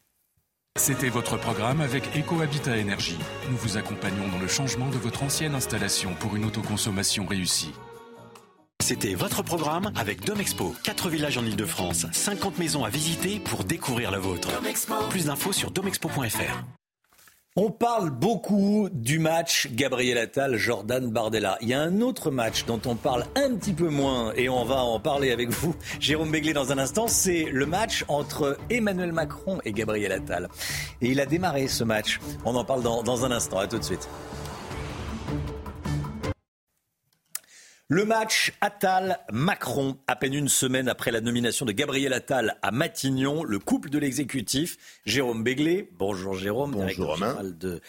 C'était votre programme avec EcoHabitat Énergie. Nous vous accompagnons dans le changement de votre ancienne installation pour une autoconsommation réussie. C'était votre programme avec Domexpo. 4 villages en Ile-de-France, 50 maisons à visiter pour découvrir la vôtre. Plus d'infos sur domexpo.fr. On parle beaucoup du match Gabriel Attal, Jordan Bardella. Il y a un autre match dont on parle un petit peu moins et on va en parler avec vous, Jérôme Béglé, dans un instant. C'est le match entre Emmanuel Macron et Gabriel Attal. Et il a démarré ce match. On en parle dans, dans un instant. À tout de suite. Le match Attal-Macron, à peine une semaine après la nomination de Gabriel Attal à Matignon, le couple de l'exécutif, Jérôme Béglé, bonjour Jérôme, bonjour Romain. de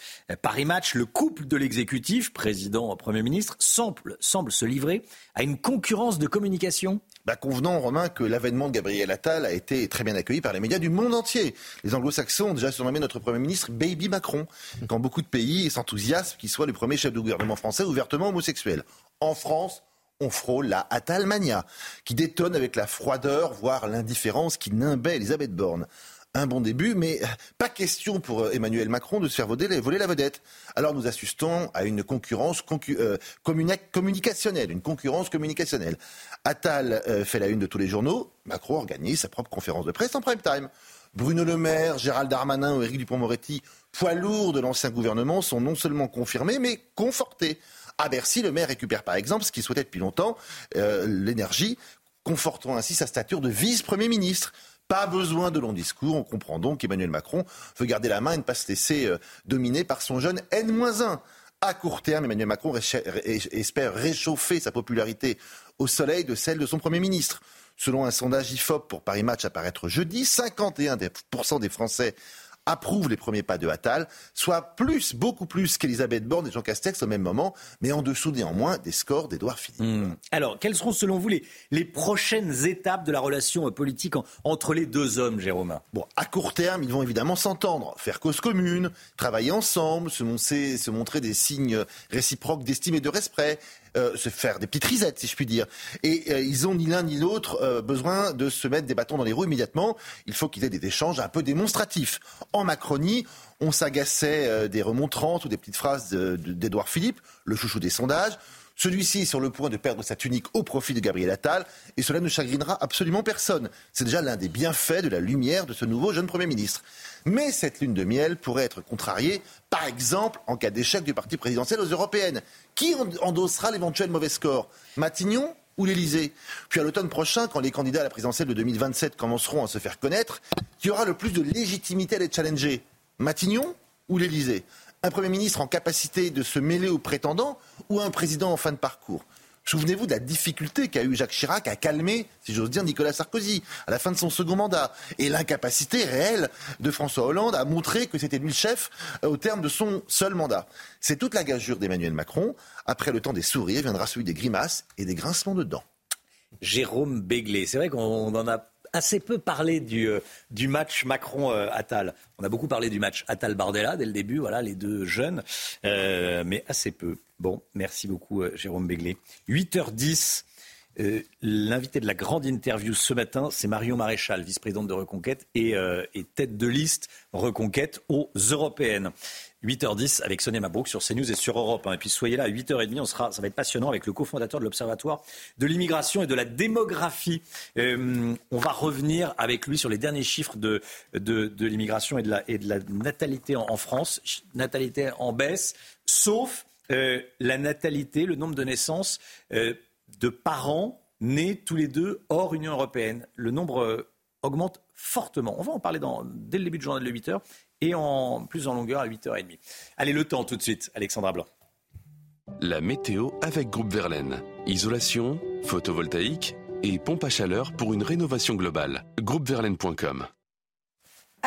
Paris Match, le couple de l'exécutif, président, Premier ministre, semble, semble se livrer à une concurrence de communication bah, convenant, Romain, que l'avènement de Gabriel Attal a été très bien accueilli par les médias du monde entier. Les anglo-saxons ont déjà surnommé notre Premier ministre Baby Macron, quand beaucoup de pays s'enthousiasment qu'il soit le premier chef de gouvernement français ouvertement homosexuel. En France, on frôle la Attalmania, qui détonne avec la froideur, voire l'indifférence qui nimbait Elisabeth Borne. Un bon début, mais pas question pour euh, Emmanuel Macron de se faire voler, la vedette. Alors nous assistons à une concurrence euh, communicationnelle, une concurrence communicationnelle. Attal euh, fait la une de tous les journaux, Macron organise sa propre conférence de presse en prime time. Bruno Le Maire, Gérald Darmanin ou Éric Dupont-Moretti, poids lourds de l'ancien gouvernement, sont non seulement confirmés, mais confortés. À Bercy, le maire récupère par exemple ce qu'il souhaitait depuis longtemps, euh, l'énergie, confortant ainsi sa stature de vice-premier ministre. Pas besoin de longs discours, on comprend donc qu'Emmanuel Macron veut garder la main et ne pas se laisser euh, dominer par son jeune N-1. À court terme, Emmanuel Macron espère réchauffer sa popularité au soleil de celle de son Premier ministre. Selon un sondage IFOP pour Paris Match apparaître jeudi, 51% des Français approuve les premiers pas de Attal, soit plus, beaucoup plus qu'Elisabeth Borne et Jean Castex au même moment, mais en dessous néanmoins des scores d'Edouard Philippe. Hmm. Alors, quelles seront selon vous les, les prochaines étapes de la relation politique entre les deux hommes, Jérôme? Bon, à court terme, ils vont évidemment s'entendre, faire cause commune, travailler ensemble, se montrer des signes réciproques d'estime et de respect, euh, se faire des petites risettes, si je puis dire. Et euh, ils ont ni l'un ni l'autre euh, besoin de se mettre des bâtons dans les roues immédiatement. Il faut qu'ils aient des échanges un peu démonstratifs. En Macronie, on s'agaçait des remontrances ou des petites phrases d'Edouard Philippe, le chouchou des sondages. Celui-ci est sur le point de perdre sa tunique au profit de Gabriel Attal, et cela ne chagrinera absolument personne. C'est déjà l'un des bienfaits de la lumière de ce nouveau jeune Premier ministre. Mais cette lune de miel pourrait être contrariée, par exemple, en cas d'échec du parti présidentiel aux européennes. Qui endossera l'éventuel mauvais score? Matignon ou l'Elysée Puis à l'automne prochain, quand les candidats à la présidentielle de 2027 commenceront à se faire connaître, qui aura le plus de légitimité à les challenger Matignon ou l'Elysée un Premier ministre en capacité de se mêler aux prétendants ou un président en fin de parcours Souvenez-vous de la difficulté qu'a eu Jacques Chirac à calmer, si j'ose dire, Nicolas Sarkozy à la fin de son second mandat. Et l'incapacité réelle de François Hollande à montrer que c'était lui le chef euh, au terme de son seul mandat. C'est toute la gageure d'Emmanuel Macron. Après le temps des sourires viendra celui des grimaces et des grincements de dents. Jérôme Béglé, c'est vrai qu'on en a assez peu parlé du, euh, du match Macron-Attal. On a beaucoup parlé du match Attal-Bardella dès le début, voilà, les deux jeunes, euh, mais assez peu. Bon, merci beaucoup euh, Jérôme Béglé. 8h10. L'invité de la grande interview ce matin, c'est Marion Maréchal, vice-présidente de Reconquête et, tête de liste Reconquête aux européennes. 8h10 avec Sonia Mabrouk sur CNews et sur Europe. Hein. Et puis soyez là à 8h30, on sera, ça va être passionnant avec le cofondateur de l'Observatoire de l'immigration et de la démographie. Euh, on va revenir avec lui sur les derniers chiffres de, de, l'immigration et, de la, et de la natalité en, France. Natalité en baisse, sauf euh, la natalité, le nombre de naissances euh, de parents nés tous les deux hors Union européenne. Le nombre augmente fortement. On va en parler dans, dès le début du journal de 8 h et en plus en longueur à 8h30. Allez, le temps tout de suite, Alexandra Blanc. La météo avec Groupe Verlaine. Isolation, photovoltaïque et pompe à chaleur pour une rénovation globale. Groupeverlaine.com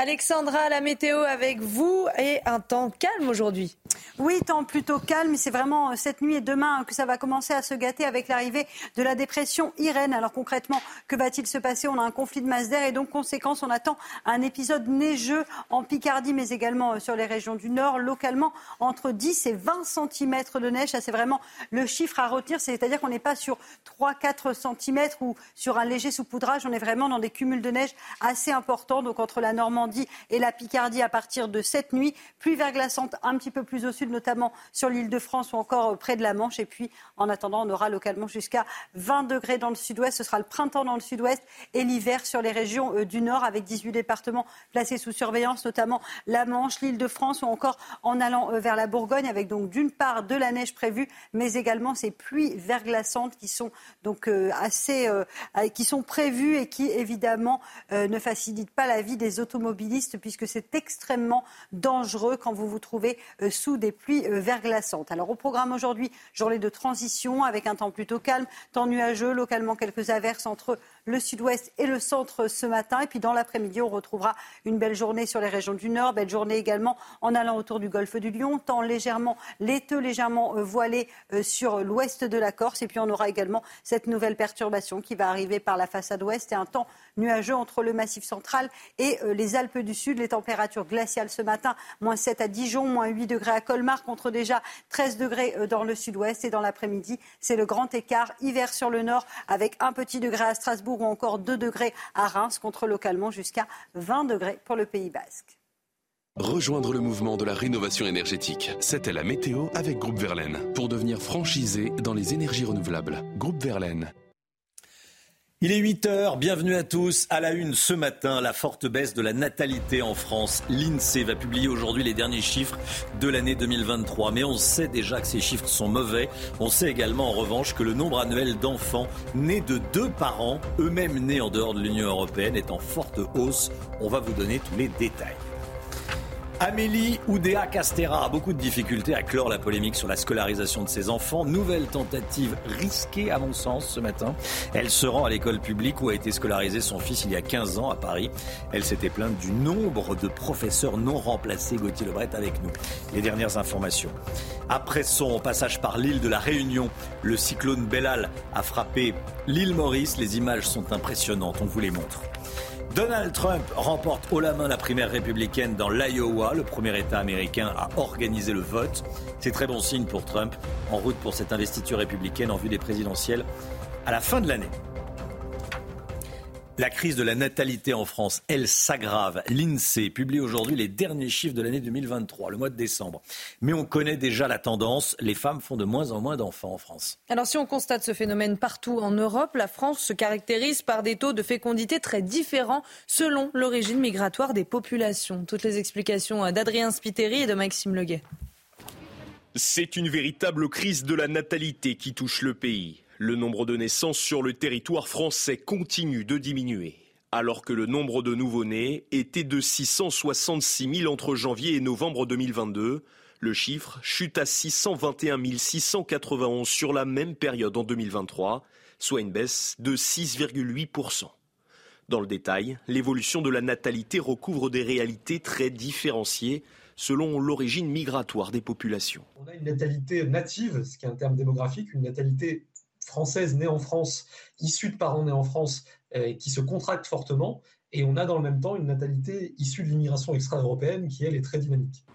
Alexandra, la météo avec vous et un temps calme aujourd'hui. Oui, temps plutôt calme. C'est vraiment euh, cette nuit et demain que ça va commencer à se gâter avec l'arrivée de la dépression Irène. Alors concrètement, que va-t-il se passer? On a un conflit de masse d'air et donc conséquence, on attend un épisode neigeux en Picardie, mais également euh, sur les régions du Nord. Localement, entre 10 et 20 cm de neige. Ça, c'est vraiment le chiffre à retenir. C'est-à-dire qu'on n'est pas sur 3-4 cm ou sur un léger saupoudrage. On est vraiment dans des cumuls de neige assez importants. Donc entre la Normandie et la Picardie à partir de cette nuit. Pluie verglaçante un petit peu plus au sud, notamment sur l'île de France ou encore près de la Manche. Et puis, en attendant, on aura localement jusqu'à 20 degrés dans le sud-ouest. Ce sera le printemps dans le sud-ouest et l'hiver sur les régions euh, du nord avec 18 départements placés sous surveillance, notamment la Manche, l'île de France ou encore en allant euh, vers la Bourgogne avec donc d'une part de la neige prévue, mais également ces pluies verglaçantes qui sont donc euh, assez, qui sont prévues et qui évidemment ne facilitent pas la vie des automobilistes puisque c'est extrêmement dangereux quand vous vous trouvez euh, sous des pluies euh, verglaçantes. Alors au programme aujourd'hui, journée de transition avec un temps plutôt calme, temps nuageux, localement quelques averses entre le sud-ouest et le centre ce matin. Et puis dans l'après-midi, on retrouvera une belle journée sur les régions du Nord, belle journée également en allant autour du golfe du Lion, temps légèrement laiteux, légèrement euh, voilé sur l'ouest de la Corse. Et puis on aura également cette nouvelle perturbation qui va arriver par la façade ouest et un temps nuageux entre le massif central et les Alpes du Sud. Les températures glaciales ce matin, moins 7 à Dijon, moins 8 degrés à Colmar, contre déjà 13 degrés euh, dans le sud-ouest. Et dans l'après-midi, c'est le grand écart. Hiver sur le nord, avec un petit degré à Strasbourg ou encore 2 degrés à Reims, contre localement jusqu'à 20 degrés pour le Pays basque. Rejoindre le mouvement de la rénovation énergétique. C'était la météo avec Groupe Verlaine. Pour devenir franchisé dans les énergies renouvelables. Groupe Verlaine. Il est 8 heures, bienvenue à tous. À la une ce matin, la forte baisse de la natalité en France. L'INSEE va publier aujourd'hui les derniers chiffres de l'année 2023. Mais on sait déjà que ces chiffres sont mauvais. On sait également en revanche que le nombre annuel d'enfants nés de deux parents, eux-mêmes nés en dehors de l'Union européenne, est en forte hausse. On va vous donner tous les détails. Amélie Oudéa Castera a beaucoup de difficultés à clore la polémique sur la scolarisation de ses enfants. Nouvelle tentative risquée à mon sens ce matin. Elle se rend à l'école publique où a été scolarisé son fils il y a 15 ans à Paris. Elle s'était plainte du nombre de professeurs non remplacés. Gauthier Lebret avec nous. Les dernières informations. Après son passage par l'île de la Réunion, le cyclone Bellal a frappé l'île Maurice. Les images sont impressionnantes. On vous les montre. Donald Trump remporte haut la main la primaire républicaine dans l'Iowa, le premier État américain à organiser le vote. C'est très bon signe pour Trump, en route pour cette investiture républicaine en vue des présidentielles à la fin de l'année. La crise de la natalité en France, elle s'aggrave. L'INSEE publie aujourd'hui les derniers chiffres de l'année 2023, le mois de décembre. Mais on connaît déjà la tendance, les femmes font de moins en moins d'enfants en France. Alors si on constate ce phénomène partout en Europe, la France se caractérise par des taux de fécondité très différents selon l'origine migratoire des populations. Toutes les explications d'Adrien Spiteri et de Maxime Leguet. C'est une véritable crise de la natalité qui touche le pays. Le nombre de naissances sur le territoire français continue de diminuer. Alors que le nombre de nouveau-nés était de 666 000 entre janvier et novembre 2022, le chiffre chute à 621 691 sur la même période en 2023, soit une baisse de 6,8%. Dans le détail, l'évolution de la natalité recouvre des réalités très différenciées selon l'origine migratoire des populations. On a une natalité native, ce qui est un terme démographique, une natalité française née en France, issue de parents nés en France, euh, qui se contracte fortement. Et on a dans le même temps une natalité issue de l'immigration extra-européenne qui, elle, est très dynamique.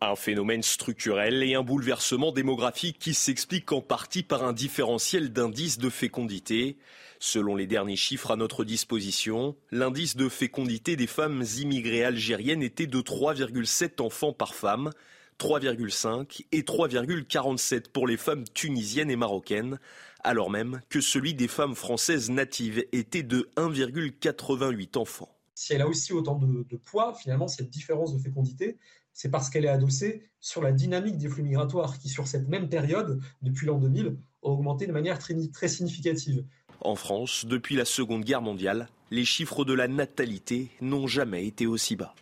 Un phénomène structurel et un bouleversement démographique qui s'explique en partie par un différentiel d'indice de fécondité. Selon les derniers chiffres à notre disposition, l'indice de fécondité des femmes immigrées algériennes était de 3,7 enfants par femme, 3,5 et 3,47 pour les femmes tunisiennes et marocaines, alors même que celui des femmes françaises natives était de 1,88 enfants. Si elle a aussi autant de, poids, finalement, cette différence de fécondité, c'est parce qu'elle est adossée sur la dynamique des flux migratoires qui, sur cette même période, depuis l'an 2000, a augmenté de manière très, très significative. En France, depuis la Seconde Guerre mondiale, les chiffres de la natalité n'ont jamais été aussi bas.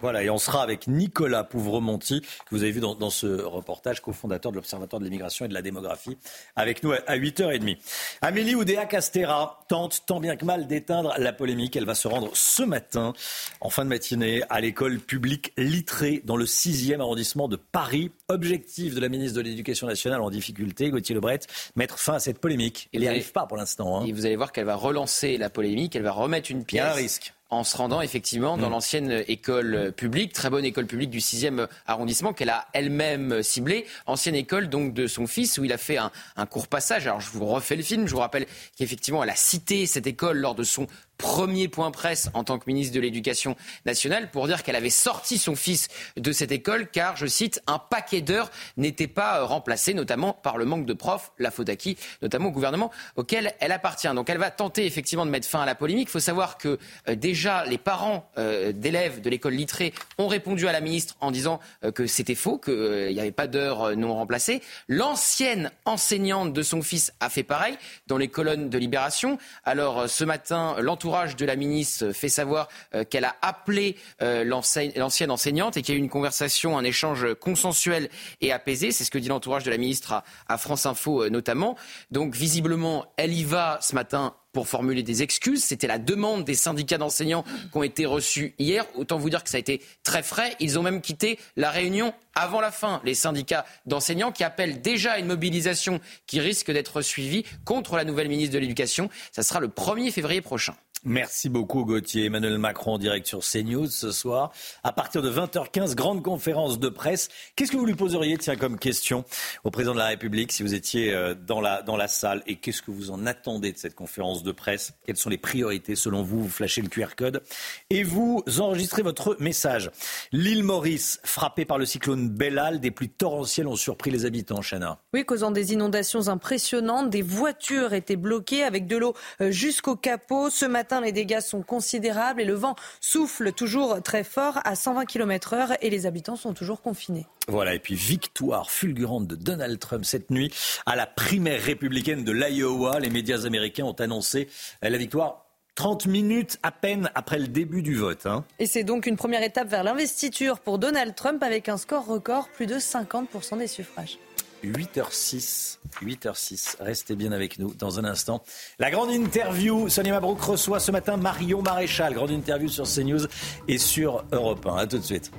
Voilà, et on sera avec Nicolas Pouvremonti, que vous avez vu dans, ce reportage, cofondateur de l'Observatoire de l'immigration et de la démographie, avec nous à 8h30. Amélie Oudéa Castera tente tant bien que mal d'éteindre la polémique. Elle va se rendre ce matin, en fin de matinée, à l'école publique Littré, dans le 6e arrondissement de Paris. Objectif de la ministre de l'Éducation nationale en difficulté, Gauthier Lebret, mettre fin à cette polémique. Il n'y arrive pas pour l'instant. Hein. Et vous allez voir qu'elle va relancer la polémique, elle va remettre une pièce. Il y a un risque en se rendant effectivement dans mm. l'ancienne école publique, très bonne école publique du 6e arrondissement qu'elle a elle-même ciblée, ancienne école donc de son fils où il a fait un, un court passage. Alors je vous refais le film, je vous rappelle qu'effectivement elle a cité cette école lors de son premier point presse en tant que ministre de l'Éducation nationale pour dire qu'elle avait sorti son fils de cette école car, je cite, un paquet d'heures n'était pas remplacé, notamment par le manque de profs, la faute à qui, notamment au gouvernement auquel elle appartient. Donc elle va tenter effectivement de mettre fin à la polémique. Il faut savoir que euh, déjà les parents euh, d'élèves de l'école littrée ont répondu à la ministre en disant que c'était faux, qu'il n'y avait pas d'heures non remplacées. L'ancienne enseignante de son fils a fait pareil dans les colonnes de Libération. Alors ce matin, l'entourage de la ministre fait savoir euh, qu'elle a appelé euh, l'ancienne enseignante et qu'il y a eu une conversation, un échange consensuel et apaisé. C'est ce que dit l'entourage de la ministre à, France Info euh, notamment. Donc visiblement, elle y va ce matin pour formuler des excuses. C'était la demande des syndicats d'enseignants qui ont été reçus hier. Autant vous dire que ça a été très frais. Ils ont même quitté la réunion avant la fin. Les syndicats d'enseignants qui appellent déjà à une mobilisation qui risque d'être suivie contre la nouvelle ministre de l'Éducation. Ça sera le 1er février prochain. Merci beaucoup Gauthier. Emmanuel Macron en direct sur CNews ce soir. À partir de 20h15, grande conférence de presse. Qu'est-ce que vous lui poseriez, tiens, comme question au président de la République si vous étiez euh, dans la, dans la salle? Et qu'est-ce que vous en attendez de cette conférence de presse? Quelles sont les priorités selon vous? Vous flashez le QR code et vous enregistrez votre message. L'île Maurice, frappée par le cyclone Bellal, des pluies torrentielles ont surpris les habitants, Chana. Oui, causant des inondations impressionnantes. Des voitures étaient bloquées avec de l'eau euh, jusqu'au capot. Ce matin, les dégâts sont considérables et le vent souffle toujours très fort à 120 km heure et les habitants sont toujours confinés. Voilà, et puis victoire fulgurante de Donald Trump cette nuit à la primaire républicaine de l'Iowa. Les médias américains ont annoncé la victoire 30 minutes à peine après le début du vote. Hein. Et c'est donc une première étape vers l'investiture pour Donald Trump avec un score record, plus de 50% des suffrages. 8h06. 8h06. Restez bien avec nous dans un instant. La grande interview. Sonia Mabrouk reçoit ce matin Marion Maréchal. Grande interview sur CNews et sur Europe 1. A tout de suite.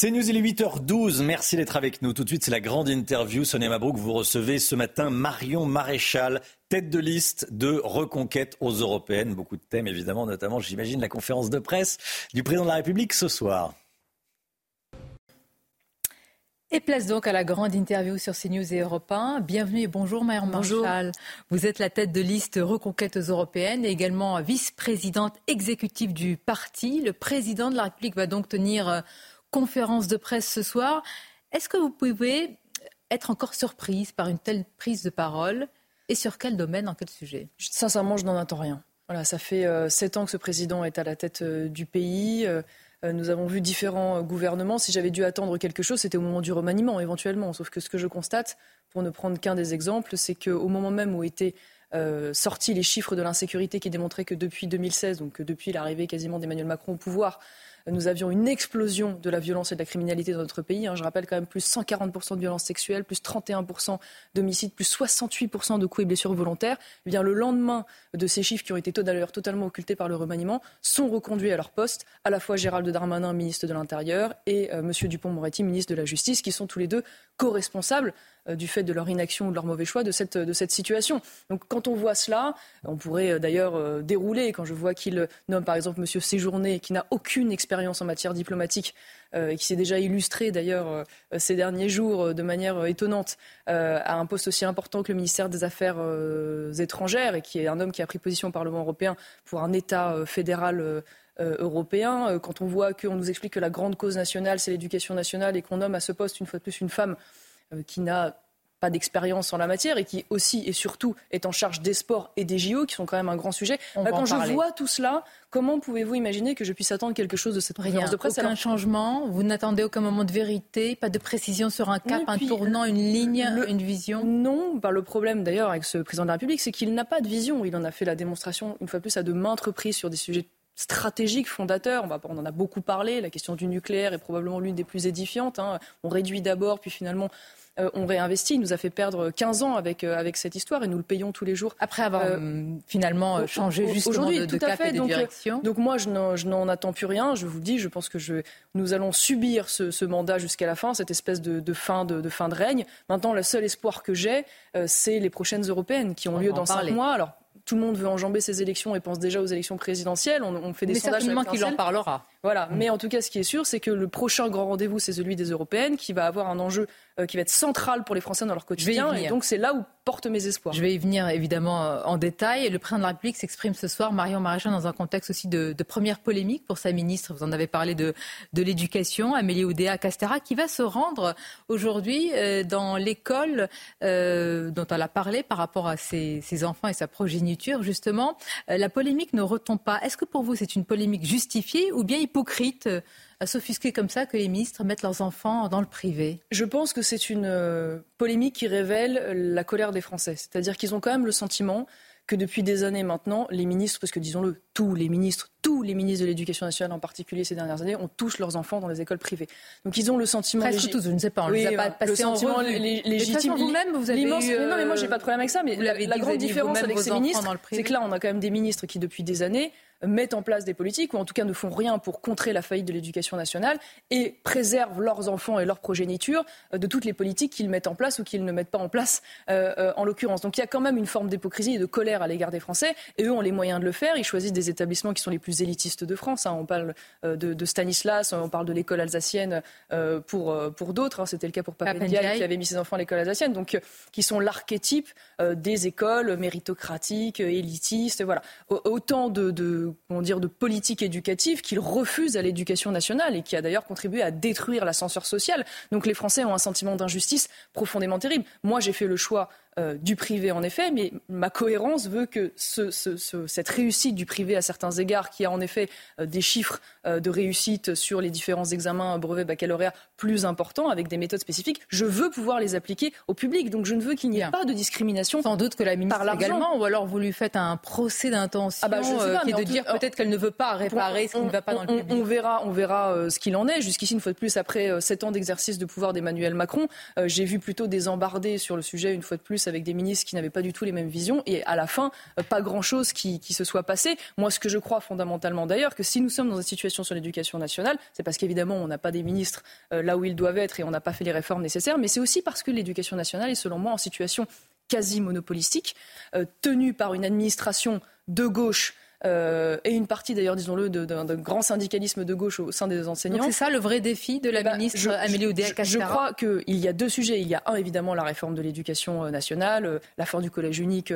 C'est News, il est 8h12. Merci d'être avec nous. Tout de suite, c'est la grande interview. Sonia Mabrouk, vous recevez ce matin Marion Maréchal, tête de liste de reconquête aux européennes. Beaucoup de thèmes, évidemment, notamment, j'imagine, la conférence de presse du président de la République ce soir. Et place donc à la grande interview sur CNews et Europe 1. Bienvenue et bonjour Marion Maréchal. Vous êtes la tête de liste Reconquête aux européennes et également vice-présidente exécutive du parti. Le président de la République va donc tenir euh, conférence de presse ce soir. Est-ce que vous pouvez être encore surprise par une telle prise de parole et sur quel domaine, en quel sujet? Sincèrement, je n'en attends rien. Voilà, ça fait euh, sept ans que ce président est à la tête euh, du pays. Euh, nous avons vu différents gouvernements. Si j'avais dû attendre quelque chose, c'était au moment du remaniement, éventuellement. Sauf que ce que je constate, pour ne prendre qu'un des exemples, c'est qu'au moment même où étaient sortis les chiffres de l'insécurité qui démontraient que depuis 2016, donc depuis l'arrivée quasiment d'Emmanuel Macron au pouvoir, nous avions une explosion de la violence et de la criminalité dans notre pays. Hein. Je rappelle quand même plus 140% de violences sexuelles, plus 31% d'homicides, plus 68% de coups et blessures volontaires. Eh bien, le lendemain de ces chiffres qui ont été totalement occultés par le remaniement, sont reconduits à leur poste à la fois Gérald Darmanin, ministre de l'Intérieur, et euh, M. Dupont-Moretti, ministre de la Justice, qui sont tous les deux co-responsables du fait de leur inaction ou de leur mauvais choix de cette, situation. Donc quand on voit cela, on pourrait euh, d'ailleurs euh, dérouler, quand je vois qu'il nomme par exemple M. Séjourné, qui n'a aucune expérience en matière diplomatique, et qui s'est déjà illustré d'ailleurs ces derniers jours de manière étonnante à un poste aussi important que le ministère des Affaires étrangères, et qui est un homme qui a pris position au Parlement européen pour un État fédéral. européen. Quand on voit qu'on nous explique que la grande cause nationale, c'est l'éducation nationale et qu'on nomme à ce poste une fois de plus une femme euh, qui n'a pas d'expérience en la matière et qui aussi et surtout est en charge des sports et des JO, qui sont quand même un grand sujet. Bah, quand je vois tout cela, comment pouvez-vous imaginer que je puisse attendre quelque chose de cette conférence de presse Aucun changement, vous n'attendez aucun moment de vérité, pas de précision sur un cap, un tournant, une ligne, une vision Non, bah, le problème d'ailleurs avec ce président de la République, c'est qu'il n'a pas de vision. Il en a fait la démonstration une fois plus à de maintes reprises sur des sujets stratégiques fondateurs. On, on, en a beaucoup parlé. La question du nucléaire est probablement l'une des plus édifiantes. Hein. On réduit d'abord, puis finalement euh, on réinvestit. Il nous a fait perdre 15 ans avec, euh, avec cette histoire et nous le payons tous les jours. Après avoir euh, finalement changé justement de, de cap et de donc, direction. Donc moi, je n'en attends plus rien. Je vous le dis, je pense que je, nous allons subir ce, mandat jusqu'à la fin, cette espèce de, fin de, fin de règne. Maintenant, le seul espoir que j'ai, c'est les prochaines européennes qui ont lieu dans cinq mois. Alors, tout le monde veut enjamber ces élections et pense déjà aux élections présidentielles. On, fait des Mais sondages. certainement qu'il en parlera. Voilà. Mais en tout cas, ce qui est sûr, c'est que le prochain grand rendez-vous, c'est celui des européennes, qui va avoir un enjeu euh, qui va être central pour les Français dans leur quotidien. Et donc, c'est là où portent mes espoirs. Je vais y venir évidemment euh, en détail. Le président de la République s'exprime ce soir, Marion Maréchal, dans un contexte aussi de, première polémique pour sa ministre. Vous en avez parlé de, de l'éducation, Amélie Oudéa Castera, qui va se rendre aujourd'hui euh, dans l'école dont elle a parlé par rapport à ses, ses enfants et sa progéniture. Justement, la polémique ne retombe pas. Est-ce que pour vous, c'est une polémique justifiée ou bien hypocrite à s'offusquer comme ça que les ministres mettent leurs enfants dans le privé Je pense que c'est une euh, polémique qui révèle la colère des Français. C'est-à-dire qu'ils ont quand même le sentiment que depuis des années maintenant, les ministres, parce que disons-le, tous les ministres, tous les ministres de l'Éducation nationale en particulier ces dernières années, ont tous leurs enfants dans les écoles privées. Donc ils ont le sentiment... Presque tous, je ne sais pas, on les a pas passés en revue. légitime. vous-même, vous avez eu, Non, mais moi, j'ai pas de problème avec ça, mais la, la grande différence avec ces ministres, c'est que là, on a quand même des ministres qui, depuis des années, mettent en place des politiques, ou en tout cas ne font rien pour contrer la faillite de l'éducation nationale, et préservent leurs enfants et leur progéniture euh, de toutes les politiques qu'ils mettent en place ou qu'ils ne mettent pas en place, euh, euh, en l'occurrence. Donc il y a quand même une forme d'hypocrisie et de colère à l'égard des Français, et eux ont les moyens de le faire. Ils choisissent des établissements qui sont les plus élitistes de France. Hein. On parle de, Stanislas, on parle de l'école alsacienne pour, pour d'autres. Hein. C'était le cas pour Papendiaï qui avait mis ses enfants à l'école alsacienne, donc qui sont l'archétype des écoles méritocratiques, élitistes. Voilà. Autant de comment dire, de politique éducative qu'il refuse à l'éducation nationale et qui a d'ailleurs contribué à détruire l'ascenseur social. Donc les Français ont un sentiment d'injustice profondément terrible. Moi, j'ai fait le choix euh, du privé, en effet, mais ma cohérence veut que cette réussite du privé à certains égards, qui a en effet euh, des chiffres euh, de réussite sur les différents examens brevet, baccalauréat plus importants, avec des méthodes spécifiques, je veux pouvoir les appliquer au public. Donc je ne veux qu'il n'y ait pas de discrimination. Sans doute que la ministre également, ou alors vous lui faites un procès d'intention ah bah, qui est de dire peut-être qu'elle ne veut pas réparer ce qui ne va pas dans le public. On verra, on verra ce qu'il en est. Jusqu'ici, une fois de plus, après sept ans d'exercice de pouvoir d'Emmanuel Macron, j'ai vu plutôt des embardés sur le sujet, une fois de plus, avec des ministres qui n'avaient pas du tout les mêmes visions et à la fin, pas grand-chose qui, qui se soit passé. Moi, ce que je crois fondamentalement d'ailleurs, que si nous sommes dans une situation sur l'éducation nationale, c'est parce qu'évidemment, on n'a pas des ministres là où ils doivent être et on n'a pas fait les réformes nécessaires, mais c'est aussi parce que l'éducation nationale est, selon moi, en situation quasi monopolistique, tenue par une administration de gauche euh, et une partie d'ailleurs, disons-le, d'un grand syndicalisme de gauche au sein des enseignants. C'est ça le vrai défi de la eh ben, ministre Amélie Oudéa-Castéra Je crois qu'il y a deux sujets. Il y a un, évidemment, la réforme de l'éducation euh, nationale, euh, la fin du collège unique,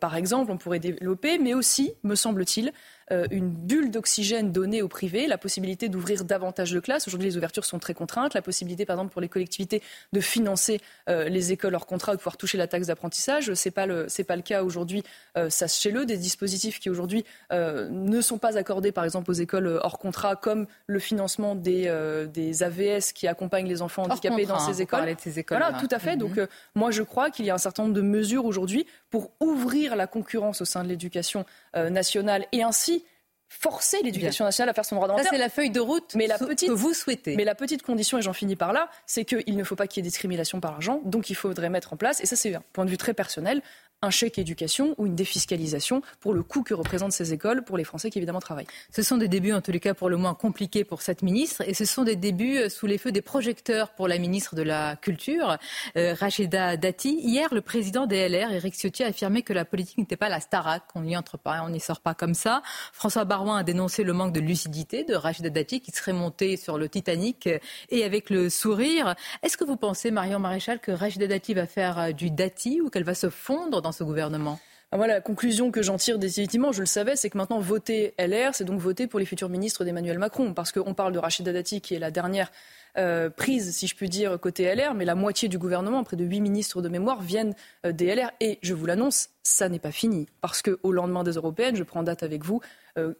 par exemple, on pourrait développer, mais aussi, me semble-t-il, une bulle d'oxygène donnée au privé, la possibilité d'ouvrir davantage de classes. Aujourd'hui, les ouvertures sont très contraintes. La possibilité, par exemple, pour les collectivités de financer euh, les écoles hors contrat ou de pouvoir toucher la taxe d'apprentissage. Ce n'est pas, le, pas le cas aujourd'hui. Euh, Sachez-le, des dispositifs qui aujourd'hui ne sont pas accordés, par exemple, aux écoles hors contrat, comme le financement des, des AVS qui accompagnent les enfants handicapés dans ces écoles. De ces écoles. Voilà, tout à fait. Donc, moi, je crois qu'il y a un certain nombre de mesures aujourd'hui pour ouvrir la concurrence au sein de l'éducation nationale et ainsi forcer l'éducation nationale à faire son droit. Ça, c'est la feuille de route mais la petite, que vous souhaitez. Mais la petite condition, et j'en finis par là, c'est qu'il ne faut pas qu'il y ait discrimination par argent. Donc, il faudrait mettre en place, et ça, c'est un point de vue très personnel, un chèque éducation ou une défiscalisation pour le coût que représentent ces écoles pour les Français qui évidemment travaillent. Ce sont des débuts en tous les cas pour le moins compliqués pour cette ministre et ce sont des débuts euh, sous les feux des projecteurs pour la ministre de la Culture, euh, Rachida Dati. Hier, le président des LR, Éric Ciotti, a affirmé que la politique n'était pas la starac, qu'on n'y entre pas, on n'y sort pas comme ça. François Barouin a dénoncé le manque de lucidité de Rachida Dati qui serait montée sur le Titanic euh, et avec le sourire. Est-ce que vous pensez, Marion Maréchal, que Rachida Dati va faire du Dati ou qu'elle va se fondre dans ce gouvernement ah, la conclusion que j'en tire définitivement, je le savais, c'est que maintenant voter LR, c'est donc voter pour les futurs ministres d'Emmanuel Macron. Parce qu'on parle de Rachida Dati, qui est la dernière euh, prise, si je puis dire, côté LR, mais la moitié du gouvernement, près de huit ministres de mémoire, viennent euh, des LR. Et je vous l'annonce, ça n'est pas fini. Parce qu'au lendemain des européennes, je prends date avec vous,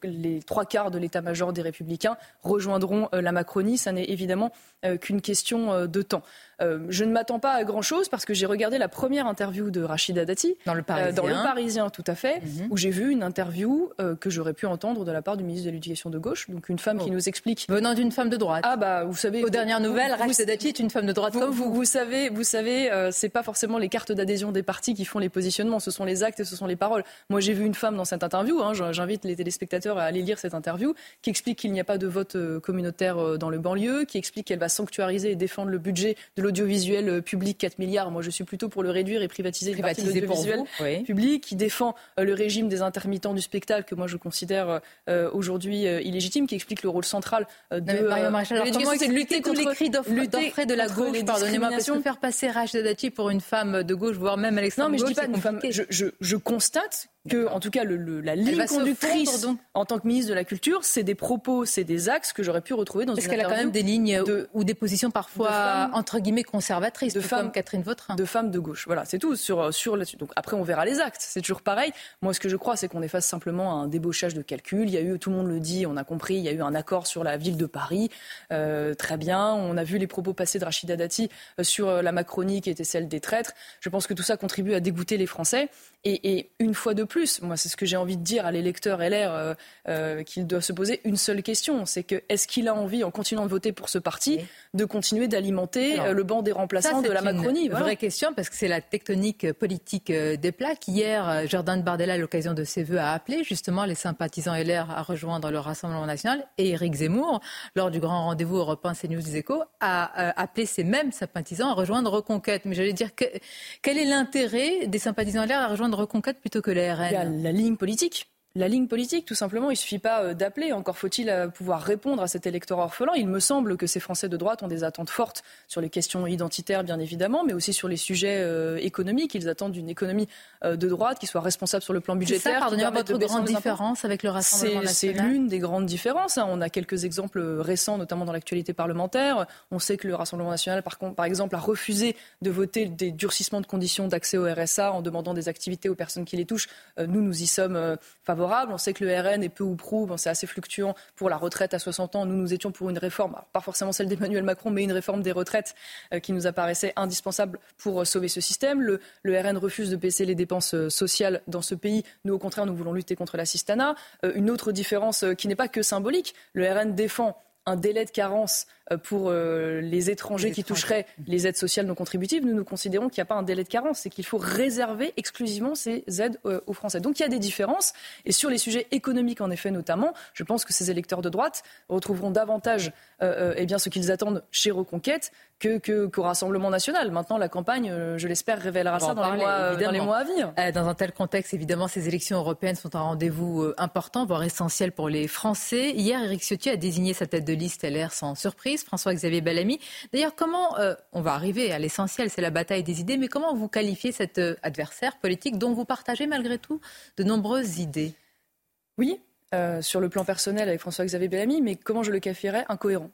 les trois quarts de l'état-major des Républicains rejoindront euh, la Macronie. Ça n'est évidemment euh, qu'une question de temps. je ne m'attends pas à grand-chose parce que j'ai regardé la première interview de Rachida Dati. Dans le Parisien. dans le Parisien, tout à fait, mhm. où j'ai vu une interview que j'aurais pu entendre de la part du ministre de l'Éducation de gauche, donc une femme qui oh. nous explique. Venant d'une femme de droite. Ah bah, vous savez. Aux dernières nouvelles, Rachida Dati est une femme de droite vous, comme vous. Vous, savez, vous savez, c'est pas forcément les cartes d'adhésion des partis qui font les positionnements, ce sont les actes et ce sont les paroles. Moi, j'ai vu une femme dans cette interview. Hein, J'invite les téléspectateurs à aller lire cette interview, qui explique qu'il n'y a pas de vote euh, communautaire euh, dans le banlieue, qui explique qu'elle va sanctuariser et défendre le budget de l'audiovisuel euh, public 4 milliards. Moi, je suis plutôt pour le réduire et privatiser, privatiser de l'audiovisuel public, qui défend le régime des intermittents du spectacle, que moi je considère aujourd'hui illégitime, qui explique le rôle central de, l'éducation. c'est lutter contre les cris d'offres de la gauche, pardonnez-moi, parce que faire passer Rachida Dati pour une femme de gauche, voire même gauche, Non, mais je dis pas une femme. Je, je, je constate que, en tout cas, le, la ligne conductrice en tant que ministre de la Culture, c'est des propos, c'est des axes que j'aurais pu retrouver dans Est-ce qu'elle a quand même des lignes ou des positions parfois, entre guillemets, conservatrices, de femmes, comme Catherine Vautrin De femmes de gauche. Voilà, c'est tout sur, sur là-dessus. Donc après, on verra les actes. C'est toujours pareil. Moi, ce que je crois, c'est qu'on est face simplement à un débauchage de calcul. Il y a eu, tout le monde le dit, on a compris, il y a eu un accord sur la ville de Paris. Euh, très bien. On a vu les propos passés de Rachida Dati euh, sur euh, la Macronie qui était celle des traîtres. Je pense que tout ça contribue à dégoûter les Français. Et, et une fois de plus, moi, c'est ce que j'ai envie de dire à l'électeur LR euh, euh, qu'il doit se poser une seule question, c'est que est-ce qu'il a envie, en continuant de voter pour ce parti, de continuer d'alimenter euh, le banc des remplaçants de la Macronie une vraie question parce que c'est la tectonique politique des plaques. Hier, Jordan Bardella, à l'occasion de ses vœux, a appelé justement les sympathisants LR à rejoindre le Rassemblement national et Éric Zemmour, lors du grand rendez-vous européen CNews des Échos, a appelé ces mêmes sympathisants à rejoindre Reconquête. Mais j'allais dire, que, quel est l'intérêt des sympathisants LR à rejoindre Reconquête plutôt que RN La ligne politique la ligne politique, tout simplement. Il ne suffit pas euh, d'appeler. Encore faut-il euh, pouvoir répondre à cet électorat orphelin. Il me semble que ces Français de droite ont des attentes fortes sur les questions identitaires, bien évidemment, mais aussi sur les sujets euh, économiques. Ils attendent une économie de droite qui soit responsable sur le plan budgétaire. Pardonnez-moi votre grande différence avec le Rassemblement national. C'est l'une des grandes différences. Hein. On a quelques exemples récents, notamment dans l'actualité parlementaire. On sait que le Rassemblement national, par, contre, par exemple, a refusé de voter des durcissements de conditions d'accès au RSA en demandant des activités aux personnes qui les touchent. Nous, nous y sommes favorables on sait que le RN est peu ou prou, c'est assez fluctuant pour la retraite à 60 ans. Nous, nous étions pour une réforme, pas forcément celle d'Emmanuel Macron, mais une réforme des retraites euh, qui nous apparaissait indispensable pour euh, sauver ce système. Le, RN refuse de baisser les dépenses euh, sociales dans ce pays. Nous, au contraire, nous voulons lutter contre l'assistanat. une autre différence qui n'est pas que symbolique, le RN défend un délai de carence pour euh, les étrangers qui toucheraient les aides sociales non contributives, nous nous considérons qu'il n'y a pas un délai de carence, c'est qu'il faut réserver exclusivement ces aides euh, aux Français. Donc il y a des différences. Et sur les sujets économiques, en effet, notamment, je pense que ces électeurs de droite retrouveront davantage eh bien, ce qu'ils attendent chez Reconquête qu'au que, Rassemblement national. Maintenant, la campagne, je l'espère, révélera ça dans les, mois, dans les, mois, à venir. Dans un tel contexte, évidemment, ces élections européennes sont un rendez-vous important, voire essentiel pour les Français. Hier, Éric Ciotti a désigné sa tête de liste LR sans surprise. François-Xavier Bellamy. D'ailleurs, comment, euh, on va arriver à l'essentiel, c'est la bataille des idées, mais comment vous qualifiez cet euh, adversaire politique dont vous partagez malgré tout de nombreuses idées? Oui, euh, sur le plan personnel avec François-Xavier Bellamy, mais comment je le qualifierais? Incohérent.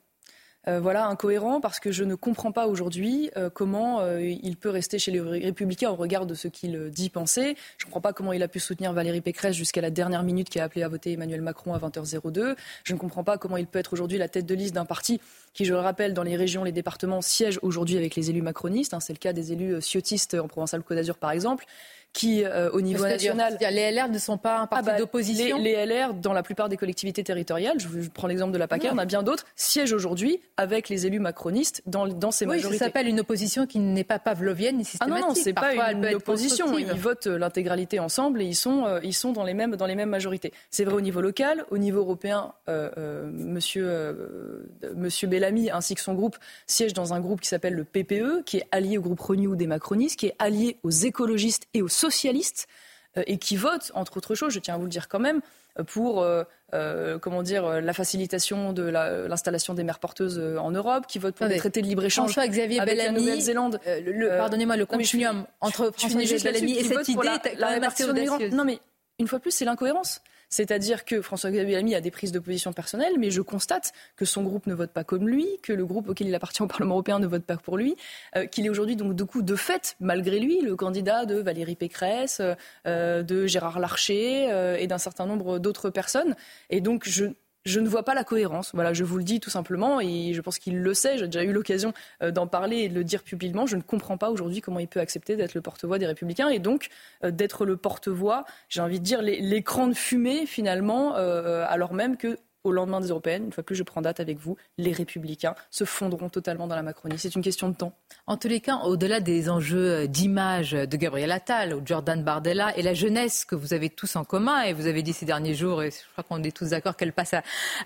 Euh, voilà, incohérent parce que je ne comprends pas aujourd'hui euh, comment euh, il peut rester chez les Républicains au regard de ce qu'il dit penser. Je ne comprends pas comment il a pu soutenir Valérie Pécresse jusqu'à la dernière minute qui a appelé à voter Emmanuel Macron à 20h02. Je ne comprends pas comment il peut être aujourd'hui la tête de liste d'un parti qui, je le rappelle, dans les régions, les départements, siège aujourd'hui avec les élus macronistes. Hein. C'est le cas des élus ciotistes en Provence-Alpes-Côte d'Azur, par exemple qui, euh, au niveau national. Les LR ne sont pas un parti ah bah, d'opposition les, LR, dans la plupart des collectivités territoriales, je, prends l'exemple de la PACA, on a bien d'autres, siègent aujourd'hui avec les élus macronistes dans, dans ces oui, majorités. Ça s'appelle une opposition qui n'est pas pavlovienne ni systématique. Ah non, non, c'est pas une opposition. Ils votent euh, l'intégralité ensemble et ils sont, euh, ils sont dans, les mêmes, dans les mêmes majorités. C'est vrai au niveau local, au niveau européen, euh, monsieur, monsieur Bellamy ainsi que son groupe siègent dans un groupe qui s'appelle le PPE, qui est allié au groupe Renew des macronistes, qui est allié aux écologistes et aux socialistes euh, et qui votent, entre autres choses, je tiens à vous le dire quand même, euh, pour euh, comment dire, la facilitation de l'installation des mères porteuses en Europe, qui votent pour des traités de libre-échange avec la Nouvelle-Zélande. Pardonnez-moi, le continuum entre François Bellamy et cette idée. Non mais, une fois de plus, c'est l'incohérence. C'est-à-dire que François-Xavier Bellamy a des prises de position personnelles, mais je constate que son groupe ne vote pas comme lui, que le groupe auquel il appartient au Parlement européen ne vote pas pour lui, euh, qu'il est aujourd'hui donc de coup de fait, malgré lui, le candidat de Valérie Pécresse, euh, de Gérard Larcher euh, et d'un certain nombre d'autres personnes. Et donc je je ne vois pas la cohérence. Voilà, je vous le dis tout simplement, et je pense qu'il le sait. J'ai déjà eu l'occasion euh, d'en parler et de le dire publiquement. Je ne comprends pas aujourd'hui comment il peut accepter d'être le porte-voix des Républicains et donc euh, d'être le porte-voix, j'ai envie de dire, l'écran de fumée finalement, euh, alors même que au lendemain des européennes, une fois plus je prends date avec vous, les républicains se fondront totalement dans la Macronie. C'est une question de temps. En tous les cas, au-delà des enjeux d'image de Gabriel Attal ou Jordan Bardella et la jeunesse que vous avez tous en commun, et vous avez dit ces derniers jours, et je crois qu'on est tous d'accord qu'elle passe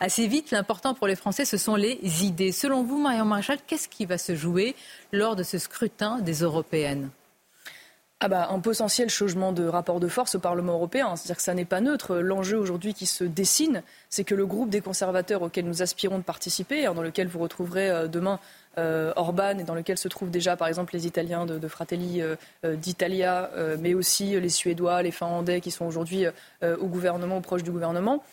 assez vite, l'important pour les Français, ce sont les idées. Selon vous, Marion Maréchal, qu'est-ce qui va se jouer lors de ce scrutin des européennes? Ah bah, un potentiel changement de rapport de force au Parlement européen. C'est-à-dire que ça n'est pas neutre. L'enjeu aujourd'hui qui se dessine, c'est que le groupe des conservateurs auquel nous aspirons de participer, hein, dans lequel vous retrouverez euh, demain euh, Orban et dans lequel se trouvent déjà par exemple les Italiens de, Fratelli euh, d'Italia, mais aussi les Suédois, les Finlandais qui sont aujourd'hui au gouvernement, proches du gouvernement,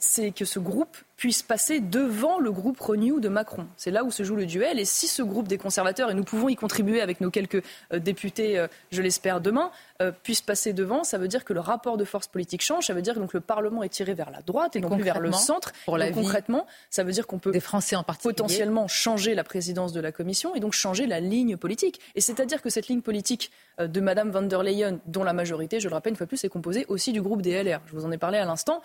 c'est que ce groupe puisse passer devant le groupe Renew de Macron. C'est là où se joue le duel. Et si ce groupe des conservateurs, et nous pouvons y contribuer avec nos quelques euh, députés, euh, je l'espère, demain, euh, puisse passer devant, ça veut dire que le rapport de force politique change. Ça veut dire que donc, le Parlement est tiré vers la droite et, non plus vers le centre. Pour la concrètement, ça veut dire qu'on peut des Français en potentiellement changer la présidence de la Commission et donc changer la ligne politique. Et c'est-à-dire que cette ligne politique de Madame van der Leyen, dont la majorité, je le rappelle une fois plus, est composée aussi du groupe des LR. Je vous en ai parlé à l'instant,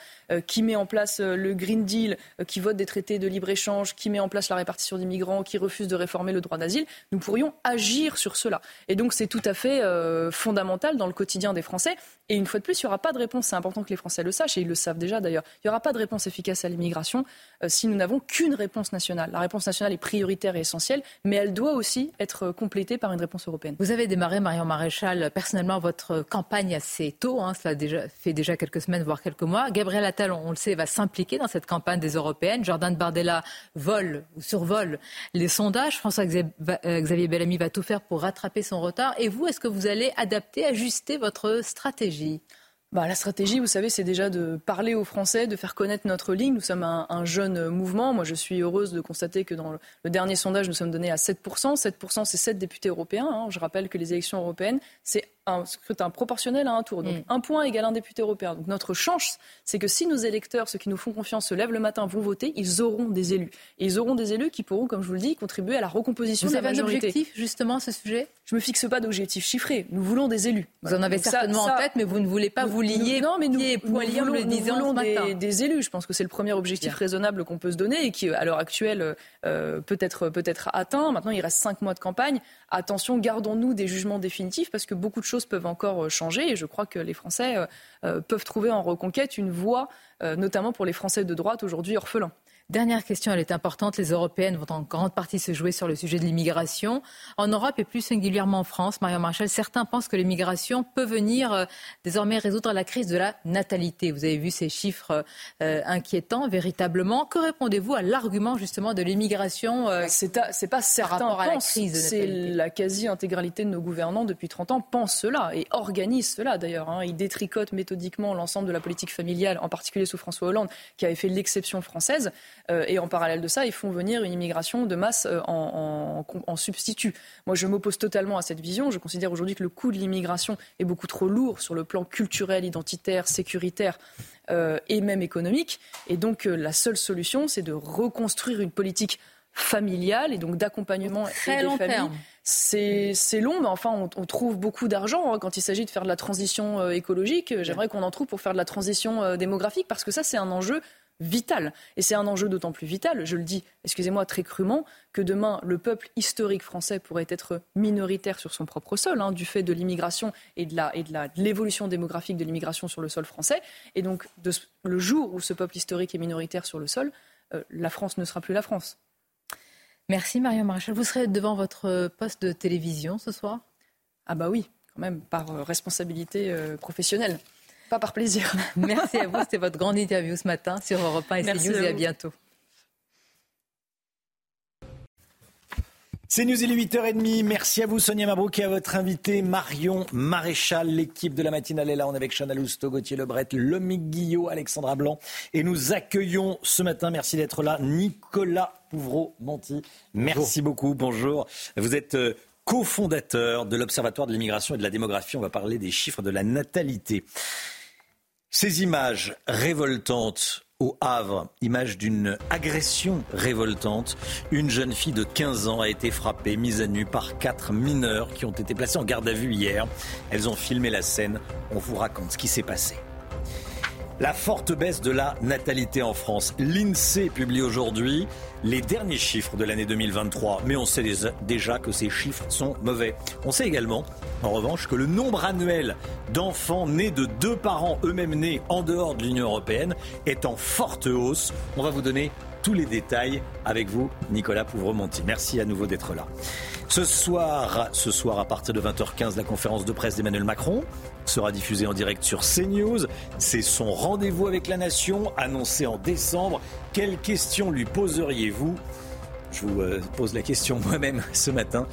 qui met en place le Green Deal, qui vote des traités de libre-échange, qui met en place la répartition des migrants, qui refuse de réformer le droit d'asile, nous pourrions agir sur cela. Et donc c'est tout à fait euh, fondamental dans le quotidien des Français. Et une fois de plus, il n'y aura pas de réponse. C'est important que les Français le sachent, et ils le savent déjà d'ailleurs. Il n'y aura pas de réponse efficace à l'immigration euh, si nous n'avons qu'une réponse nationale. La réponse nationale est prioritaire et essentielle, mais elle doit aussi être complétée par une réponse européenne. Vous avez démarré, Marion Maréchal, personnellement votre campagne assez tôt. Hein, cela déjà, fait déjà quelques semaines, voire quelques mois. Gabriel Attal, on le sait, va s'impliquer dans cette campagne des européennes. Jordan Bardella vole ou survole les sondages. François-Xavier Bellamy va tout faire pour rattraper son retard. Et vous, est-ce que vous allez adapter, ajuster votre stratégie? Bah, la stratégie, vous savez, c'est déjà de parler aux Français, de faire connaître notre ligne. Nous sommes un, jeune mouvement. Moi, je suis heureuse de constater que dans le, dernier sondage, nous sommes donnés à 7%. 7%, c'est 7 députés européens. Hein. Je rappelle que les élections européennes, c'est un scrutin proportionnel à un tour. Donc mm. un point égale un député européen. Donc notre chance, c'est que si nos électeurs, ceux qui nous font confiance, se lèvent le matin, vont voter, ils auront des élus. Et ils auront des élus qui pourront, comme je vous le dis, contribuer à la recomposition de la majorité. Vous avez un objectif justement à ce sujet? Je me fixe pas d'objectif chiffré. Nous voulons des élus. Vous en avez certainement en tête, mais vous ne voulez pas vous lier. non, mais nous, nous, voulons, des, des, élus. Je pense que c'est le premier objectif raisonnable qu'on peut se donner et qui, à l'heure actuelle, euh, peut être peut être atteint. Maintenant, il reste cinq mois de campagne. Attention, gardons-nous des jugements définitifs parce que beaucoup de choses peuvent encore euh, changer et je crois que les Français euh, peuvent trouver en reconquête une voie, notamment pour les Français de droite aujourd'hui orphelins. Dernière question, elle est importante. Les Européennes vont en grande partie se jouer sur le sujet de l'immigration. En Europe et plus singulièrement en France, Marion Marchal, certains pensent que l'immigration peut venir euh, désormais résoudre la crise de la natalité. Vous avez vu ces chiffres euh, inquiétants, véritablement. Que répondez-vous à l'argument justement de l'immigration euh, C'est pas crise C'est la quasi-intégralité de nos gouvernants depuis 30 ans pensent cela et organisent cela d'ailleurs. Hein. Ils détricotent méthodiquement l'ensemble de la politique familiale, en particulier sous François Hollande, qui avait fait l'exception française. Euh, et en parallèle de ça, ils font venir une immigration de masse euh, en, substitut. Moi, je m'oppose totalement à cette vision. Je considère aujourd'hui que le coût de l'immigration est beaucoup trop lourd sur le plan culturel, identitaire, sécuritaire euh, et même économique. Et donc, la seule solution, c'est de reconstruire une politique familiale et donc d'accompagnement long terme. C'est long, mais enfin, on, trouve beaucoup d'argent hein, quand il s'agit de faire de la transition écologique. J'aimerais qu'on en trouve pour faire de la transition démographique, parce que ça, c'est un enjeu vital. Et c'est un enjeu d'autant plus vital, je le dis, excusez-moi, très crûment, que demain, le peuple historique français pourrait être minoritaire sur son propre sol, hein, du fait de l'immigration et de l'évolution démographique de l'immigration sur le sol français. Et donc, le jour où ce peuple historique est minoritaire sur le sol, euh, la France ne sera plus la France. Merci Marion Maréchal. Vous serez devant votre poste de télévision ce soir? Ah bah oui, quand même, par euh, responsabilité euh, professionnelle. Pas par plaisir. Merci à vous. C'était votre grande interview ce matin sur Europe 1 et CNews. Et à bientôt. C'est News, il est 8h30. Merci à vous, Sonia Mabrouk, et à votre invité, Marion Maréchal. L'équipe de la matinale est là. On est avec Chana Lousteau, Gauthier Lebret, Lomic Guillot, Alexandra Blanc. Et nous accueillons ce matin, merci d'être là, Nicolas Pouvreau-Monti. Merci beaucoup. Bonjour. Vous êtes euh, cofondateur de l'Observatoire de l'immigration et de la démographie. On va parler des chiffres de la natalité. Ces images révoltantes au Havre, images d'une agression révoltante. Une jeune fille de 15 ans a été frappée, mise à nu par quatre mineurs qui ont été placés en garde à vue hier. Elles ont filmé la scène. On vous raconte ce qui s'est passé. La forte baisse de la natalité en France. L'INSEE publie aujourd'hui les derniers chiffres de l'année 2023, mais on sait déjà que ces chiffres sont mauvais. On sait également, en revanche, que le nombre annuel d'enfants nés de deux parents eux-mêmes nés en dehors de l'Union européenne est en forte hausse. On va vous donner tous les détails avec vous, Nicolas Pouvremonti. Merci à nouveau d'être là. Ce soir, ce soir à partir de 20h15, la conférence de presse d'Emmanuel Macron sera diffusée en direct sur CNews. C'est son rendez-vous avec la nation, annoncé en décembre. Quelles questions lui poseriez-vous? Je vous euh, pose la question moi-même ce matin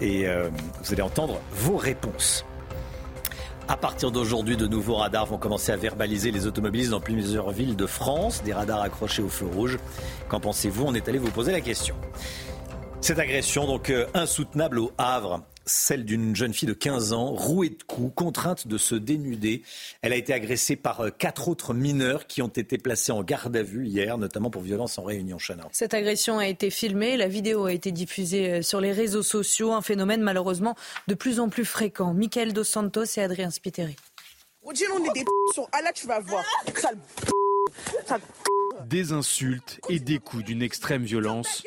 et euh, vous allez entendre vos réponses. À partir d'aujourd'hui, de nouveaux radars vont commencer à verbaliser les automobilistes dans plusieurs villes de France, des radars accrochés au feu rouge. Qu'en pensez-vous? On est allé vous poser la question. Cette agression, donc euh, insoutenable au Havre, celle d'une jeune fille de 15 ans, rouée de coups, contrainte de se dénuder. Elle a été agressée par euh, quatre autres mineurs qui ont été placés en garde à vue hier, notamment pour violence en réunion. Chana. Cette agression a été filmée, la vidéo a été diffusée euh, sur les réseaux sociaux, un phénomène malheureusement de plus en plus fréquent. Michael Dos Santos et Adrien Spiteri. On dit on est des ah là tu vas voir. Des insultes et des coups d'une extrême violence.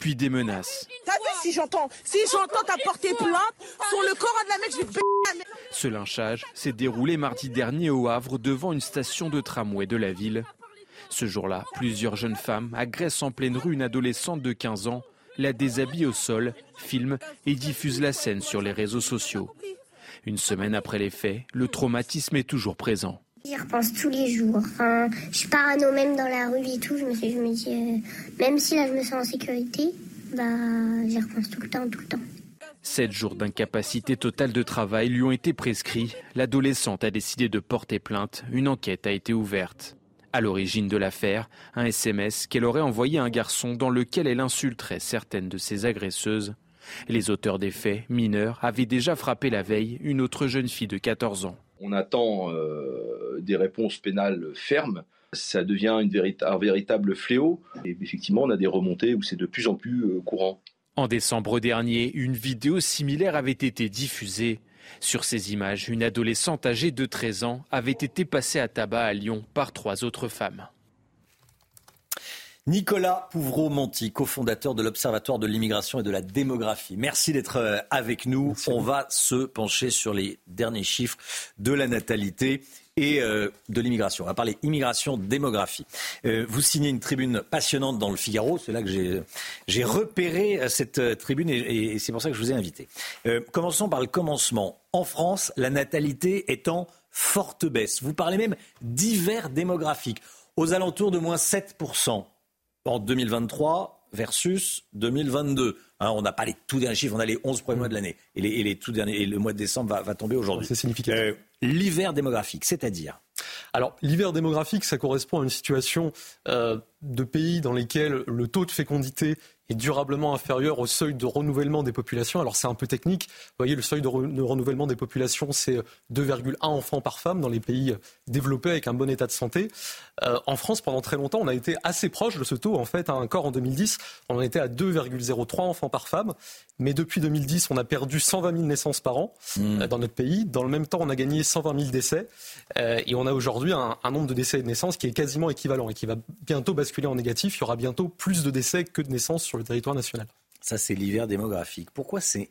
Puis des menaces. T'as vu si j'entends Si j'entends t'as porté plainte sur le corps de la mec, je vais Ce lynchage s'est déroulé mardi dernier au Havre devant une station de tramway de la ville. Ce jour-là, plusieurs jeunes femmes agressent en pleine rue une adolescente de 15 ans, la déshabillent au sol, filment et diffusent la scène sur les réseaux sociaux. Une semaine après les faits, le traumatisme est toujours présent. J'y repense tous les jours. je suis parano même dans la rue et tout. Je me, je me dis, euh, même si là je me sens en sécurité, bah, j'y repense tout le temps, tout le temps. Sept jours d'incapacité totale de travail lui ont été prescrits. L'adolescente a décidé de porter plainte. Une enquête a été ouverte. À l'origine de l'affaire, un SMS qu'elle aurait envoyé à un garçon dans lequel elle insulterait certaines de ses agresseuses. Les auteurs des faits, mineurs, avaient déjà frappé la veille une autre jeune fille de 14 ans. On attend euh, des réponses pénales fermes. Ça devient un véritable fléau. Et effectivement, on a des remontées où c'est de plus en plus euh, courant. En décembre dernier, une vidéo similaire avait été diffusée. Sur ces images, une adolescente âgée de 13 ans avait été passée à tabac à Lyon par trois autres femmes. Nicolas Pouvreau-Monti, cofondateur de l'Observatoire de l'immigration et de la démographie. Merci d'être euh, avec nous. On va se pencher sur les derniers chiffres de la natalité et euh, de l'immigration. On va parler immigration, démographie. Euh, vous signez une tribune passionnante dans le Figaro. C'est là que j'ai repéré cette tribune et, et c'est pour ça que je vous ai invité. commençons par le commencement. En France, la natalité est en forte baisse. Vous parlez même d'hiver démographique, aux alentours de moins 7% en 2023 versus 2022. Hein, on n'a pas les tout derniers chiffres, on a les 11 premiers mois de l'année. Et, les, tout derniers, et le mois de décembre va, tomber aujourd'hui. C'est significatif. Euh, l'hiver démographique, c'est-à-dire alors, l'hiver démographique, ça correspond à une situation euh, de pays dans lesquels le taux de fécondité est durablement inférieur au seuil de renouvellement des populations. Alors c'est un peu technique. Vous voyez, le seuil de, renouvellement des populations, c'est 2,1 enfants par femme dans les pays développés avec un bon état de santé. Euh, en France, pendant très longtemps, on a été assez proche de ce taux. En fait, encore en 2010, on en était à 2,03 enfants par femme. Mais depuis 2010, on a perdu 120 000 naissances par an mmh. euh, dans notre pays. Dans le même temps, on a gagné 120 000 décès. Euh, et on a aujourd'hui un, un, nombre de décès et de naissances qui est quasiment équivalent et qui va bientôt basculer en négatif. Il y aura bientôt plus de décès que de naissances sur le territoire national. Ça, c'est l'hiver démographique. Pourquoi c'est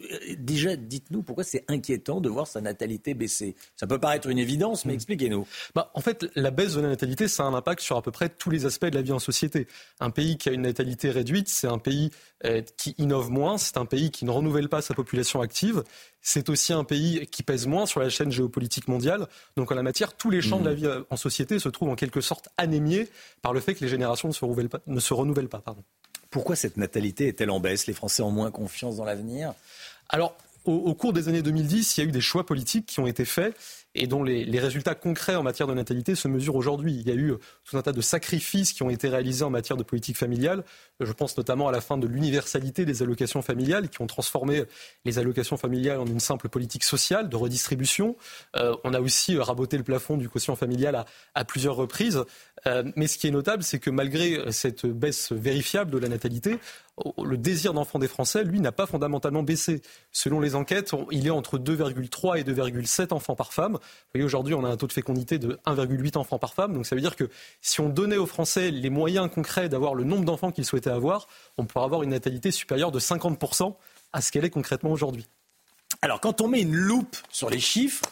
euh, déjà, dites-nous pourquoi c'est inquiétant de voir sa natalité baisser? Ça peut paraître une évidence, mais mm. expliquez-nous. Bah, en fait, la baisse de la natalité, ça a un impact sur à peu près tous les aspects de la vie en société. Un pays qui a une natalité réduite, c'est un pays euh, qui innove moins, c'est un pays qui ne renouvelle pas sa population active, c'est aussi un pays qui pèse moins sur la chaîne géopolitique mondiale. Donc en la matière, tous les champs de la mm. vie euh, en société se trouvent en quelque sorte anémiés par le fait que les générations ne se renouvellent pas. Ne se renouvellent pas pardon. Pourquoi cette natalité est-elle en baisse? Les Français ont moins confiance dans l'avenir? Alors, au, cours des années 2010, il y a eu des choix politiques qui ont été faits et dont les, résultats concrets en matière de natalité se mesurent aujourd'hui. Il y a eu tout un tas de sacrifices qui ont été réalisés en matière de politique familiale. Je pense notamment à la fin de l'universalité des allocations familiales qui ont transformé les allocations familiales en une simple politique sociale de redistribution. Euh, on a aussi raboté le plafond du quotient familial à, plusieurs reprises. Euh, mais ce qui est notable, c'est que malgré cette baisse vérifiable de la natalité, le désir d'enfant des Français, lui, n'a pas fondamentalement baissé. Selon les enquêtes, il est entre 2,3 et 2,7 enfants par femme. Vous aujourd'hui, on a un taux de fécondité de 1,8 enfants par femme. Donc ça veut dire que si on donnait aux Français les moyens concrets d'avoir le nombre d'enfants qu'ils souhaitaient avoir, on pourrait avoir une natalité supérieure de 50% à ce qu'elle est concrètement aujourd'hui. Alors, quand on met une loupe sur les chiffres,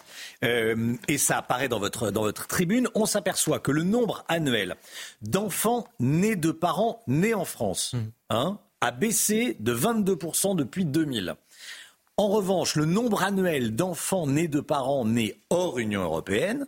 euh, et ça apparaît dans votre, dans votre tribune, on s'aperçoit que le nombre annuel d'enfants nés de parents nés en France, mmh. hein, a baissé de 22% depuis 2000. En revanche, le nombre annuel d'enfants nés de parents nés hors Union européenne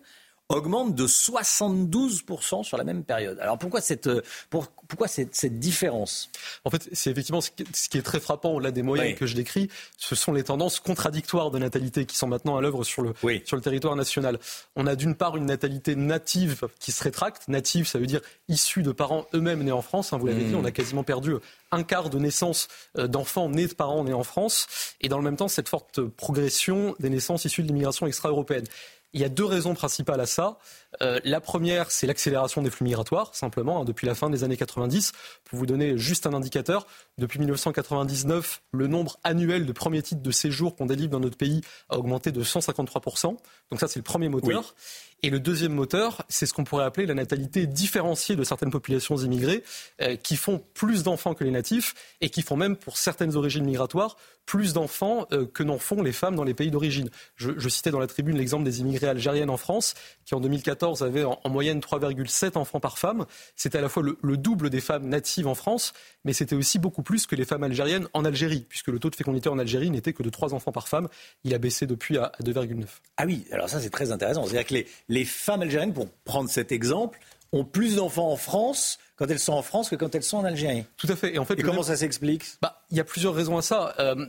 augmente de 72% sur la même période. Alors pourquoi cette, euh, pourquoi cette, cette, différence? En fait, c'est effectivement ce qui est très frappant au-delà des moyens que je décris, ce sont les tendances contradictoires de natalité qui sont maintenant à l'œuvre sur le, sur le territoire national. On a d'une part une natalité native qui se rétracte. Native, ça veut dire issue de parents eux-mêmes nés en France. Hein, vous l'avez dit, on a quasiment perdu un quart de naissance euh, d'enfants nés de parents nés en France. Et dans le même temps, cette forte progression des naissances issues de l'immigration extra-européenne. Il y a deux raisons principales à ça. Euh, la première, c'est l'accélération des flux migratoires, simplement, hein, depuis la fin des années 90. Pour vous donner juste un indicateur, depuis 1999, le nombre annuel de premiers titres de séjour qu'on délivre dans notre pays a augmenté de 153%. Donc ça, c'est le premier moteur. Et le deuxième moteur, c'est ce qu'on pourrait appeler la natalité différenciée de certaines populations immigrées, euh, qui font plus d'enfants que les natifs et qui font même, pour certaines origines migratoires, plus d'enfants euh, que n'en font les femmes dans les pays d'origine. Je, je, citais dans la tribune l'exemple des immigrés algériennes en France, qui en 2014 avaient en, moyenne 3,7 enfants par femme. C'était à la fois le, le, double des femmes natives en France, mais c'était aussi beaucoup plus que les femmes algériennes en Algérie, puisque le taux de fécondité en Algérie n'était que de 3 enfants par femme. Il a baissé depuis à, à 2,9. Ah oui, alors ça c'est très intéressant. C'est-à-dire que les, les femmes algériennes, pour prendre cet exemple, ont plus d'enfants en France quand elles sont en France que quand elles sont en Algérie. Tout à fait. Et, en fait, comment ça s'explique? Bah, Il y a plusieurs raisons à ça. Euh,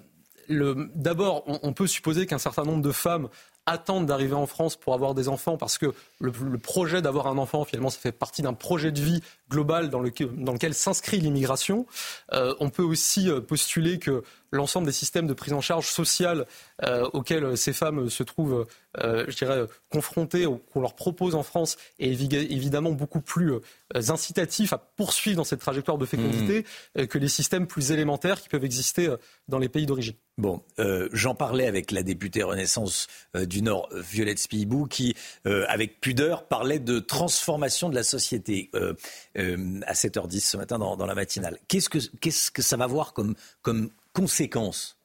D'abord, on, on, peut supposer qu'un certain nombre de femmes attendent d'arriver en France pour avoir des enfants parce que le, projet d'avoir un enfant, finalement, ça fait partie d'un projet de vie global dans, dans lequel s'inscrit l'immigration. Euh, on peut aussi euh, postuler que l'ensemble des systèmes de prise en charge sociale euh, auxquels ces femmes se trouvent, je dirais, confrontées, qu'on leur propose en France, est évidemment beaucoup plus incitatif à poursuivre dans cette trajectoire de fécondité mmh. que les systèmes plus élémentaires qui peuvent exister dans les pays d'origine. Bon, j'en parlais avec la députée Renaissance du Nord, Violette Spibou, qui, avec pudeur, parlait de transformation de la société. Euh, à 7h10 ce matin dans, la matinale. Qu'est-ce que, ça va avoir comme conséquence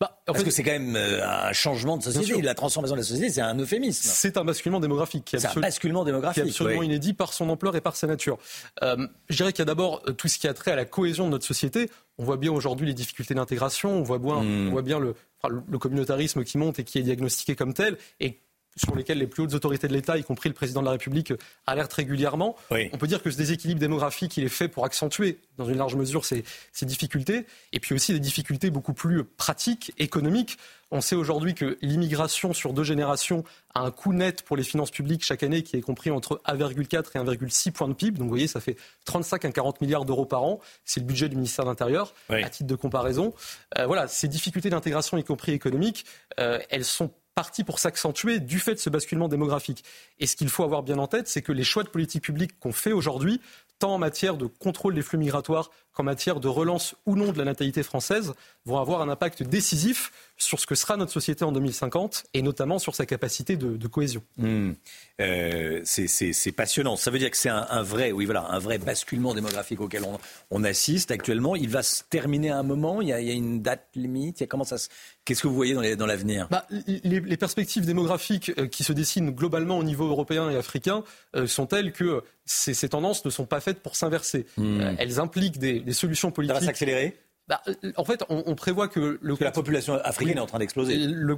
bah, Parce que c'est quand même euh, un changement de société. La transformation de la société, c'est un euphémisme. C'est un basculement démographique. C'est un basculement démographique. Qui est absolument inédit par son ampleur et par sa nature. Euh, je dirais qu'il y a d'abord tout ce qui a trait à la cohésion de notre société. On voit bien aujourd'hui les difficultés d'intégration. On voit bien, on voit bien le, le communautarisme qui monte et qui est diagnostiqué comme tel. Et sur lesquels les plus hautes autorités de l'État, y compris le président de la République, alertent régulièrement. On peut dire que ce déséquilibre démographique, il est fait pour accentuer, dans une large mesure, ces, difficultés, et puis aussi des difficultés beaucoup plus pratiques, économiques. On sait aujourd'hui que l'immigration sur deux générations a un coût net pour les finances publiques chaque année qui est compris entre 1,4 et 1,6 points de PIB. Donc vous voyez, ça fait 35 à 40 milliards d'euros par an. C'est le budget du ministère de l'Intérieur, à titre de comparaison. Euh, voilà, ces difficultés d'intégration, y compris économiques, euh, elles sont partie pour s'accentuer du fait de ce basculement démographique. Et ce qu'il faut avoir bien en tête, c'est que les choix de politique publique qu'on fait aujourd'hui, tant en matière de contrôle des flux migratoires qu'en matière de relance ou non de la natalité française, vont avoir un impact décisif sur ce que sera notre société en 2050 et notamment sur sa capacité de, cohésion. Hmm. Euh, c'est passionnant. Ça veut dire que c'est un, vrai, oui, voilà, un vrai basculement démographique auquel on, assiste actuellement. Il va se terminer à un moment? Il y a, une date limite? Il comment ça Qu'est-ce que vous voyez dans l'avenir? Bah, les, perspectives démographiques euh, qui se dessinent globalement au niveau européen et africain euh, sont telles que ces, tendances ne sont pas faites pour s'inverser. Hmm. elles impliquent des, des solutions politiques. Ça va s'accélérer? Bah, en fait, on, prévoit que, la population africaine est en train d'exploser. Le,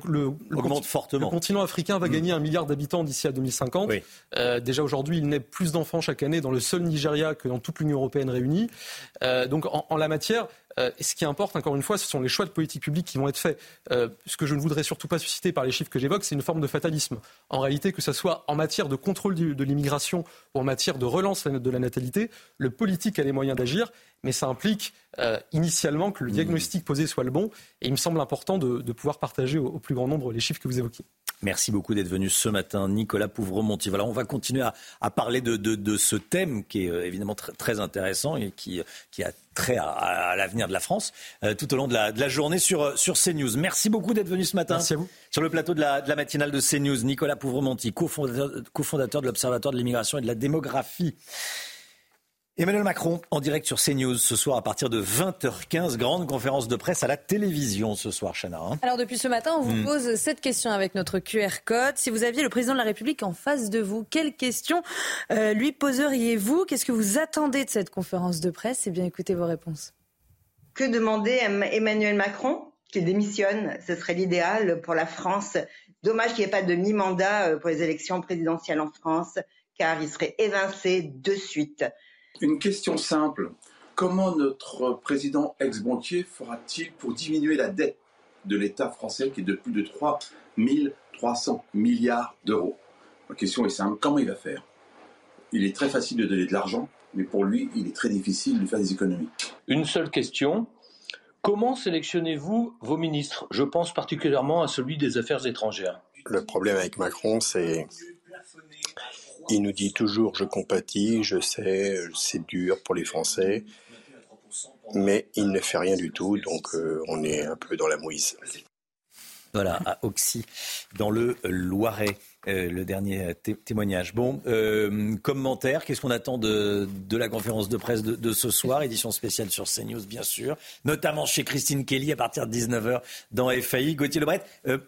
augmente fortement. Le continent africain va mm. gagner un milliard d'habitants d'ici à 2050. Euh, déjà aujourd'hui, il naît plus d'enfants chaque année dans le seul Nigeria que dans toute l'Union européenne réunie. Euh, donc, en, la matière, euh, ce qui importe, encore une fois, ce sont les choix de politique publique qui vont être faits. ce que je ne voudrais surtout pas susciter par les chiffres que j'évoque, c'est une forme de fatalisme. En réalité, que ce soit en matière de contrôle de l'immigration ou en matière de relance de la natalité, le politique a les moyens d'agir mais ça implique euh, initialement que le mmh. diagnostic posé soit le bon. Et il me semble important de, pouvoir partager au, plus grand nombre les chiffres que vous évoquiez. Merci beaucoup d'être venu ce matin, Nicolas Pouvremonti. Voilà, on va continuer à, parler de, ce thème qui est euh, évidemment très intéressant et qui, qui a trait à, l'avenir de la France euh, tout au long de la, journée sur, sur CNews. Merci beaucoup d'être venu ce matin. Merci à vous. Sur le plateau de la, de la matinale de CNews, Nicolas Pouvremonti, cofondateur de l'Observatoire de l'immigration et de la démographie. Emmanuel Macron en direct sur CNews ce soir à partir de 20h15. Grande conférence de presse à la télévision ce soir, Chana. Hein. Alors depuis ce matin, on vous hmm. pose cette question avec notre QR code. Si vous aviez le président de la République en face de vous, quelle question euh, lui poseriez-vous? Qu'est-ce que vous attendez de cette conférence de presse? Eh bien, écoutez vos réponses. Que demander à Emmanuel Macron Qu'il démissionne, ce serait l'idéal pour la France. Dommage qu'il n'y ait pas de mi-mandat euh, pour les élections présidentielles en France, car il serait évincé de suite. Une question simple. Comment notre président ex-banquier fera-t-il pour diminuer la dette de l'État français qui est de plus de 3 300 milliards d'euros? La question est simple. Comment il va faire? Il est très facile de donner de l'argent, mais pour lui, il est très difficile de faire des économies. Une seule question. Comment sélectionnez-vous vos ministres? Je pense particulièrement à celui des Affaires étrangères. Le problème avec Macron, c'est il nous dit toujours je compatis, je sais, c'est dur pour les Français, mais il ne fait rien du tout, donc euh, on est un peu dans la mouise. Voilà, à Oxy, dans le Loiret. Euh, le dernier témoignage. Bon, euh, commentaire, qu'est-ce qu'on attend de, la conférence de presse de, ce soir? Édition spéciale sur CNews, bien sûr, notamment chez Christine Kelly à partir de 19h dans FAI. Gauthier Lebret,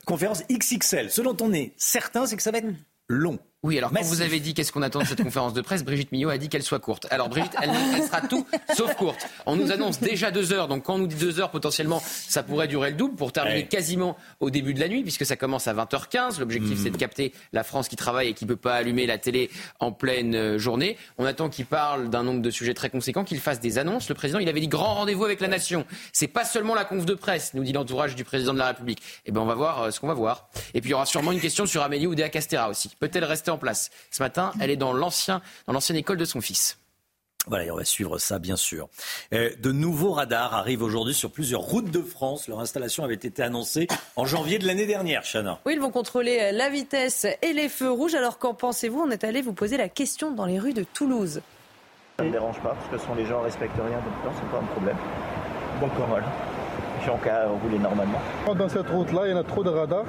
conférence XXL. Ce dont on est certain, c'est que ça va être long Oui, alors quand vous avez dit qu'est-ce qu'on attend de cette conférence de presse, Brigitte Millot a dit qu'elle soit courte. Alors Brigitte, elle, sera tout sauf courte. On nous annonce déjà deux heures, donc quand on nous dit deux heures, potentiellement, ça pourrait durer le double pour terminer quasiment au début de la nuit, puisque ça commence à 20h15. L'objectif, c'est de hmm. capter la France qui travaille et qui ne peut pas allumer la télé en pleine euh, journée. On attend qu'il parle d'un nombre de sujets très conséquents, qu'il fasse des annonces. Le président, il avait dit grand rendez-vous avec la nation. C'est pas seulement la conf de presse, nous dit l'entourage du président de la République. Eh ben, on va voir euh, ce qu'on va voir. Et puis il y aura sûrement une question sur Amélie Oudéa Castera aussi. Peut-elle rester en place. Ce matin, elle est dans l'ancienne école de son fils. Voilà, et on va suivre ça, bien sûr. Euh, de nouveaux radars arrivent aujourd'hui sur plusieurs routes de France. Leur installation avait été annoncée en janvier de l'année dernière, Chana. Oui, ils vont contrôler euh, la vitesse et les feux rouges. Alors qu'en pensez-vous? On est allé vous poser la question dans les rues de Toulouse. Ça ne me dérange pas, parce que ce sont les gens qui respectent rien, donc non, c'est pas un problème. Bon courage. J'ai qu'à rouler normalement. Dans cette route-là, il y en a trop de radars.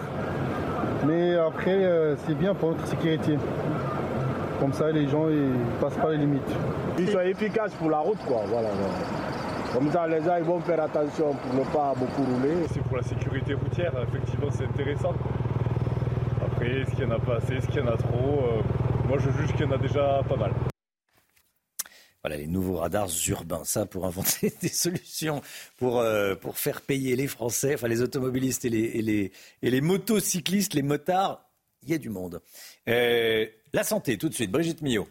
Mais après, euh, c'est bien pour notre sécurité. Comme ça, les gens ils passent pas les limites. Ils sont efficaces pour la route, quoi. Voilà, Comme ça, les gens ils vont faire attention pour ne pas beaucoup rouler. C'est pour la sécurité routière, effectivement, c'est intéressant. Après, est-ce qu'il y en a pas assez, est-ce qu'il y en a trop euh, Moi, je juge qu'il y en a déjà pas mal. Voilà les nouveaux radars urbains, ça pour inventer des solutions pour, euh, pour faire payer les Français, enfin les automobilistes et les, et les, et les motocyclistes, les motards. Il y a du monde. Euh, la santé, tout de suite, Brigitte Millot.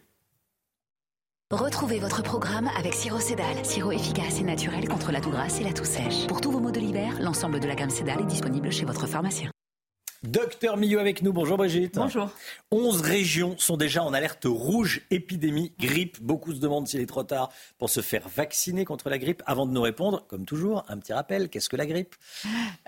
Retrouvez votre programme avec Siro Cédal, sirop efficace et naturel contre la toux grasse et la toux sèche. Pour tous vos maux de l'hiver, l'ensemble de la gamme Cédal est disponible chez votre pharmacien. Docteur Millot avec nous. Bonjour Brigitte. Bonjour. 11 régions sont déjà en alerte rouge épidémie grippe. Beaucoup se demandent s'il est trop tard pour se faire vacciner contre la grippe. Avant de nous répondre, comme toujours, un petit rappel. Qu'est-ce que la grippe?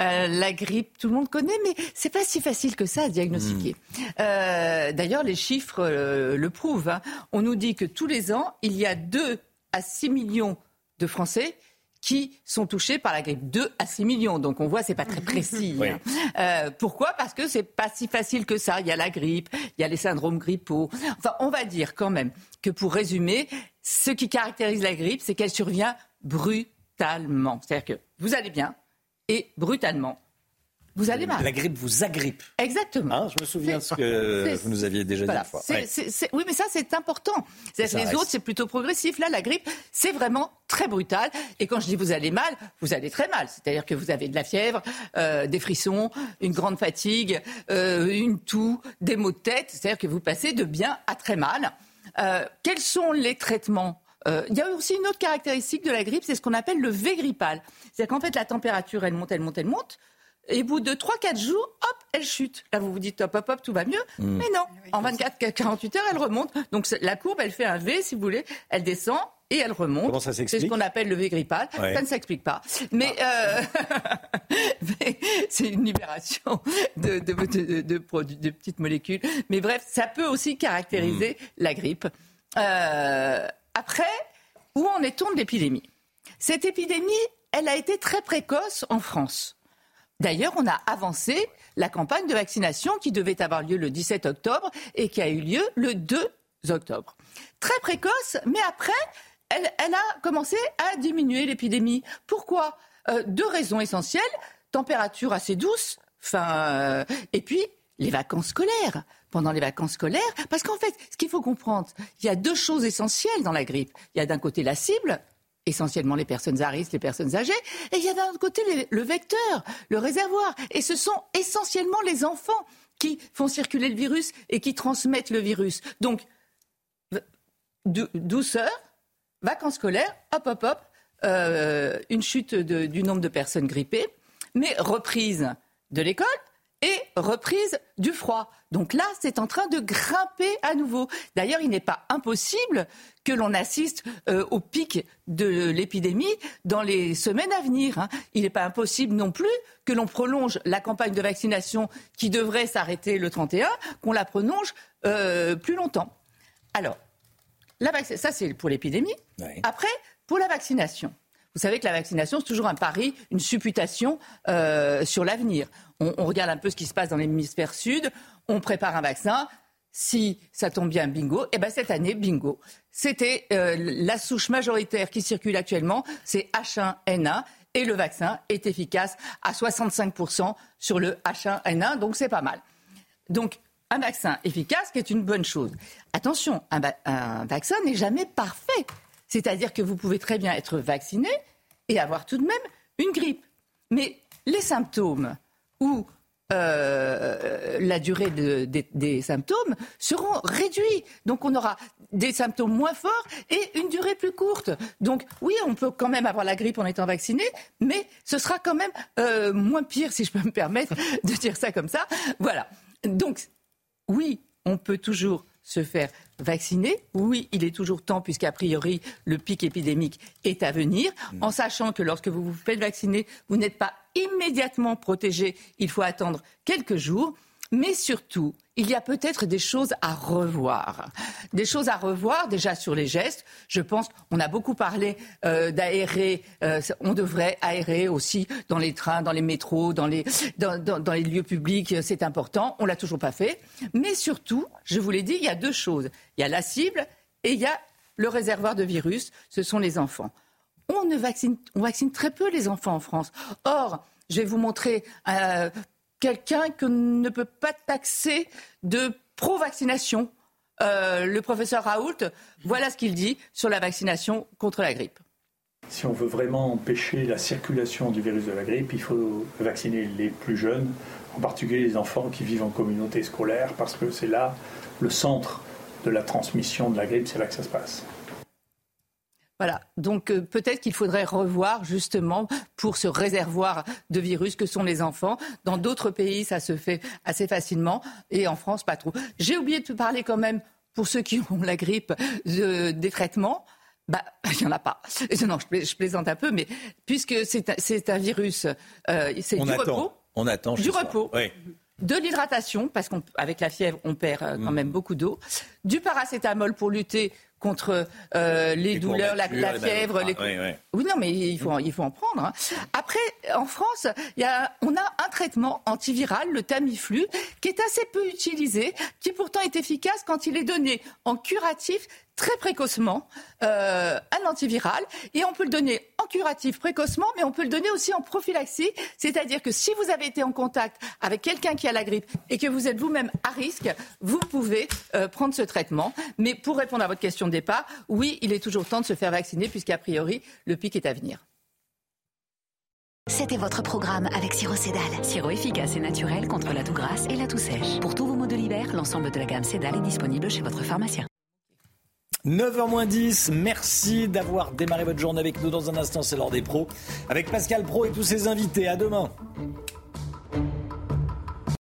Euh, La grippe, tout le monde connaît, mais c'est pas si facile que ça à diagnostiquer. Hmm. Euh, d'ailleurs, les chiffres euh, le prouvent. Hein. On nous dit que tous les ans, il y a 2 à 6 millions de Français qui sont touchés par la grippe. 2 à 6 millions. Donc on voit, c'est pas très précis. Hein. Euh, pourquoi? Parce que c'est pas si facile que ça. Il y a la grippe, il y a les syndromes grippaux. Enfin, on va dire quand même que pour résumer, ce qui caractérise la grippe, c'est qu'elle survient brutalement. C'est-à-dire que vous allez bien et brutalement, vous allez mal. La grippe vous agrippe. Exactement. Hein, je me souviens de ce que vous nous aviez déjà dit une fois. oui, mais ça, c'est important. les autres, c'est plutôt progressif. Là, la grippe, c'est vraiment très brutal. Et quand je dis vous allez mal, vous allez très mal. C'est-à-dire que vous avez de la fièvre, euh, des frissons, une grande fatigue, euh, une toux, des maux de tête. C'est-à-dire que vous passez de bien à très mal. Euh, quels sont les traitements il y a aussi une autre caractéristique de la grippe, c'est ce qu'on appelle le V grippal. C'est-à-dire qu'en fait, la température, elle monte, elle monte, elle monte. Et au bout de 3-4 jours, hop, elle chute. Là, vous vous dites, hop, hop, hop, tout va mieux. Hmm. Mais non, en 24-48 heures, elle remonte. Donc la courbe, elle fait un V, si vous voulez. Elle descend et elle remonte. Comment ça s'explique C'est ce qu'on appelle le V grippal. Ça ne s'explique pas. Mais, euh, c'est une libération de, de, de, de, petites molécules. Mais bref, ça peut aussi caractériser hmm. la grippe. Euh, après, où en est-on de l'épidémie? Cette épidémie, elle a été très précoce en France. D'ailleurs, on a avancé la campagne de vaccination qui devait avoir lieu le 17 octobre et qui a eu lieu le 2 octobre. Très précoce, mais après, elle, a commencé à diminuer l'épidémie. Pourquoi? Euh, Deux raisons essentielles. Température assez douce, euh, et puis les vacances scolaires. Pendant les vacances scolaires, parce qu'en fait, ce qu'il faut comprendre, il y a deux choses essentielles dans la grippe. Il y a d'un côté la cible, essentiellement les personnes à risque, les personnes âgées, et il y a d'un autre côté le vecteur, le réservoir, et ce sont essentiellement les enfants qui font circuler le virus et qui transmettent le virus. Donc, douceur, vacances scolaires, hop, hop, hop, euh, une chute du nombre de personnes grippées, mais reprise de l'école et reprise du froid. Donc là, c'est en train de grimper à nouveau. D'ailleurs, il n'est pas impossible que l'on assiste euh, au pic de l'épidémie dans les semaines à venir. Hein. Il n'est pas impossible non plus que l'on prolonge la campagne de vaccination qui devrait s'arrêter le 31, qu'on la prolonge euh, plus longtemps. Alors, ça c'est pour l'épidémie. Après, pour la vaccination. Vous savez que la vaccination, c'est toujours un pari, une supputation euh, sur l'avenir. On, regarde un peu ce qui se passe dans l'hémisphère sud, on prépare un vaccin. Si ça tombe bien, bingo. Et eh ben cette année, bingo. C'était euh, la souche majoritaire qui circule actuellement, c'est H1N1 et le vaccin est efficace à 65% sur le H1N1, donc c'est pas mal. Donc un vaccin efficace qui est une bonne chose. Attention, un, vaccin n'est jamais parfait. C'est-à-dire que vous pouvez très bien être vacciné et avoir tout de même une grippe. Mais les symptômes ou euh, la durée des symptômes seront réduits. Donc on aura des symptômes moins forts et une durée plus courte. Donc oui, on peut quand même avoir la grippe en étant vacciné, mais ce sera quand même euh, moins pire, si je peux me permettre de dire ça comme ça. Voilà. Donc oui, on peut toujours se faire vacciner. Oui, il est toujours temps, puisqu'a priori, le pic épidémique est à venir, mm. en sachant que lorsque vous vous faites vacciner, vous n'êtes pas immédiatement protégé. Il faut attendre quelques jours. Mais surtout, il y a peut-être des choses à revoir. Des choses à revoir déjà sur les gestes. Je pense qu'on a beaucoup parlé euh, d'aérer. Euh, on devrait aérer aussi dans les trains, dans les métros, dans les, lieux publics. C'est important. On l'a toujours pas fait. Mais surtout, je vous l'ai dit, il y a deux choses. Il y a la cible et il y a le réservoir de virus. Ce sont les enfants. On ne vaccine, on vaccine très peu les enfants en France. Or, je vais vous montrer euh, quelqu'un que ne peut pas taxer de pro-vaccination. Euh, le professeur Raoult, voilà ce qu'il dit sur la vaccination contre la grippe. Si on veut vraiment empêcher la circulation du virus de la grippe, il faut vacciner les plus jeunes, en particulier les enfants qui vivent en communauté scolaire, parce que c'est là le centre de la transmission de la grippe, c'est là que ça se passe. Voilà, donc euh, peut-être qu'il faudrait revoir justement pour ce réservoir de virus que sont les enfants. Dans d'autres pays, ça se fait assez facilement et en France, pas trop. J'ai oublié de parler quand même, pour ceux qui ont la grippe, des traitements. Bah, il n'y en a pas. Non, je, plaisante un peu, mais puisque c'est un, virus, euh, c'est du repos. On attend. Du repos. De l'hydratation, parce qu'avec la fièvre, on perd euh, quand mm. même beaucoup d'eau. Du paracétamol pour lutter contre euh, les douleurs, la, fièvre. Les... Oui, non, mais il faut, il faut en prendre. Hein. Après, en France, y a, on a un traitement antiviral, le Tamiflu, qui est assez peu utilisé, qui pourtant est efficace quand il est donné en curatif très précocement euh, un antiviral et on peut le donner en curatif précocement, mais on peut le donner aussi en prophylaxie, c'est-à-dire que si vous avez été en contact avec quelqu'un qui a la grippe et que vous êtes vous-même à risque, vous pouvez euh, prendre ce traitement. Mais pour répondre à votre question de départ, oui, il est toujours temps de se faire vacciner puisqu'a priori le pic est à venir. C'était votre programme avec Siro Cédal. Sirop efficace et naturel contre la toux grasse et la toux sèche. Pour tous vos maux de l'hiver, l'ensemble de la gamme Cédal est disponible chez votre pharmacien. 9h10, merci d'avoir démarré votre journée avec nous. Dans un instant, c'est l'heure des pros. Avec Pascal Pro et tous ses invités. À demain.